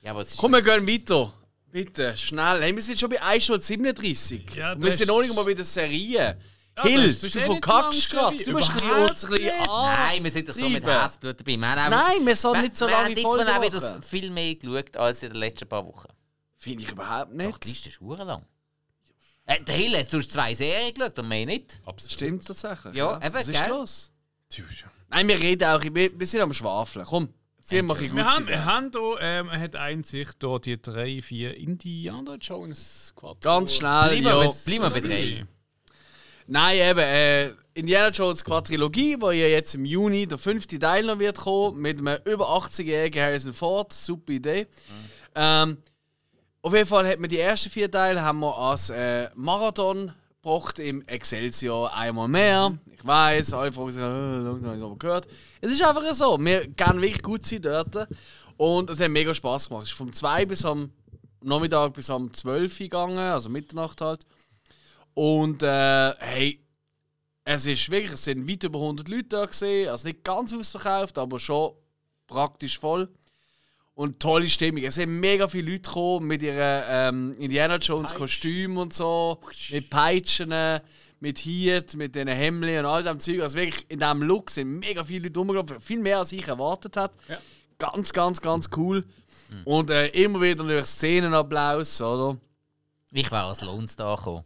Ja, aber es ist Komm, wir gehen weiter. Bitte, schnell. Hey, wir sind schon bei 1 Stunde 37. Ja, wir sind noch nicht mal bei der Serie. Ja, Hill, du eh nicht verkackst gerade. Du musst ein bisschen, nicht. Nein, wir sind doch so mit. Herzblut dabei. Wir haben Nein, wir sollen nicht so wir lange haben diesmal auch Folgen wieder machen. viel mehr geschaut als in den letzten paar Wochen. Finde ich überhaupt Doch, die nicht. Liste ist lang. Äh, der Hill hat sonst zwei Serien geschaut und mehr nicht. Absolut. Stimmt tatsächlich. Ja, eben, Was ist gell? los? Nein, wir reden auch, wir, wir sind am Schwafeln. Komm, wir ein bisschen Wir gut haben, wir haben hier, ähm, er hat einzig hier die drei, vier Indiana Jones Quattro. Ganz schnell, Bleiben ja. wir bleiben wir bei drei. Nein, eben, äh, Indiana Jones Quadrilogie, wo ja jetzt im Juni der fünfte Teil noch wird kommen, mit einem über 80-jährigen Harrison Ford. Super Idee. Ähm, auf jeden Fall hat man die ersten vier Teile haben wir als äh, Marathon gebracht im Excelsior einmal mehr. Ich weiß, alle fragen sich, äh, langsam habe ich aber gehört. Es ist einfach so, wir gehen wirklich gut sein dort. Und es hat mega Spaß gemacht. Es ist vom 2 bis am Nachmittag bis am 12 Uhr gegangen, also Mitternacht halt. Und äh, hey, es ist wirklich, es sind weit über 100 Leute da gesehen, also nicht ganz ausverkauft, aber schon praktisch voll. Und tolle Stimmung. Es sind mega viele Leute gekommen mit ihren ähm, Indiana Jones Kostümen und so, mit Peitschen, mit Hiet, mit den Hemden und all dem Zeug. Also wirklich in diesem Look sind mega viele Leute rumgelaufen, viel mehr als ich erwartet hätte. Ja. Ganz, ganz, ganz cool. Und äh, immer wieder natürlich Szenenapplaus, oder? Ich wäre als Lone Star gekommen.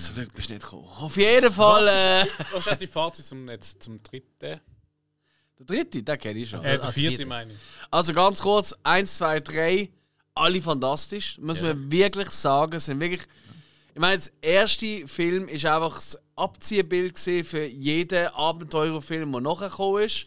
Zum Glück bist du nicht gekommen. Auf jeden Fall. Äh, Was ist die Fazit zum, jetzt, zum dritten? der dritte, den kenne ich schon. Äh, der vierte vierte. meine ich. Also ganz kurz: 1, 2, 3. Alle fantastisch. Muss man wirklich sagen. Es Sind wirklich, Ich meine, der erste Film ist einfach das Abziehbild für jeden Abenteurerfilm, der nachher gekommen ist.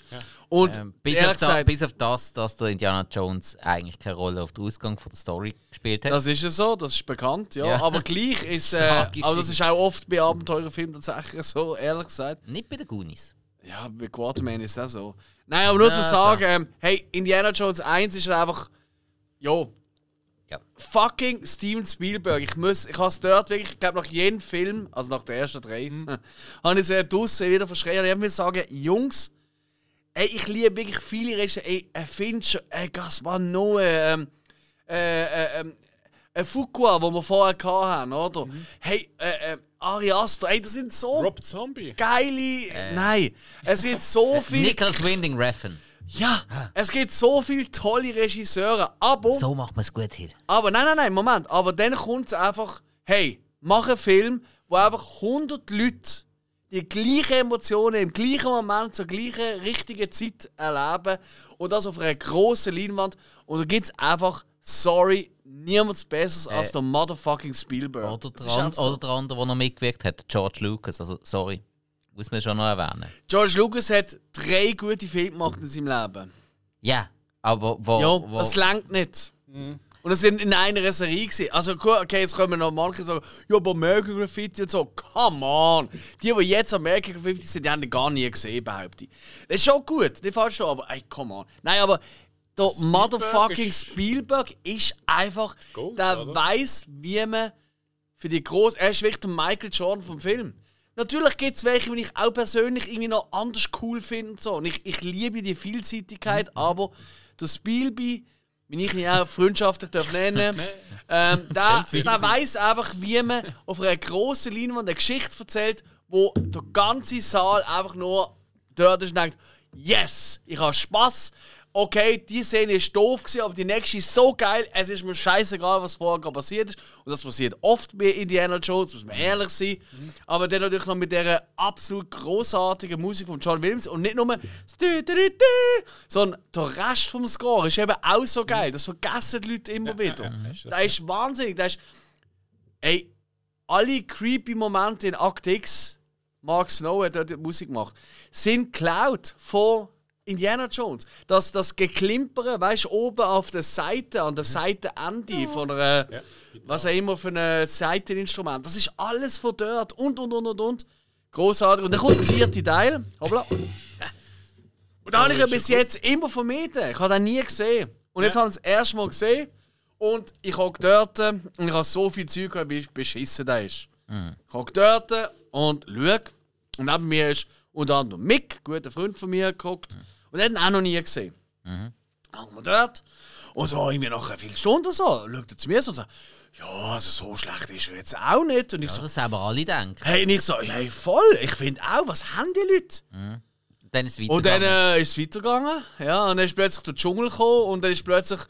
Und Ähm, bis, auf da, gesagt, bis auf das, dass der Indiana Jones eigentlich keine Rolle auf den Ausgang von der Story gespielt hat. das ist ja so, das ist bekannt, ja. Ja. Aber gleich ist, äh, aber das ist auch oft bei Abenteurerfilmen tatsächlich so, ehrlich gesagt. Nicht bei den Goonies. Ja, bei Quarterman ist es auch so. Nein, aber nur zu Ja, sagen, ähm, hey, Indiana Jones 1 ist einfach. Jo. Ja. Fucking Steven Spielberg. Ich muss, ich habe es dort wirklich, ich glaube nach jedem Film, also nach den ersten drei, habe ich es draussen wieder verschrien. Ich muss sagen, Jungs, ey, ich liebe wirklich viele Regisseure. Ey, äh, Fincher, ey, Gaspar Noé, ähm, äh, äh, ähm, äh, Fuqua, wo wir vorher hatten, oder? Hey, äh, äh, Ari Aster, ey, das sind so Rob Zombie. geile. Nein, es gibt so viel. Nicholas Winding Refn. ja, es gibt so viele tolle Regisseure. Aber, So macht man es gut hier. aber nein, nein, nein, Moment. Aber dann kommt es einfach, hey, mach einen Film, wo einfach 100 Leute die gleichen Emotionen im gleichen Moment zur gleichen richtigen Zeit erleben. Und das auf einer grossen Leinwand. Und da gibt es einfach, sorry, niemand Besseres als der motherfucking Spielberg. Oder der, ist an, einfach so. oder der andere, der noch mitgewirkt hat, George Lucas. Also, sorry. Muss man schon noch erwähnen. George Lucas hat drei gute Filme gemacht in seinem Leben. Ja, aber wo. Ja, wo das langt nicht. Und das sind in einer Serie gewesen. Also gut, okay, jetzt können wir noch manche sagen, ja, aber American Graffiti und so. Come on! Die, die jetzt American Graffiti sind, die haben den gar nie gesehen, behaupte ich. Das ist schon gut, nicht falsch, aber ey, come on. Nein, aber der motherfucking ist- Spielberg ist einfach, Gold, der oder? weiß, wie man für die groß. Er ist wirklich der Michael Jordan vom Film. Natürlich gibt es welche, die ich auch persönlich irgendwie noch anders cool finde. und So. Und ich, ich liebe die Vielseitigkeit, Mhm. aber der Spielby, wie ich ihn auch freundschaftlich darf nennen ähm, der, der weiß einfach, wie man auf einer grossen Leinwand eine Geschichte erzählt, wo der ganze Saal einfach nur dort ist und denkt, yes, ich habe Spaß. Okay, die Szene ist doof gewesen, aber die nächste ist so geil. Es ist mir scheißegal, was vorher passiert ist. Und das passiert oft bei Indiana Jones, muss man ehrlich sein. Aber dann natürlich noch mit dieser absolut großartigen Musik von John Williams und nicht nur das Dü- Dü- Dü- Dü, sondern der Rest vom Score ist eben auch so geil. Das vergessen die Leute immer wieder. ja. Das ist wahnsinnig. Das ist, ey, alle creepy Momente in Act X, Mark Snow hat dort die Musik gemacht, sind geklaut von Indiana Jones. Das, das Geklimpern, weißt du, oben auf der Seite, an der Seitenende von einer, Ja. was auch immer für ein Seiteninstrument, das ist alles von dort und und und und und. Großartig. Und dann kommt der vierte Teil. Hoppla. Und da habe ich ihn bis jetzt immer vermieden. Ich habe den nie gesehen. Und jetzt Ja. habe ich es das erste Mal gesehen. Und ich habe dort und ich habe so viel Zeug gehabt, wie beschissen der ist. Ich habe dort und schaue. Und neben mir ist unter anderem Mick, ein guter Freund von mir, geguckt. Und er hat ihn auch noch nie gesehen. Dann haben wir dort. Und so irgendwie nach einer Viertelstunde so, schaut er zu mir so und sagt, ja, also so schlecht ist er jetzt auch nicht. Und ich so, Das aber alle denken. hey, und ich so, hey, voll, ich finde auch, was haben die Leute? Dann ist es Und dann äh, ist es weitergegangen. Ja, und dann ist plötzlich der Dschungel gekommen und dann ist plötzlich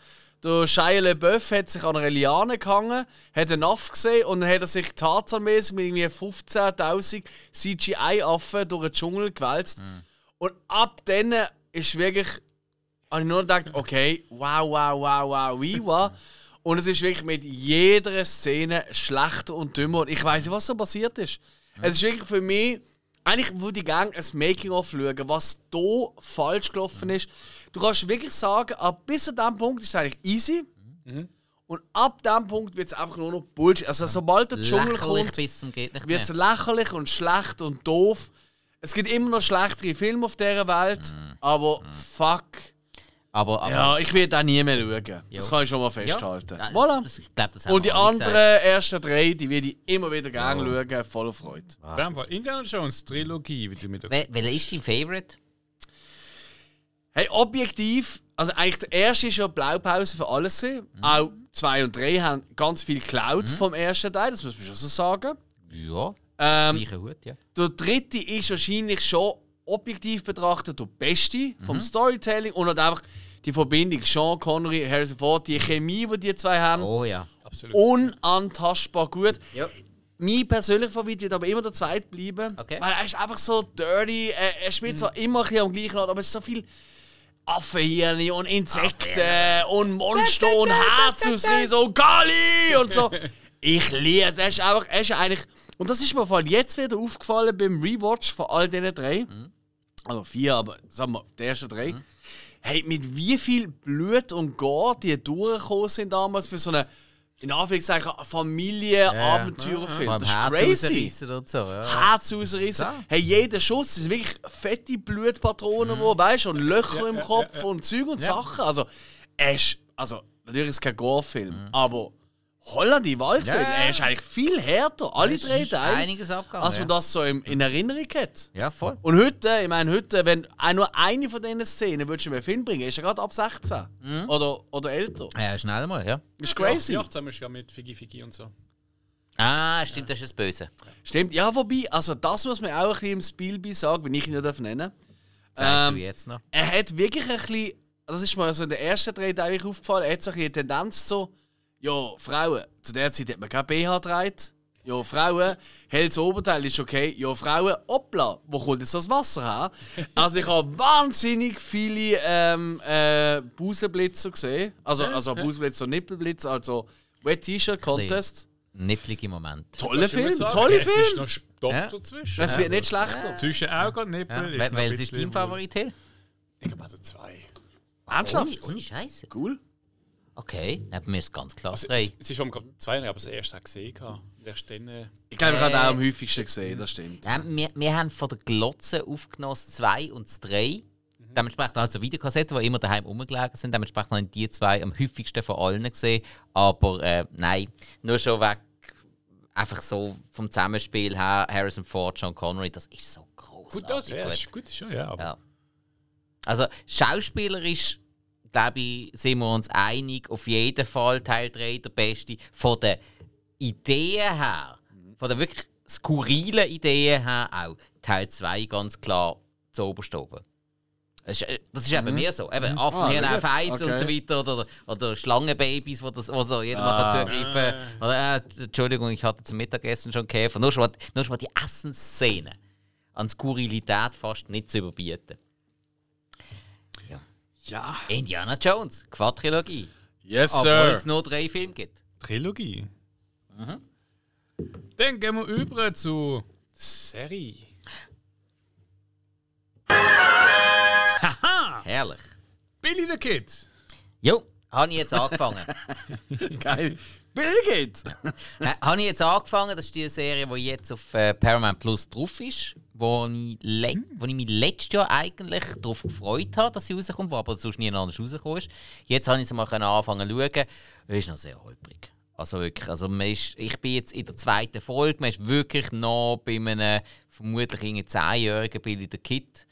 der Shia LaBeouf hat sich an einer Liane gehangen, hat einen Aff gesehen und dann hat er sich tarzanmäßig mit irgendwie 15.000 CGI-Affen durch den Dschungel gewälzt. Und ab dann ist wirklich, habe ich nur gedacht, okay, wow, wow, wow, wow, wie wow. Und es ist wirklich mit jeder Szene schlechter und dümmer. Und ich weiß nicht, was so passiert ist. Es ist wirklich für mich, eigentlich würde ich gerne ein Making-of schauen, was hier falsch gelaufen ist. Du kannst wirklich sagen, ab bis zu diesem Punkt ist es eigentlich easy. Und ab diesem Punkt wird es einfach nur noch Bullshit. Also sobald der Dschungel Lächerlich kommt, wird es lächerlich und schlecht und doof. Es gibt immer noch schlechtere Filme auf dieser Welt, aber fuck. Aber, aber Ja, ich werde auch nie mehr schauen. Das Jo. kann ich schon mal ja, festhalten. das- Voilà. das- ich glaub, das Und die anderen gesagt. ersten drei, die werde ich immer wieder gerne schauen, voller Freude. In dem Fall Indiana Jones Trilogie, wie du mit der Wel- Welcher ist dein Favorite? Hey, objektiv, also eigentlich der erste ist ja Blaupause für alles. gewesen. Auch zwei und drei haben ganz viel geklaut vom ersten Teil, das muss man schon so sagen. Ja, Ähm, gleicher Hut, ja. der dritte ist wahrscheinlich schon objektiv betrachtet der beste vom Storytelling und hat einfach die Verbindung Sean Connery, Harrison Ford, die Chemie, die die zwei haben, Oh ja. Absolut. unantastbar gut. Ja. Mein persönlicher Favorit wird aber immer der zweite bleiben. Okay. Weil er ist einfach so dirty. Er, er spielt zwar immer ein bisschen am gleichen Ort, aber es ist so viel Affenhirne und Insekten und Monster und Herzausriss und Gali und so. Ich liebe es. Er ist einfach, er ist eigentlich. Und das ist mir vor allem jetzt wieder aufgefallen beim Rewatch von all diesen drei. Also vier, aber sagen wir, die ersten drei. Hey, mit wie viel Blut und Gore die durchgekommen sind damals für so eine, in Anführungszeichen, Familie-Abenteuerfilm. Beim das ist crazy. und so. Ja. Herz rausreißen. Hey, jeder Schuss ist wirklich fette Blutpatronen, wo, weißt du, und Löcher im Kopf und Zeug und Sachen. Also, ist, also, natürlich ist es kein Gore-Film, aber Holla die Waldfilm, Ja, er ist eigentlich viel härter, alle drei Teile, einiges abgegangen, als man ja. das so in, in Erinnerung hat. Ja, voll. Und heute, ich meine, heute, wenn auch nur eine von diesen Szenen würdest du einen Film bringen, ist er gerade ab 16 oder, oder älter. Ja, schnell mal, ja. Das ist crazy. Ja, zusammen ist ja mit Figi Figi und so. Ah, stimmt, das ist das Böse. Stimmt, ja, wobei, also das muss man auch ein bisschen im Spielby sagen, wenn ich ihn nicht darf nennen Sagst Ähm, du jetzt noch? er hat wirklich ein bisschen, das ist mir so in den ersten drei Teilen aufgefallen, er hat so ein bisschen eine Tendenz so, ja, Frauen, zu der Zeit hat man kein BH getragen. Ja, Frauen, helles Oberteil ist okay. Ja, Frauen, hoppla, wo kommt jetzt das Wasser her? Also ich habe wahnsinnig viele ähm, äh, Busenblitzer gesehen. Also, also Busenblitzer und Nippelblitzer, also Wet T-Shirt Contest. Nipplige Moment. Toller Film, sagen, toller Es ist Film. noch Stoff Ja. dazwischen. Es wird nicht schlechter. Zwischen Auge und Ja. Nippel Wel- ist Welches ist dein Favorit? Ich glaube also zwei. Ernsthaft? Ohne, ohne Scheiße. Cool. Okay, dann mir ist ganz klar Also, drei. es, es ist vom zwei, aber das erste auch gesehen. Erst dann. Äh, Ich glaube, ich habe Äh, auch am häufigsten gesehen, das stimmt. Ja, wir, wir haben von der Glotze aufgenommen das 2 und das 3. Dementsprechend also Videokassetten, die immer daheim rumgelegen sind. Dementsprechend habe ich die zwei am häufigsten von allen gesehen. Aber äh, nein, nur schon weg, einfach so vom Zusammenspiel her, Harrison Ford, John Connery, das ist so großartig. gut, das ja, ist gut, schon, ja. Aber Ja. Also schauspielerisch, ich, sind wir uns einig, auf jeden Fall Teil 3 der beste. Von den Ideen her, von den wirklich skurrilen Ideen her auch, Teil 2 ganz klar zu oberst oben. Das ist, äh, das ist eben mehr so. Eben Affenhirn Ah, auf. Eis und so weiter. Oder, oder Schlangenbabys, wo, das, wo so jeder mal Ah. kann zugreifen kann. Oder, äh, Entschuldigung, ich hatte zum Mittagessen schon gekämpft. Nur schon, mal- nur schon mal die Essensszene an Skurrilität fast nicht zu überbieten. Ja. Indiana Jones, Quadrilogie. Yes, Obwohl sir. es nur drei Filme gibt. Trilogie. Mhm. Dann gehen wir über zu Serie. Herrlich. Billy the Kid. Jo, habe ich jetzt angefangen. Geil. Billig äh, habe ich jetzt angefangen, das ist die Serie, die jetzt auf äh, Paramount Plus drauf ist, wo ich, le wo ich mich letztes Jahr eigentlich darauf gefreut habe, dass sie rauskommt, wo aber sonst nie anders rausgekommen ist. Jetzt habe ich sie mal anfangen zu schauen. Es ist noch sehr holprig. Also wirklich, also man ist, ich bin jetzt in der zweiten Folge, man ist wirklich noch bei einem vermutlich irgendwie 10-jährigen Billy the Kid.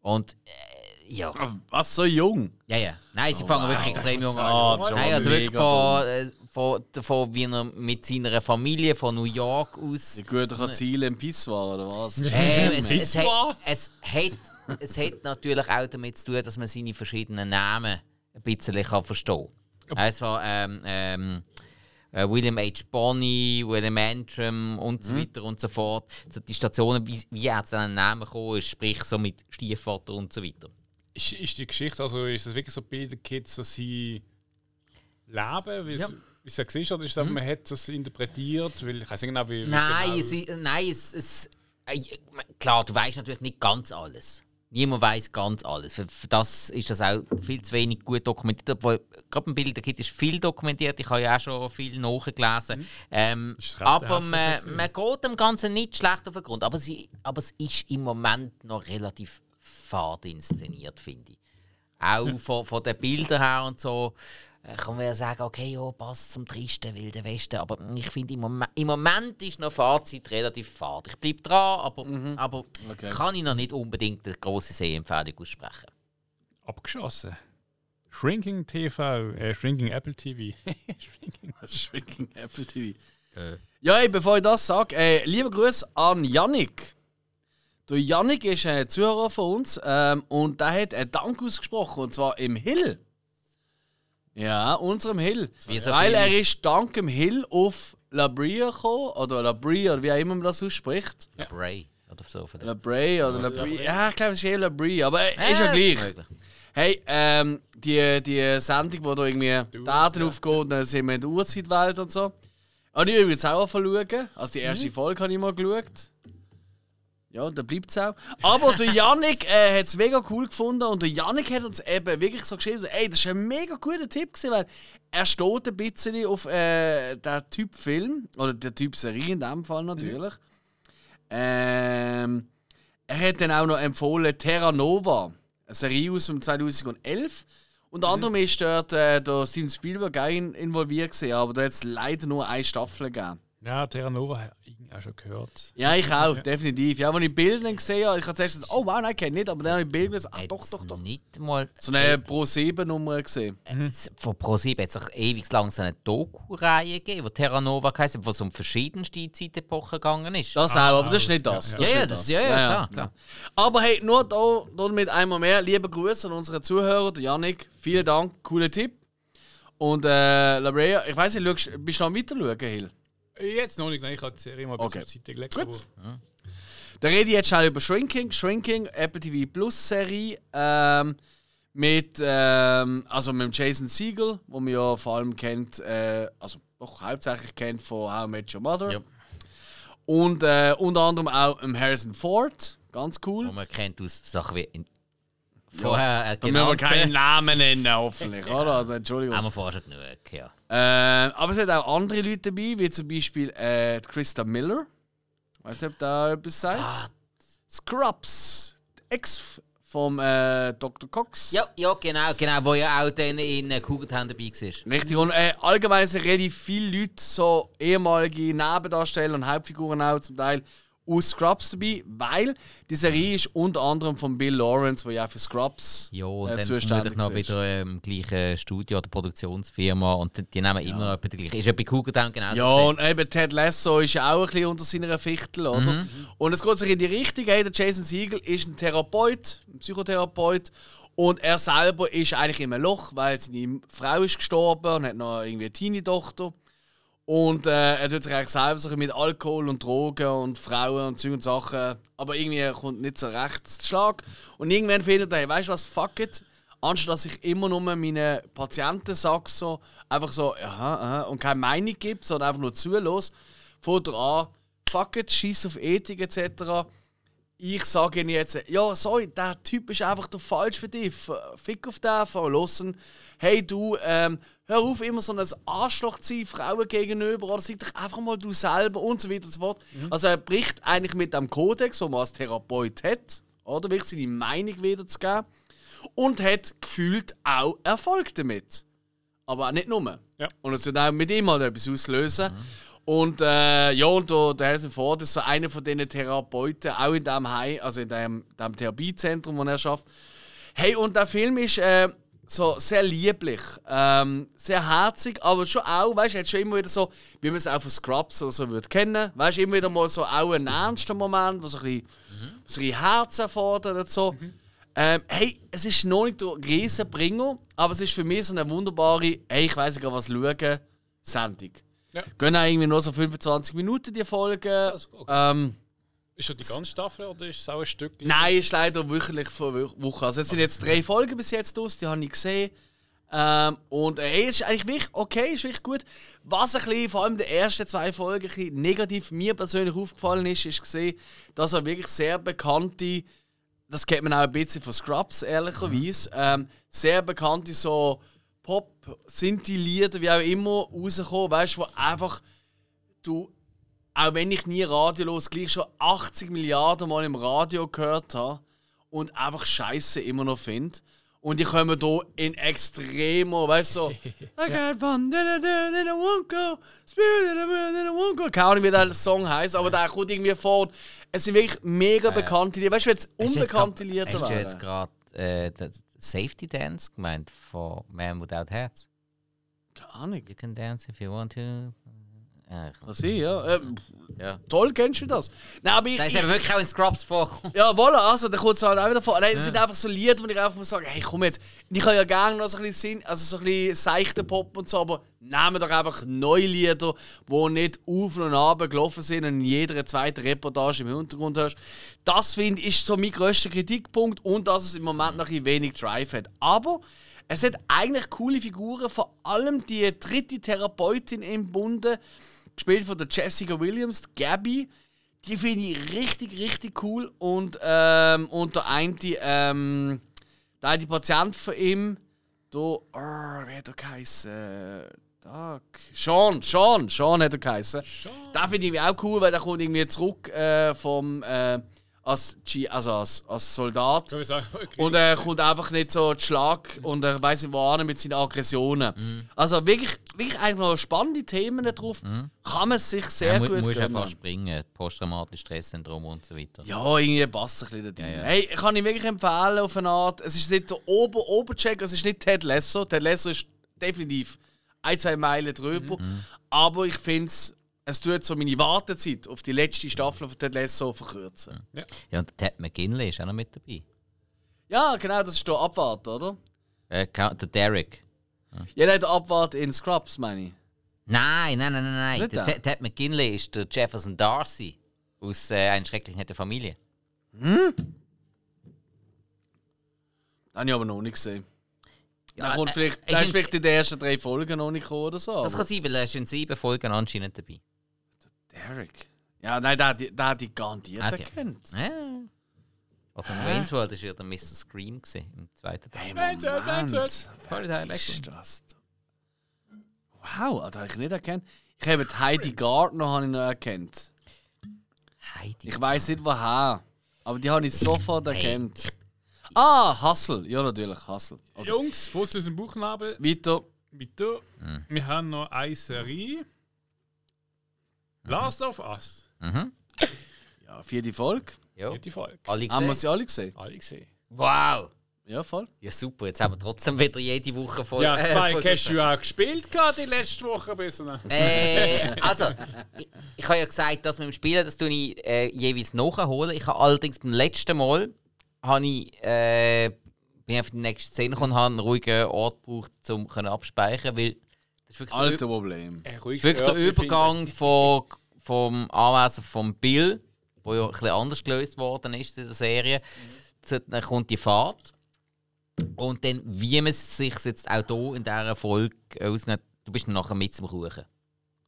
Und äh, ja. Was, so jung? Ja, ja. Nein, sie fangen wirklich extrem jung Ah, an. das ist Nein, also wirklich von, äh, von, davon, wie er mit seiner Familie von New York aus. Die gute Ziele im Pissoir, oder was? Ähm, es, es, hat, es, hat, es hat natürlich auch damit zu tun, dass man seine verschiedenen Namen ein bisschen kann verstehen kann. Es war ähm, ähm, äh, William H. Bonney, William Antrim und so weiter und so fort. Also die Stationen, wie, wie er zu diesen Namen gekommen ist, sprich so mit Stiefvater und so weiter. Ist, ist die Geschichte, also ist es wirklich so Billy the Kid, so sie leben, Ja. Es es gesehen hat, ist es, man hat das interpretiert, weil ich weiß nicht genau, wie. Nein, genau. es, i- nein es, es, äh, klar, du weißt natürlich nicht ganz alles. Niemand weiß ganz alles. Für, für das ist das auch viel zu wenig gut dokumentiert. Obwohl, gerade beim Bilder Kit ist viel dokumentiert. Ich habe ja auch schon viel nachgelesen. Ähm, ist recht aber man, man geht dem Ganzen nicht schlecht auf den Grund. Aber, sie, aber es ist im Moment noch relativ fad inszeniert, finde ich. Auch von, von den Bildern her und so kann man ja sagen, okay, ja, passt zum tristen Wilden Westen. Aber ich finde, im, im Moment ist noch Fazit relativ fad. Ich bleibe dran, aber, aber Okay. kann ich noch nicht unbedingt eine grosse Sehempfehlung aussprechen. Abgeschossen. Shrinking TV, äh, Shrinking Apple TV. Shrinking. Shrinking Apple TV. Äh. Ja, ey, bevor ich das sage, äh, lieber Gruß an Yannick. Der Yannick ist ein Zuhörer von uns ähm, und der hat einen Dank ausgesprochen und zwar im Hill. Ja, unserem Hill. So Weil er ist dank dem Hill auf La Brea gekommen, oder La Brea, oder wie auch immer man das ausspricht. Bray oder so. La Brea oder La Brea. Ja, ich glaube, es ist eher La Brea, aber äh, ist ja gleich. Hey, ähm, die, die Sendung, wo da irgendwie Daten aufgehen und dann sind wir in der Uhrzeitwelt und so. Habe ich übrigens auch schauen. Also die erste Folge habe ich mal geschaut. Ja, da bleibt es auch. Aber der Yannick äh, hat es mega cool gefunden und der Yannick hat uns eben wirklich so geschrieben, so, ey, das ist ein mega guter Tipp gewesen, weil er steht ein bisschen auf äh, den Typ Film oder der Typ Serie in dem Fall natürlich. Ähm, er hat dann auch noch empfohlen Terra Nova, eine Serie aus dem 2011. Unter anderem ist dort äh, der Steven Spielberg auch in- involviert gewesen, aber da hat es leider nur eine Staffel gegeben. Ja, Terra Nova auch schon gehört. Ja, ich auch, definitiv. Ja, als ich Bilder dann gesehen habe, ich habe zuerst gesagt, oh wow, nein, kenne ich nicht, aber dann habe ich Bilder gesagt, ah, doch, doch, doch. Nicht mal. So eine Pro-7-Nummer gesehen. Äh, Von Pro7 hat es auch ewig lang so eine Doku-Reihe gegeben, die Terra Nova heisst, wo es um verschiedenste Zeitepochen gegangen ist. Das auch, aber das ist nicht das. Ja, das ist ja, das- ja, ja, klar, klar. Aber hey, nur da, damit einmal mehr. Liebe Grüße an unsere Zuhörer, der Yannick. Vielen Dank, cooler Tipp. Und äh, Labrea, ich weiß nicht, schaust, bist du noch am Weiterschauen, Hill? Jetzt noch nicht, nein, ich habe die Serie mal ein bisschen Okay. die Seite gelegt. Gut. aber- Dann rede ich jetzt schnell über Shrinking. Shrinking, Apple TV Plus Serie. Ähm, mit, ähm, also mit dem Jason Siegel, wo man ja vor allem kennt, äh, also doch hauptsächlich kennt von How I Met Your Mother. Ja. Und äh, unter anderem auch im Harrison Ford. Ganz cool. Wo man kennt aus Sachen wie in vorher äh, Da müssen wir keinen Namen nennen, hoffentlich, oder? Also, Entschuldigung. Haben wir vorher schon genug, ja. Äh, aber es hat auch andere Leute dabei, wie zum Beispiel äh, die Christa Miller. Weißt du, ob da etwas sagt? Ah. Scrubs, Ex vom äh, Dr. Cox. Ja, ja, genau, genau, wo ja auch dann in äh, Kugeltown dabei war. Richtig. Und äh, allgemein sind relativ viele Leute, so ehemalige Nebendarsteller und Hauptfiguren auch zum Teil, aus Scrubs dabei, weil die Serie ist unter anderem von Bill Lawrence, der ja auch für Scrubs Ja, und äh, dann zuständig noch ist. wieder im gleichen Studio oder Produktionsfirma und die, die nehmen immer etwa die gleiche. Ist ja bei Kugeltown genauso. Ja, gesehen. und eben Ted Lasso ist ja auch ein bisschen unter seiner Fichtel, oder? Mhm. Und es geht sich in die Richtung, hey, der Jason Siegel ist ein Therapeut, ein Psychotherapeut. Und er selber ist eigentlich in einem Loch, weil seine Frau ist gestorben und hat noch irgendwie eine Teenie-Tochter. Und äh, er tut sich eigentlich selber so mit Alkohol und Drogen und Frauen und Zeug und Sachen. Aber irgendwie kommt nicht so recht zu Schlag. Und irgendwann findet er, hey, weißt du was, fuck it. Anstatt dass ich immer nur meinen Patienten sage, so, einfach so, aha, aha, und keine Meinung gibt, sondern einfach nur zulässt, fängt er an, fuck it, scheiß auf Ethik etc. Ich sage ihnen jetzt, ja, sorry, der Typ ist einfach falsch für dich. Fick auf den, los. Hey du, ähm, hör auf, immer so ein Arschloch zu sein, Frauen gegenüber, oder sei doch einfach mal du selber und so weiter und so fort. Also er bricht eigentlich mit dem Kodex, den man als Therapeut hat, oder wirklich seine Meinung wiederzugeben, und hat gefühlt auch Erfolg damit. Aber auch nicht nur. Ja. Und es wird auch mit ihm halt etwas auslösen. Und äh, ja, und der, der Harrison Ford ist so einer von diesen Therapeuten, auch in diesem Heim, also in dem, dem Therapiezentrum, das er schafft. Hey, und der Film ist äh, so sehr lieblich, ähm, sehr herzig, aber schon auch, weißt du, schon immer wieder so, wie man es auch von Scrubs oder so würde kennen, weißt du, immer wieder mal so auch einen ernsten Moment, wo so ein bisschen, so ein bisschen Herz erfordert und so. Ähm, hey, es ist noch nicht der Riesenbringer, aber es ist für mich so eine wunderbare, hey, ich weiß nicht, was schauen, Sendung. Ja. Gehen auch irgendwie nur so 25 Minuten die Folge. okay. Ähm, Ist das die ganze Staffel oder ist es auch ein Stück? nein, ist leider wöchentlich von Wo- Woche. Also es sind jetzt drei Folgen bis jetzt aus, die habe ich gesehen. Ähm, und äh, es ist eigentlich wirklich okay, ist wirklich gut. Was ein bisschen, vor allem in den ersten zwei Folgen, ein negativ mir persönlich aufgefallen ist, ist gesehen, dass er wirklich sehr bekannte, das kennt man auch ein bisschen von Scrubs, ehrlicherweise, ähm, sehr bekannte so Pop, Sinti-Lieder, wie auch immer, rauskommen, weißt du, wo einfach du, auch wenn ich nie Radio los, gleich schon 80 Milliarden Mal im Radio gehört habe und einfach Scheiße immer noch finde. Und die kommen hier in extremer, weißt du, so, I got fun, da, da, won't go, spirit, da, da, won't go. Keine Ahnung, wie der Song heißt, aber der kommt irgendwie vor. Es sind wirklich mega bekannte Lieder. Weißt du, wenn es unbekannte Lieder Hast du jetzt wären? gerade äh, Safety Dance gemeint von Man Without Hearts? Keine Ahnung. You can dance if you want to. Ich- Was ich, ja. Ähm, ja. toll, kennst du das? Nein, aber ich, Da ist ich, eben wirklich auch in Scrubs vorgekommen. Ja, voilà, also da kommt es halt auch wieder vor. Nein, das sind einfach so Lieder, wo ich einfach muss sagen, hey komm jetzt, ich habe ja gerne noch so ein bisschen Sinn, also so ein bisschen seichten Pop und so, aber nehmen doch einfach neue Lieder, die nicht auf und ab gelaufen sind und in jeder zweiten Reportage im Hintergrund hörst. Das finde ich ist so mein grösster Kritikpunkt und dass es im Moment noch ein bisschen wenig Drive hat. Aber es hat eigentlich coole Figuren, vor allem die dritte Therapeutin im Bunde, gespielt von der Jessica Williams, die Gabby. Die finde ich richtig, richtig cool. Und, ähm, und der eine, ähm, der eine Patient von ihm, da, oh, wie hat er geheißen? Tag. Sean, Sean, Sean hat er geheißen. Den finde ich auch cool, weil der kommt irgendwie zurück äh, vom, äh, als, G also als, als Soldat. So wie sagen, okay. Und er kommt einfach nicht so zu Schlag und er weiß nicht wohin mit seinen Aggressionen. Also wirklich, wirklich eigentlich noch spannende Themen drauf. Kann man sich sehr ja, gut musst gönnen. einfach springen, posttraumatisches Stresssyndrom und so weiter. Ja, irgendwie passt ein bisschen da. Ja, ja. Hey, kann ich wirklich empfehlen auf eine Art. Es ist nicht der Ober Obercheck, es ist nicht Ted Lasso. Ted Lasso ist definitiv ein, zwei Meilen drüber. Mhm. Aber ich finde es, es tut so meine Wartezeit auf die letzte Staffel von Ted Lasso verkürzen. Ja, und der Ted McGinley ist auch noch mit dabei. Ja, genau, das ist der Abwart, oder? Äh, der Derek. Ja, nein, der Abwart in Scrubs, meine ich. Nein, nein, nein, nein, nein. Der der? Ted, Ted McGinley ist der Jefferson Darcy aus äh, Eine schrecklich nette Familie. Habe ich aber noch nicht gesehen. Ja, Ja, kommt äh, vielleicht, ist der vielleicht in den ersten drei Folgen noch nicht gekommen oder so. Das kann sein, weil er ist in sieben Folgen anscheinend dabei. Derek. Ja, nein, der, der, der hat die garantiert Okay. erkannt. Ja. Oder in Wayne's World war ja der Mr. Scream gewesen, im zweiten Teil. Hey, Menzel, Moment. Menzel. Party Time Ist das? Wow, das habe ich nicht erkannt. Ich habe die Heidi Gardner habe ich noch erkannt. Heidi. Ich weiß nicht woher, aber die habe ich sofort erkannt. Ah, Hustle. Ja, natürlich, Hustle. Okay. Jungs, Fuß aus dem Buchnabel. Weiter. Bitte. Wir haben noch eine Serie. Last of Us. Mhm. Ja, vierte Folge. Ja. Die Folge. Alle Haben wir sie alle gesehen? Alle gesehen. Wow! Ja, voll. Ja, super. Jetzt haben wir trotzdem wieder jede Woche voll. Ja, äh, Spike, voll- hast du auch gespielt gerade die letzte Woche ein bisschen? Äh, also, ich, ich habe ja gesagt, dass mit dem Spielen, das tue ich äh, jeweils nachholen. Ich habe allerdings beim letzten Mal, habe ich, äh, bin ich auf die nächste Szene gekommen, habe einen ruhigen Ort gebraucht, um können abspeichern, weil das ist wirklich der Alter Problem. Wirklich der Übergang von, vom Anwesen von Bill, wo ja ein bisschen anders gelöst worden ist in der Serie, zu, dann kommt die Fahrt. Und dann, wie man es sich jetzt auch hier in dieser Folge ausnimmt, du bist dann nachher mit zum Kuchen.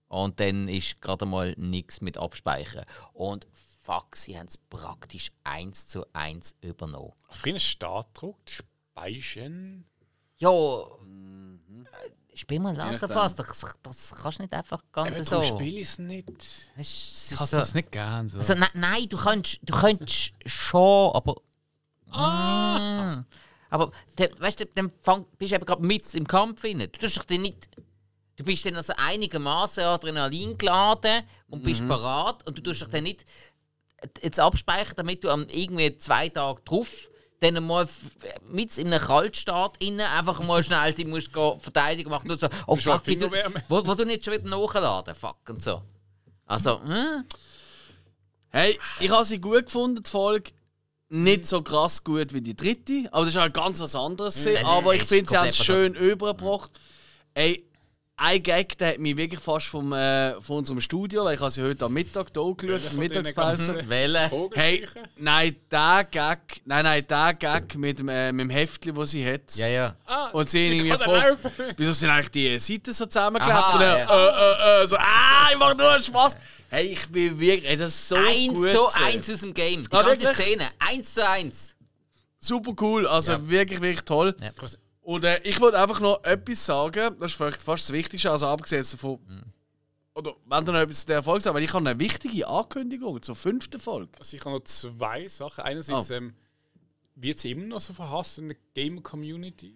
Und dann ist gerade mal nichts mit Abspeichern. Und fuck, sie haben es praktisch eins zu eins übernommen. Auf einen Startdruck, Speichen. Ja, äh, spiel mal Last of. Us, das, das kannst du nicht einfach ganz Aber so. spiele ich es nicht. Es so- hasse das nicht gern. So. Also, ne, nein, du könntest, du könntest schon, aber. Ah. Aber der, weißt du, dann fang, bist du eben gerade mit im Kampf drin. Du tust dich dann nicht. Du bist dann also einigermaßen Adrenalin geladen und bist parat und du tust dich dann nicht jetzt abspeichern, damit du am irgendwie zwei Tage drauf dann mal mit in einem Kaltstart innen einfach mal schnell die musst gehen verteidigen machen und so. Oh fuck, wie du, wo, wo du nicht schon wieder nachladen, fuck und so. Also, hm? Hey, ich habe sie gut gefunden, die Folge. Nicht so krass gut wie die dritte, aber das ist halt ganz was anderes. gewesen. Nein, aber ich finde, sie haben es schön übergebracht. Ey, ein Gag, der hat mich wirklich fast vom, äh, von unserem Studio, weil ich habe sie heute am Mittag hier angeschaut, Mittagspause. Welle. Hey, nein, der Gag, nein, nein, der Gag mit dem, äh, mit dem Heftchen, das sie hat. Ja, ja. Ah, Und sie irgendwie gefragt, wieso sind eigentlich die Seiten so zusammengeklebt? Aha, ja. äh, äh, äh, so, ah, ich mach nur Spaß. Hey, ich bin wirklich, ey, das ist so eins gut zu gewesen. eins aus dem Game. Die Ah, ganze wirklich? Szene. Eins zu eins. Super cool, also Ja. wirklich, wirklich toll. Ja. Und äh, ich wollte einfach noch etwas sagen, das ist vielleicht fast das Wichtigste, also abgesehen davon. Oder wenn du noch etwas zu der Folge sagst, weil ich habe eine wichtige Ankündigung zur fünften Folge. Also ich habe noch zwei Sachen. Einerseits Oh. ähm, wird es immer noch so verhasst in der Gamer-Community.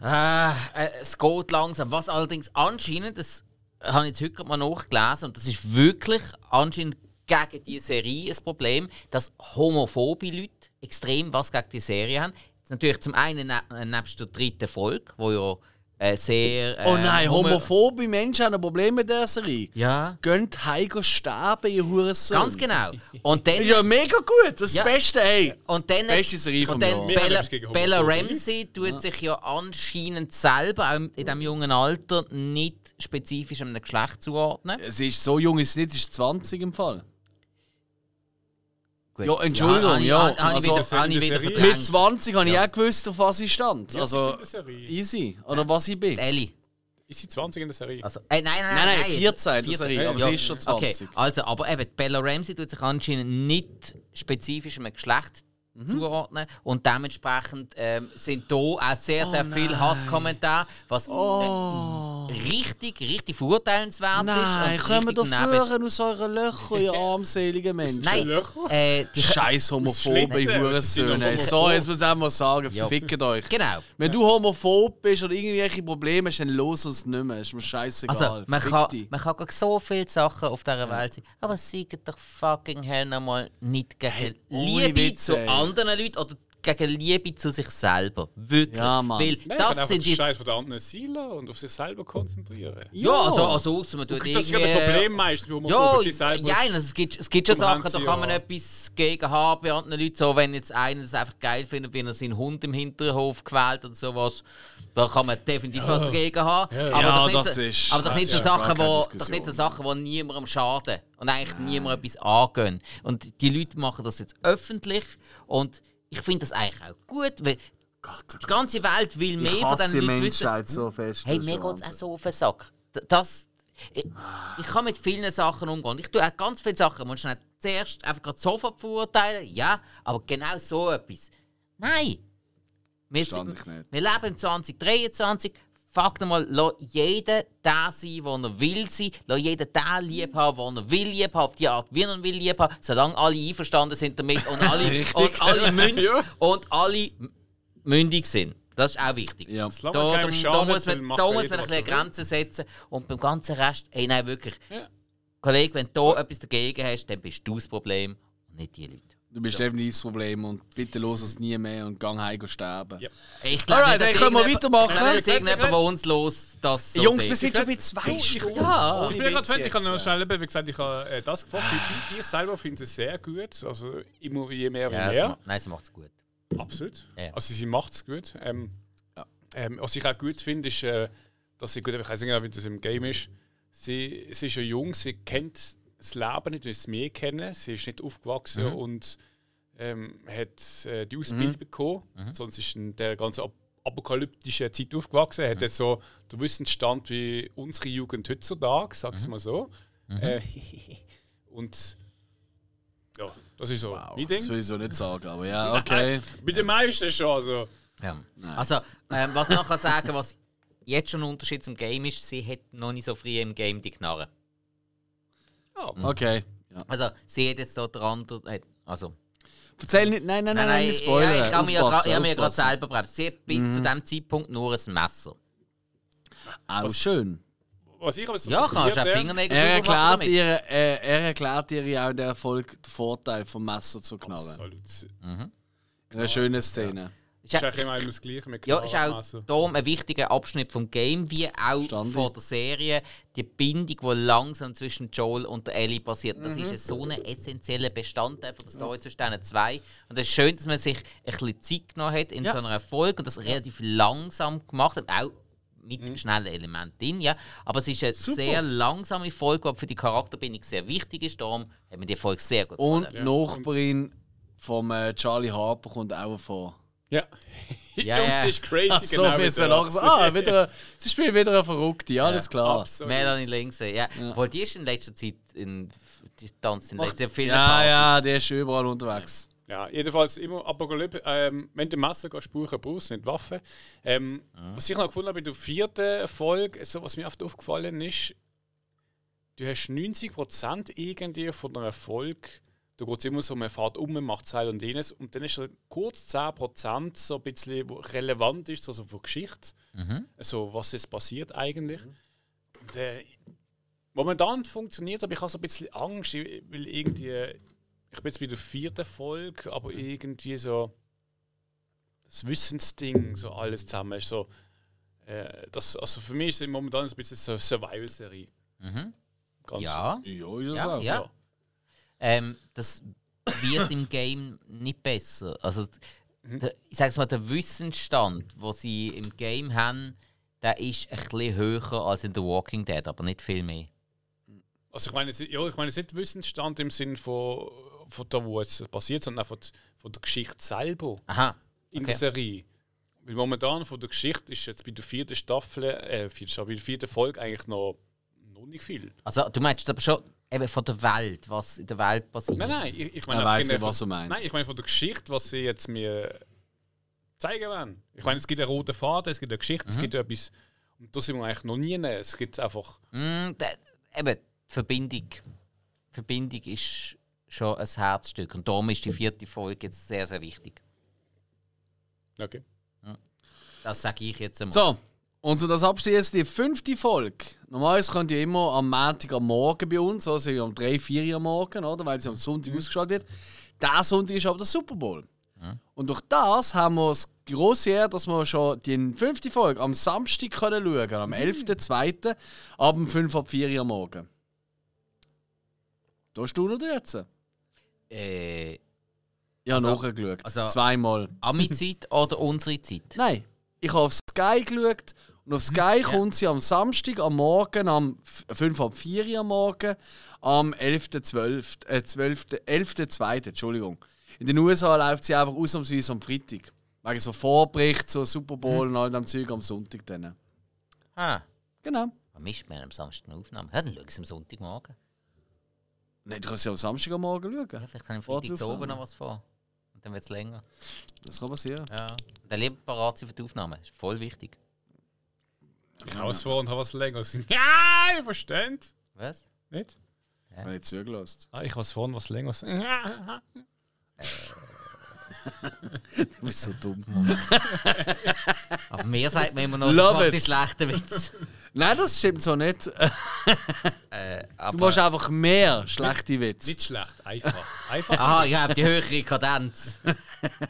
Ah, äh, es geht langsam. Was allerdings anscheinend, das habe ich jetzt heute mal nachgelesen, und das ist wirklich anscheinend gegen die Serie ein Problem, dass homophobe Leute extrem was gegen die Serie haben. Natürlich zum einen ne äh, nebst der dritten Folge, wo ja äh, sehr. Äh, oh nein, homo- homophobe Menschen haben ein Problem mit dieser Serie. Ja, Gönnt heim sterben, ihr Hurensohn. ganz genau. Und dann. Ist ja mega gut, das ist Ja. das Beste, hey. Und dann, Beste Serie und dann Bella, Bella. Ramsey tut sich ja anscheinend selber auch in diesem jungen Alter nicht spezifisch einem Geschlecht zuordnen. Sie ist so jung, ist sie nicht, sie ist 20 im Fall. Gut. Ja, Entschuldigung, ich- ja, Habe ich also- wieder, ich wieder. Mit 20 habe ich auch gewusst, auf was ich stand. Ja, also das ist in der Serie. easy. Oder was ich bin. Ellie. Ist sie 20 in der Serie? Also, äh, nein, nein, Nein, nein, nein, 14 in der Serie, aber sie ist schon Okay, 20. also, aber eben, Bella Ramsey tut sich anscheinend nicht spezifisch einem Geschlecht Mhm. zuordnen und dementsprechend ähm, sind da auch sehr, sehr Oh viele Hasskommentare, was äh, richtig, richtig verurteilenswert Nein, ist. und kommen ist. führen aus euren Löchern, ihr armseligen Menschen. Nein, Löcher? äh, Scheiß homophobe Hurensöhne. So, jetzt muss ich auch mal sagen, Ja. fickt euch. genau. Wenn du homophob bist oder irgendwelche Probleme hast, dann los uns nicht mehr. Ist mir scheißegal. Also, man Fick kann, dich. man kann so viele Sachen auf dieser Welt sein, aber siegen doch fucking hell nochmal nicht gegen ohne Liebe Witz, zu ey. Anderen Leuten oder gegen Liebe zu sich selber. Wirklich. Ja, Mann. Weil Nein, das sind den die. Scheiß von den anderen lassen und auf sich selber konzentrieren. Ja, also, also ausser man tut Das ist ja irgendwie- das Problem meistens, wo man Ja, sich selber ja also es, gibt, es gibt schon Sachen, da kann man haben. etwas gegen haben bei anderen Leuten. So, wenn jetzt einer es einfach geil findet, wenn er seinen Hund im Hinterhof quält oder sowas, da kann man definitiv was dagegen haben. Aber Ja, doch nicht, das so- ist- aber das so ist ja Sachen, wo, doch nicht so Sachen, die niemandem schaden und eigentlich niemandem etwas angehen. Und die Leute machen das jetzt öffentlich und ich finde das eigentlich auch gut, weil die ganze Welt will mehr von diesen Leuten wissen. so fest. Hey, mir geht es auch so auf den Sack. Das, ich, ich kann mit vielen Sachen umgehen. Ich tue auch ganz viele Sachen. Man schnell zuerst einfach gerade sofort verurteilen. Ja, aber genau so etwas. Nein! Wir, sind, nicht. wir leben in 2023. Fuck mal, lass jeden der sein, wo er will sein. Lass jeden der lieb haben, wo er will lieb haben. Auf die Art, wie er will lieb haben. Solange alle einverstanden sind damit und alle, und alle, mün Ja. und alle mündig sind. Das ist auch wichtig. Ja. Da, da, da muss man, da muss man ein bisschen. Grenzen setzen. Und beim ganzen Rest, ey, nein, wirklich. Ja. Kollege, wenn du da etwas dagegen hast, dann bist du das Problem und nicht die Leute. Du bist definitiv das Problem und bitte los es nie mehr und gang heim sterben. Ja. Ich glaube, Alright, nicht, können wir weitermachen. Ich glaube, irgendjemand, der uns los das so Jungs, wir sind schon bei zwei Stunden. Ja. Ich bin gerade fertig, ich habe noch schnell, wie gesagt, ich habe äh, das gefragt. Ich, ich selber finde es sehr gut. Also immer je mehr, wie Ja, sie mehr. nein, sie macht es gut. Absolut. Ja. Also sie macht es gut. Ähm, ähm, was ich auch gut finde, ist, äh, dass sie gut, ich weiß nicht genau, wie das im Game ist. Sie, sie ist ja jung, sie kennt das Leben nicht, wie sie mehr kennen. Sie ist nicht aufgewachsen und ähm, hat äh, die Ausbildung bekommen. Sonst ist in der ganzen ap apokalyptischen Zeit aufgewachsen. Hat jetzt so den Wissensstand wie unsere Jugend heutzutage, sag ich mal so. Äh, und ja, das ist so mein Das Ding. will ich so nicht sagen, aber ja, okay. Mit den meisten schon. Also. Ja. Also, ähm, was man kann sagen, was jetzt schon ein Unterschied zum Game ist, sie hat noch nicht so früh im Game die Knarre. Okay. Ja. Also, sie hat jetzt dort andere. äh, Also, Erzähl nicht, nein, nein, nein, nein, nicht ja, spoilern. ich habe mir, ja ich habe mir ja gerade selber gebracht. Sie hat bis zu diesem Zeitpunkt nur ein Messer. Auch schön. Was ich aber so Ja, kannst du auch äh, Fingernägel Er erklärt, ihr, er, er erklärt ihr ja auch in der Erfolg den Vorteil vom Messer zu knallen. Absolut. In einer schönen Szene. Ist Ist ja- eigentlich immer das Gleiche mit Ja, ist auch darum ein wichtiger Abschnitt vom Game, wie auch Verstanden. von der Serie. Die Bindung, die langsam zwischen Joel und der Ellie passiert, das ist ein so ein essentieller Bestandteil von der Story zwischen diesen zwei. Und es ist schön, dass man sich ein bisschen Zeit genommen hat in Ja. so einer Folge und das relativ langsam gemacht hat. Auch mit schnellen Elementen drin, ja. Aber es ist eine sehr langsame Folge, die für die Charakterbindung sehr wichtig ist. Darum hat mir die Folge sehr gut Und gefallen. Nachbarin vom äh, Charlie Harper kommt auch vor. Ja. Ja, ja. das ist crazy. Ach so, genau wir wie sind der auch so. Axel. Ah, wieder, sie spielt wieder eine Verrückte, alles klar. Absolut. Melanie Lindsay, ja. Obwohl die ist in letzter Zeit in, die tanzt in letzter Zeit Ja, Partys. ja, der ist überall unterwegs. Ja, jedenfalls immer Apokalypse. Ähm, wenn du Messer gehst, brauchen, brauchst du nicht Waffen. Ähm, Was ich noch gefunden habe in der vierten Folge, so, was mir oft aufgefallen ist, du hast 90% irgendwie von einer Folge, da geht es immer so, man fährt um, man macht Teil und jenes, und dann ist so kurz 10% so ein bisschen, wo relevant ist, also von Geschichte, also was ist passiert eigentlich. Und, äh, momentan funktioniert es, aber ich habe so ein bisschen Angst, weil irgendwie ich bin jetzt bei der vierten Folge, aber irgendwie so das Wissensding, so alles zusammen ist so. Äh, das, also für mich ist es momentan ein bisschen so eine Survival-Serie. Mhm. Ganz Ja, Ja, ist es ja, auch. ja. Ähm, das wird im Game nicht besser. Also, der, ich sag's mal, der Wissensstand, den sie im Game haben, der ist ein bisschen höher als in The Walking Dead, aber nicht viel mehr. Also ich meine, ja, ich meine, es ist nicht Wissensstand im Sinn von, von da, wo es passiert, sondern auch von, von der Geschichte selber Aha. in Okay. der Serie. Weil momentan von der Geschichte ist jetzt bei der vierten Staffel, äh, vierten, Staffel, bei der vierten Folge eigentlich noch, noch nicht viel. Also du meinst aber schon eben von der Welt, was in der Welt passiert. Nein, nein, ich, ich meine weiss von- was meint. Nein, ich meine von der Geschichte, was sie jetzt mir zeigen wollen. Ich meine, es gibt einen roten Faden, es gibt eine Geschichte, es gibt etwas. Und da sind wir eigentlich noch nie. Es gibt einfach. Mm, da, eben, die Verbindung. Die Verbindung ist schon ein Herzstück. Und darum ist die vierte Folge jetzt sehr, sehr wichtig. Okay. Das sage ich jetzt einmal. So, und so das abschließen, die fünfte Folge. Normalerweise könnt ihr immer am Montag am Morgen bei uns, also um 3, 4 Uhr Morgen, oder? weil sie am Sonntag ausgeschaltet wird. Der Sonntag ist aber der Super Bowl. Und durch das haben wir das grosse Ehre, dass wir schon die fünfte Folge am Samstag können schauen können, am 11.02. ab um 5 ab 4 Uhr Morgen. Da hast du noch jetzt? Äh, habe Also- nachgeschaut. also- Zweimal. Ami-Zeit oder unsere Zeit? Nein, ich habe auf Sky geschaut und auf Sky kommt sie am Samstag am Morgen, am f- 5 ab 4 Uhr am Morgen, am 11.12., äh, 12., 11.2., Entschuldigung. In den USA läuft sie einfach ausnahmsweise am Freitag. Wegen so Vorbericht, so Super Bowl und all dem Zeug am Sonntag dann. Ah. Genau. Was misst man am Samstag eine Aufnahme? Ja, dann schau ich es am Sonntagmorgen. Nein, du kannst ja am Samstag am Morgen schauen. Ja, vielleicht habe ich am Freitag zu oben noch was vor. Und dann wird es länger. Das kann passieren. Ja. Und dann lieber parat sein für die Aufnahme. ist voll wichtig. Ich habe was vor und habe was längeres. Ja, ihr versteht. Was? Nicht? Ich habe nicht zugelassen. Ah, ich habe was vor und was längeres. Du bist so dumm. Aber mir sagt man immer noch, Love das macht it. die schlechten Witze. Nein, das stimmt so nicht. Äh, Du machst einfach mehr schlechte Witze. Nicht schlecht, einfach. Einfach. aha, ich habe die höhere Kadenz.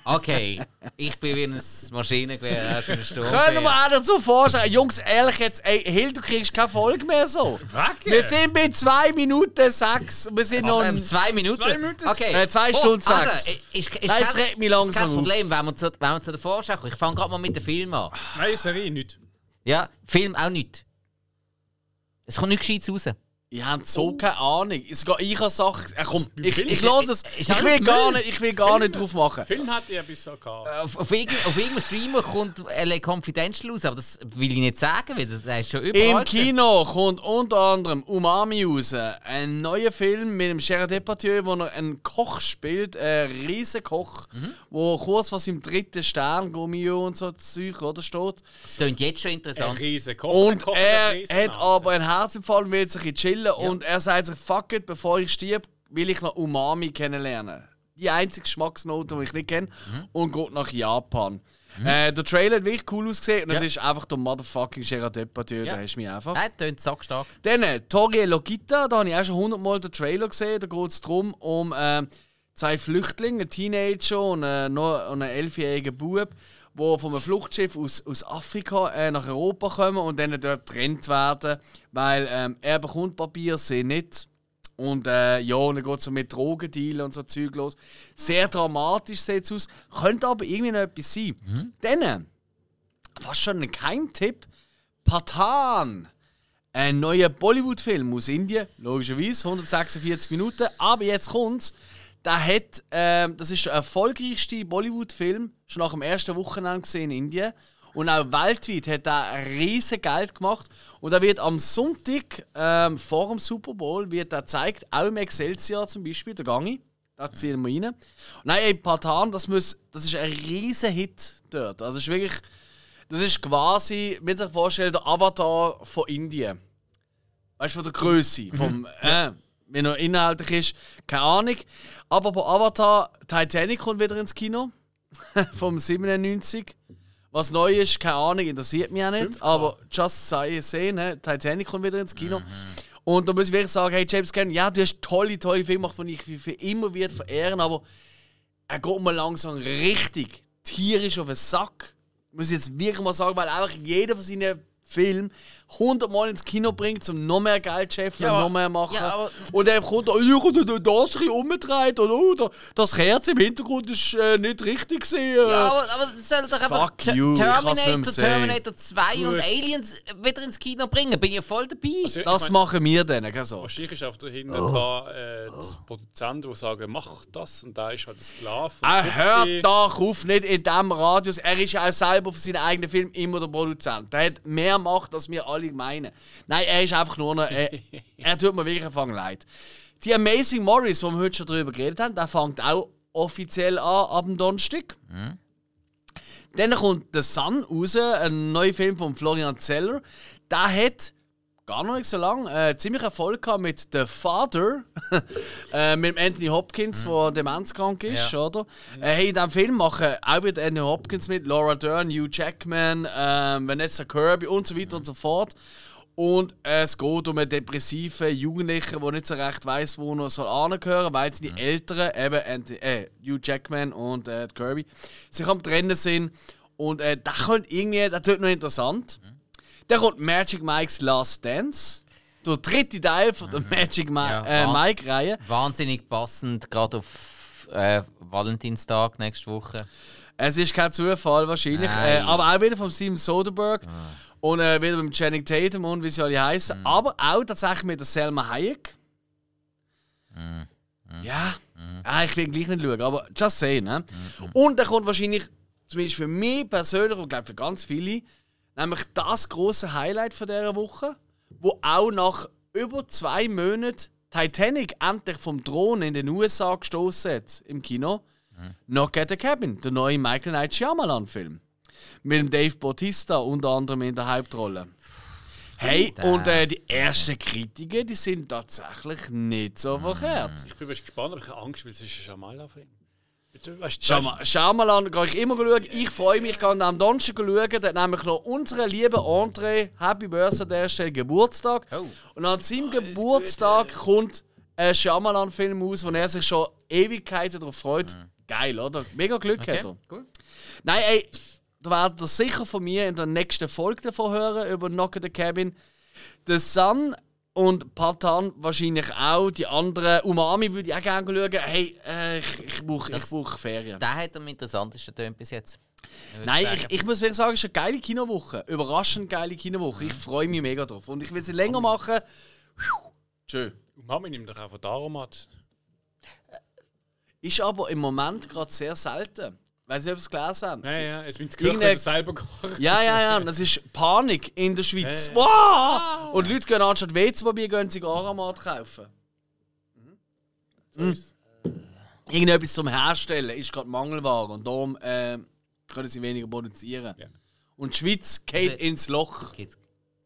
Okay, ich bin wie ein Maschinengewehr, er ist wie ein Sturm. Können wir auch dazu vorstellen, Jungs, ehrlich jetzt, ey, Hill, du kriegst keine Folge mehr so. Wir sind bei 2 Minuten 6. Wir sind noch. Ähm, zwei Minuten? Zwei Minuten? Okay. Äh, zwei Stunden sechs. Also, ist, ist, ist Nein, es kein- regt mich ist langsam Kein Problem, wenn wir, zu, wenn wir zu der Vorschau kommen. Ich fange gerade mal mit dem Film an. Nein, Serie nicht. Ja, Film auch nicht. Es kommt nichts Gescheites raus. Ich habe so keine Ahnung. Sogar ich habe Sachen. Äh, komm, ich, Film- ich lasse es. Ich will gar nicht, ich will gar nicht drauf machen. Film hat ich ein bisschen gehabt. Auf, auf, irgendeinem, auf irgendeinem Streamer kommt LA Confidential raus, aber das will ich nicht sagen, weil das, ist schon überall. Im Kino kommt unter anderem Umami raus. Ein neuer Film mit dem Gerard Depardieu, wo er einen Koch spielt, ein riesen Koch, wo kurz vor seinem dritten Stern Gummio und so Zeug oder steht. Das klingt jetzt schon Ein interessant. riesen Koch. Und ein Koch er hat aber einen Herzinfarkt und will sich ein bisschen chillen. Und er sagt sich, fuck it, bevor ich stirb, will ich noch Umami kennenlernen. Die einzige Geschmacksnote, die ich nicht kenne. Und geht nach Japan. Äh, der Trailer hat wirklich cool ausgesehen. Und es Ja. ist einfach der motherfucking Gerard Depardieu. Ja. Da hast du mich einfach. Nein, klingt sackstark. Dann äh, Tori Logita, da habe ich auch schon hundertmal den Trailer gesehen. Da geht es darum, um äh, zwei Flüchtlinge, einen Teenager und, äh, und einen elfjährigen Bub, die von einem Fluchtschiff aus, aus Afrika äh, nach Europa kommen und dann dort getrennt werden, weil ähm, er bekommt Papier, sie nicht. Und äh, ja, und dann geht es so mit Drogendealen und so Zeug los. Sehr dramatisch sieht es aus. Könnte aber irgendwie noch etwas sein. Dann, äh, fast schon ein Geheimtipp, Patan. Ein neuer Bollywood-Film aus Indien, logischerweise, 146 Minuten. Aber jetzt kommt's. Der hat, ähm, das ist der erfolgreichste Bollywood-Film, schon nach dem ersten Wochenende gesehen in Indien. Und auch weltweit hat er riesen Geld gemacht. Und er wird am Sonntag ähm, vor dem Super Bowl wird er gezeigt, auch im Excelsior zum Beispiel, der Gangi. Da ziehen wir rein. Und nein, ey, Patan, das, muss, das ist ein riesen Hit dort. Also es ist wirklich, das ist quasi, wenn man sich vorstellt, der Avatar von Indien. Weißt du, von der Größe, vom, äh, wie er inhaltlich ist, keine Ahnung. Aber bei Avatar, Titanic kommt wieder ins Kino. vom 97. Was neu ist, keine Ahnung, interessiert mich auch nicht. Aber just say, sehen, ne? Titanic kommt wieder ins Kino. Und da muss ich wirklich sagen, hey James Cameron, ja, du hast tolle, tolle Filme gemacht, die ich für- immer wird verehren, aber er geht mir langsam richtig tierisch auf den Sack. Muss ich jetzt wirklich mal sagen, weil einfach jeder von seinen Film 100 Mal ins Kino bringt, um noch mehr Geld zu scheffeln Ja, und noch mehr machen. ja, und dann kommt er, ja, und dann das umgedreht und oh, da- das Kerz im Hintergrund ist äh, nicht richtig gesehen. Ja, aber, aber das soll doch einfach you, ich Terminator. Terminator 2 und Gut. Aliens wieder ins Kino bringen. Bin ich voll dabei. Also, ich das mein, machen wir dann, keine Sorge. Wahrscheinlich ist auch dahinter Oh. dran äh, das Produzent, der sagen, mach das und da ist halt ein Sklave. Er hört doch auf, nicht in diesem Radius. Er ist ja auch selber für seinen eigenen Film immer der Produzent. Der hat mehr Macht, als wir alle meinen. Nein, er ist einfach nur noch. Er, er tut mir wirklich anfangen leid. Die Amazing Morris, wo wir heute schon darüber geredet haben, der fängt auch offiziell an ab dem Donnerstag. Dann kommt The Sun raus, ein neuer Film von Florian Zeller. Der hat gar noch nicht so lange äh, ziemlich Erfolg gehabt mit The Father, äh, mit Anthony Hopkins, der demenzkrank ist, Ja. oder? Äh, hey, in diesem Film machen auch wieder Anthony Hopkins mit, Laura Dern, Hugh Jackman, ähm, Vanessa Kirby und so weiter und so fort. Und äh, es geht um einen depressiven Jugendlichen, der nicht so recht weiß, wo er soll angehören, weil seine Eltern, eben äh, Hugh Jackman und äh, Kirby, sich am Trennen sind. Und äh, das könnte irgendwie, das tut noch interessant. Dann kommt Magic Mike's Last Dance. Der dritte Teil von der Magic Mi Ja, äh, Mike-Reihe. Wahnsinnig passend, gerade auf äh, Valentinstag nächste Woche. Es ist kein Zufall wahrscheinlich. Äh, aber auch wieder von Steven Soderbergh. Und äh, wieder mit Channing Tatum und wie sie alle heißen. Aber auch tatsächlich mit der Selma Hayek. Ja. ja, ich will gleich nicht schauen, aber just saying. Ne? Und dann kommt wahrscheinlich, zumindest für mich persönlich und glaube für ganz viele, nämlich das große Highlight von dieser Woche, wo auch nach über zwei Monaten Titanic endlich vom Thron in den USA gestoßen hat im Kino. Knock at the Cabin, der neue Michael Night Shyamalan-Film. Mit dem Dave Bautista unter anderem in der Hauptrolle. Hey, und äh, die ersten Kritiken, die sind tatsächlich nicht so verkehrt. Ich bin gespannt, aber ich habe Angst, weil es ist ein Schamalaf-Film. Weißt, weißt, Schau Shyamalan gehe ich immer schauen. Ich freue mich, ich kann am Donnerstag schauen. Da hat nämlich noch unsere liebe André Happy Birthday an der Stelle Geburtstag. Oh. Und an seinem Geburtstag kommt ein Shyamalan-Film aus, wo er sich schon Ewigkeiten darauf freut. Geil, oder? Mega Glück hat er. cool. Nein, ey, da werdet ihr sicher von mir in der nächsten Folge davon hören über Knock at the Cabin. The Sun und Patan wahrscheinlich auch. Die anderen, Umami würde ich auch gerne schauen. Hey, äh, ich, ich brauche ich brauch Ferien. Der hat am interessantesten tönt bis jetzt. würde Nein, ich, ich muss wirklich sagen, es ist eine geile Kinowoche. Überraschend geile Kinowoche. Ich freue mich mega drauf. Und ich will sie länger machen. Schön. Mami nimmt doch einfach Aromat. Ist aber im Moment gerade sehr selten. Weiß nicht, ob Sie es gelesen haben. Ja, ja, es wird die Küche Irgendeine- selber kochen. Ja, ja, ja. und Das ist Panik in der Schweiz. Ja, Wow! Und Leute gehen anstatt WC-Papier gehen sie Aromat kaufen. So ist es. Irgendetwas zum Herstellen ist gerade Mangelware und darum äh, können sie weniger produzieren. Ja. Und die Schweiz geht ins Loch. Geht's-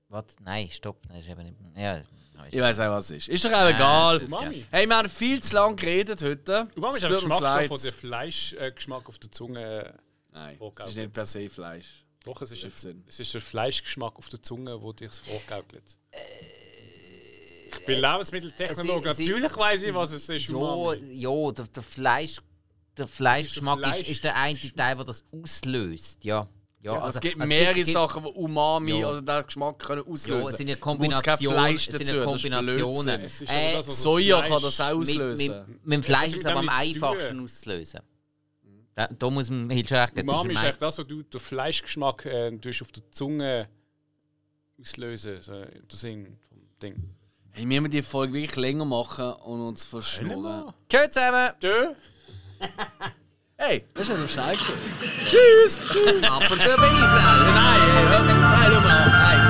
Was? Nein, stopp. Nein, ist eben nicht. Ja, Ich weiß auch, was es ist. Ist doch auch egal. Umami. Hey, wir haben viel zu lange geredet heute. Umami Es ist tut uns Geschmack leid. von der Fleischgeschmack auf der Zunge. Nein, Vorgaukelt. es ist nicht per se Fleisch. Doch, es ist, ein, Blödsinn. es ist der Fleischgeschmack auf der Zunge, wo dir vorgaukelt. Ich bin Lebensmitteltechnologe. Sie- sie- Natürlich weiß ich, was es ist. Ja, Umami. ja der, der Fleisch. Der Fleischgeschmack ist, Fleisch- ist der eine Teil, der das auslöst. Ja. Ja, Ja, also, es gibt also mehrere gibt- Sachen, die Umami Ja. oder den Geschmack können Ja, auslösen es sind ja Kombinationen. Fleisch Es sind ja das ist Kombinationen. Ist aber Äh, das, Soja Fleisch- kann das auch mit, auslösen. mit, mit dem Fleisch ist es aber am einfachsten auszulösen. Da, da muss man Hilfe recht geben. Das Umami ist eigentlich das, was du den Fleischgeschmack äh, auf der Zunge auslösen. So, der Sinn vom Ding. Hey, wir müssen die Folge wirklich länger machen und uns verschnurren. Tschö zusammen! Tschö. Hey, das ist ja noch schnell gewesen. Tschüss! Ab und zu bin ich schnell! Nein, hör- nein, mal an. Nein.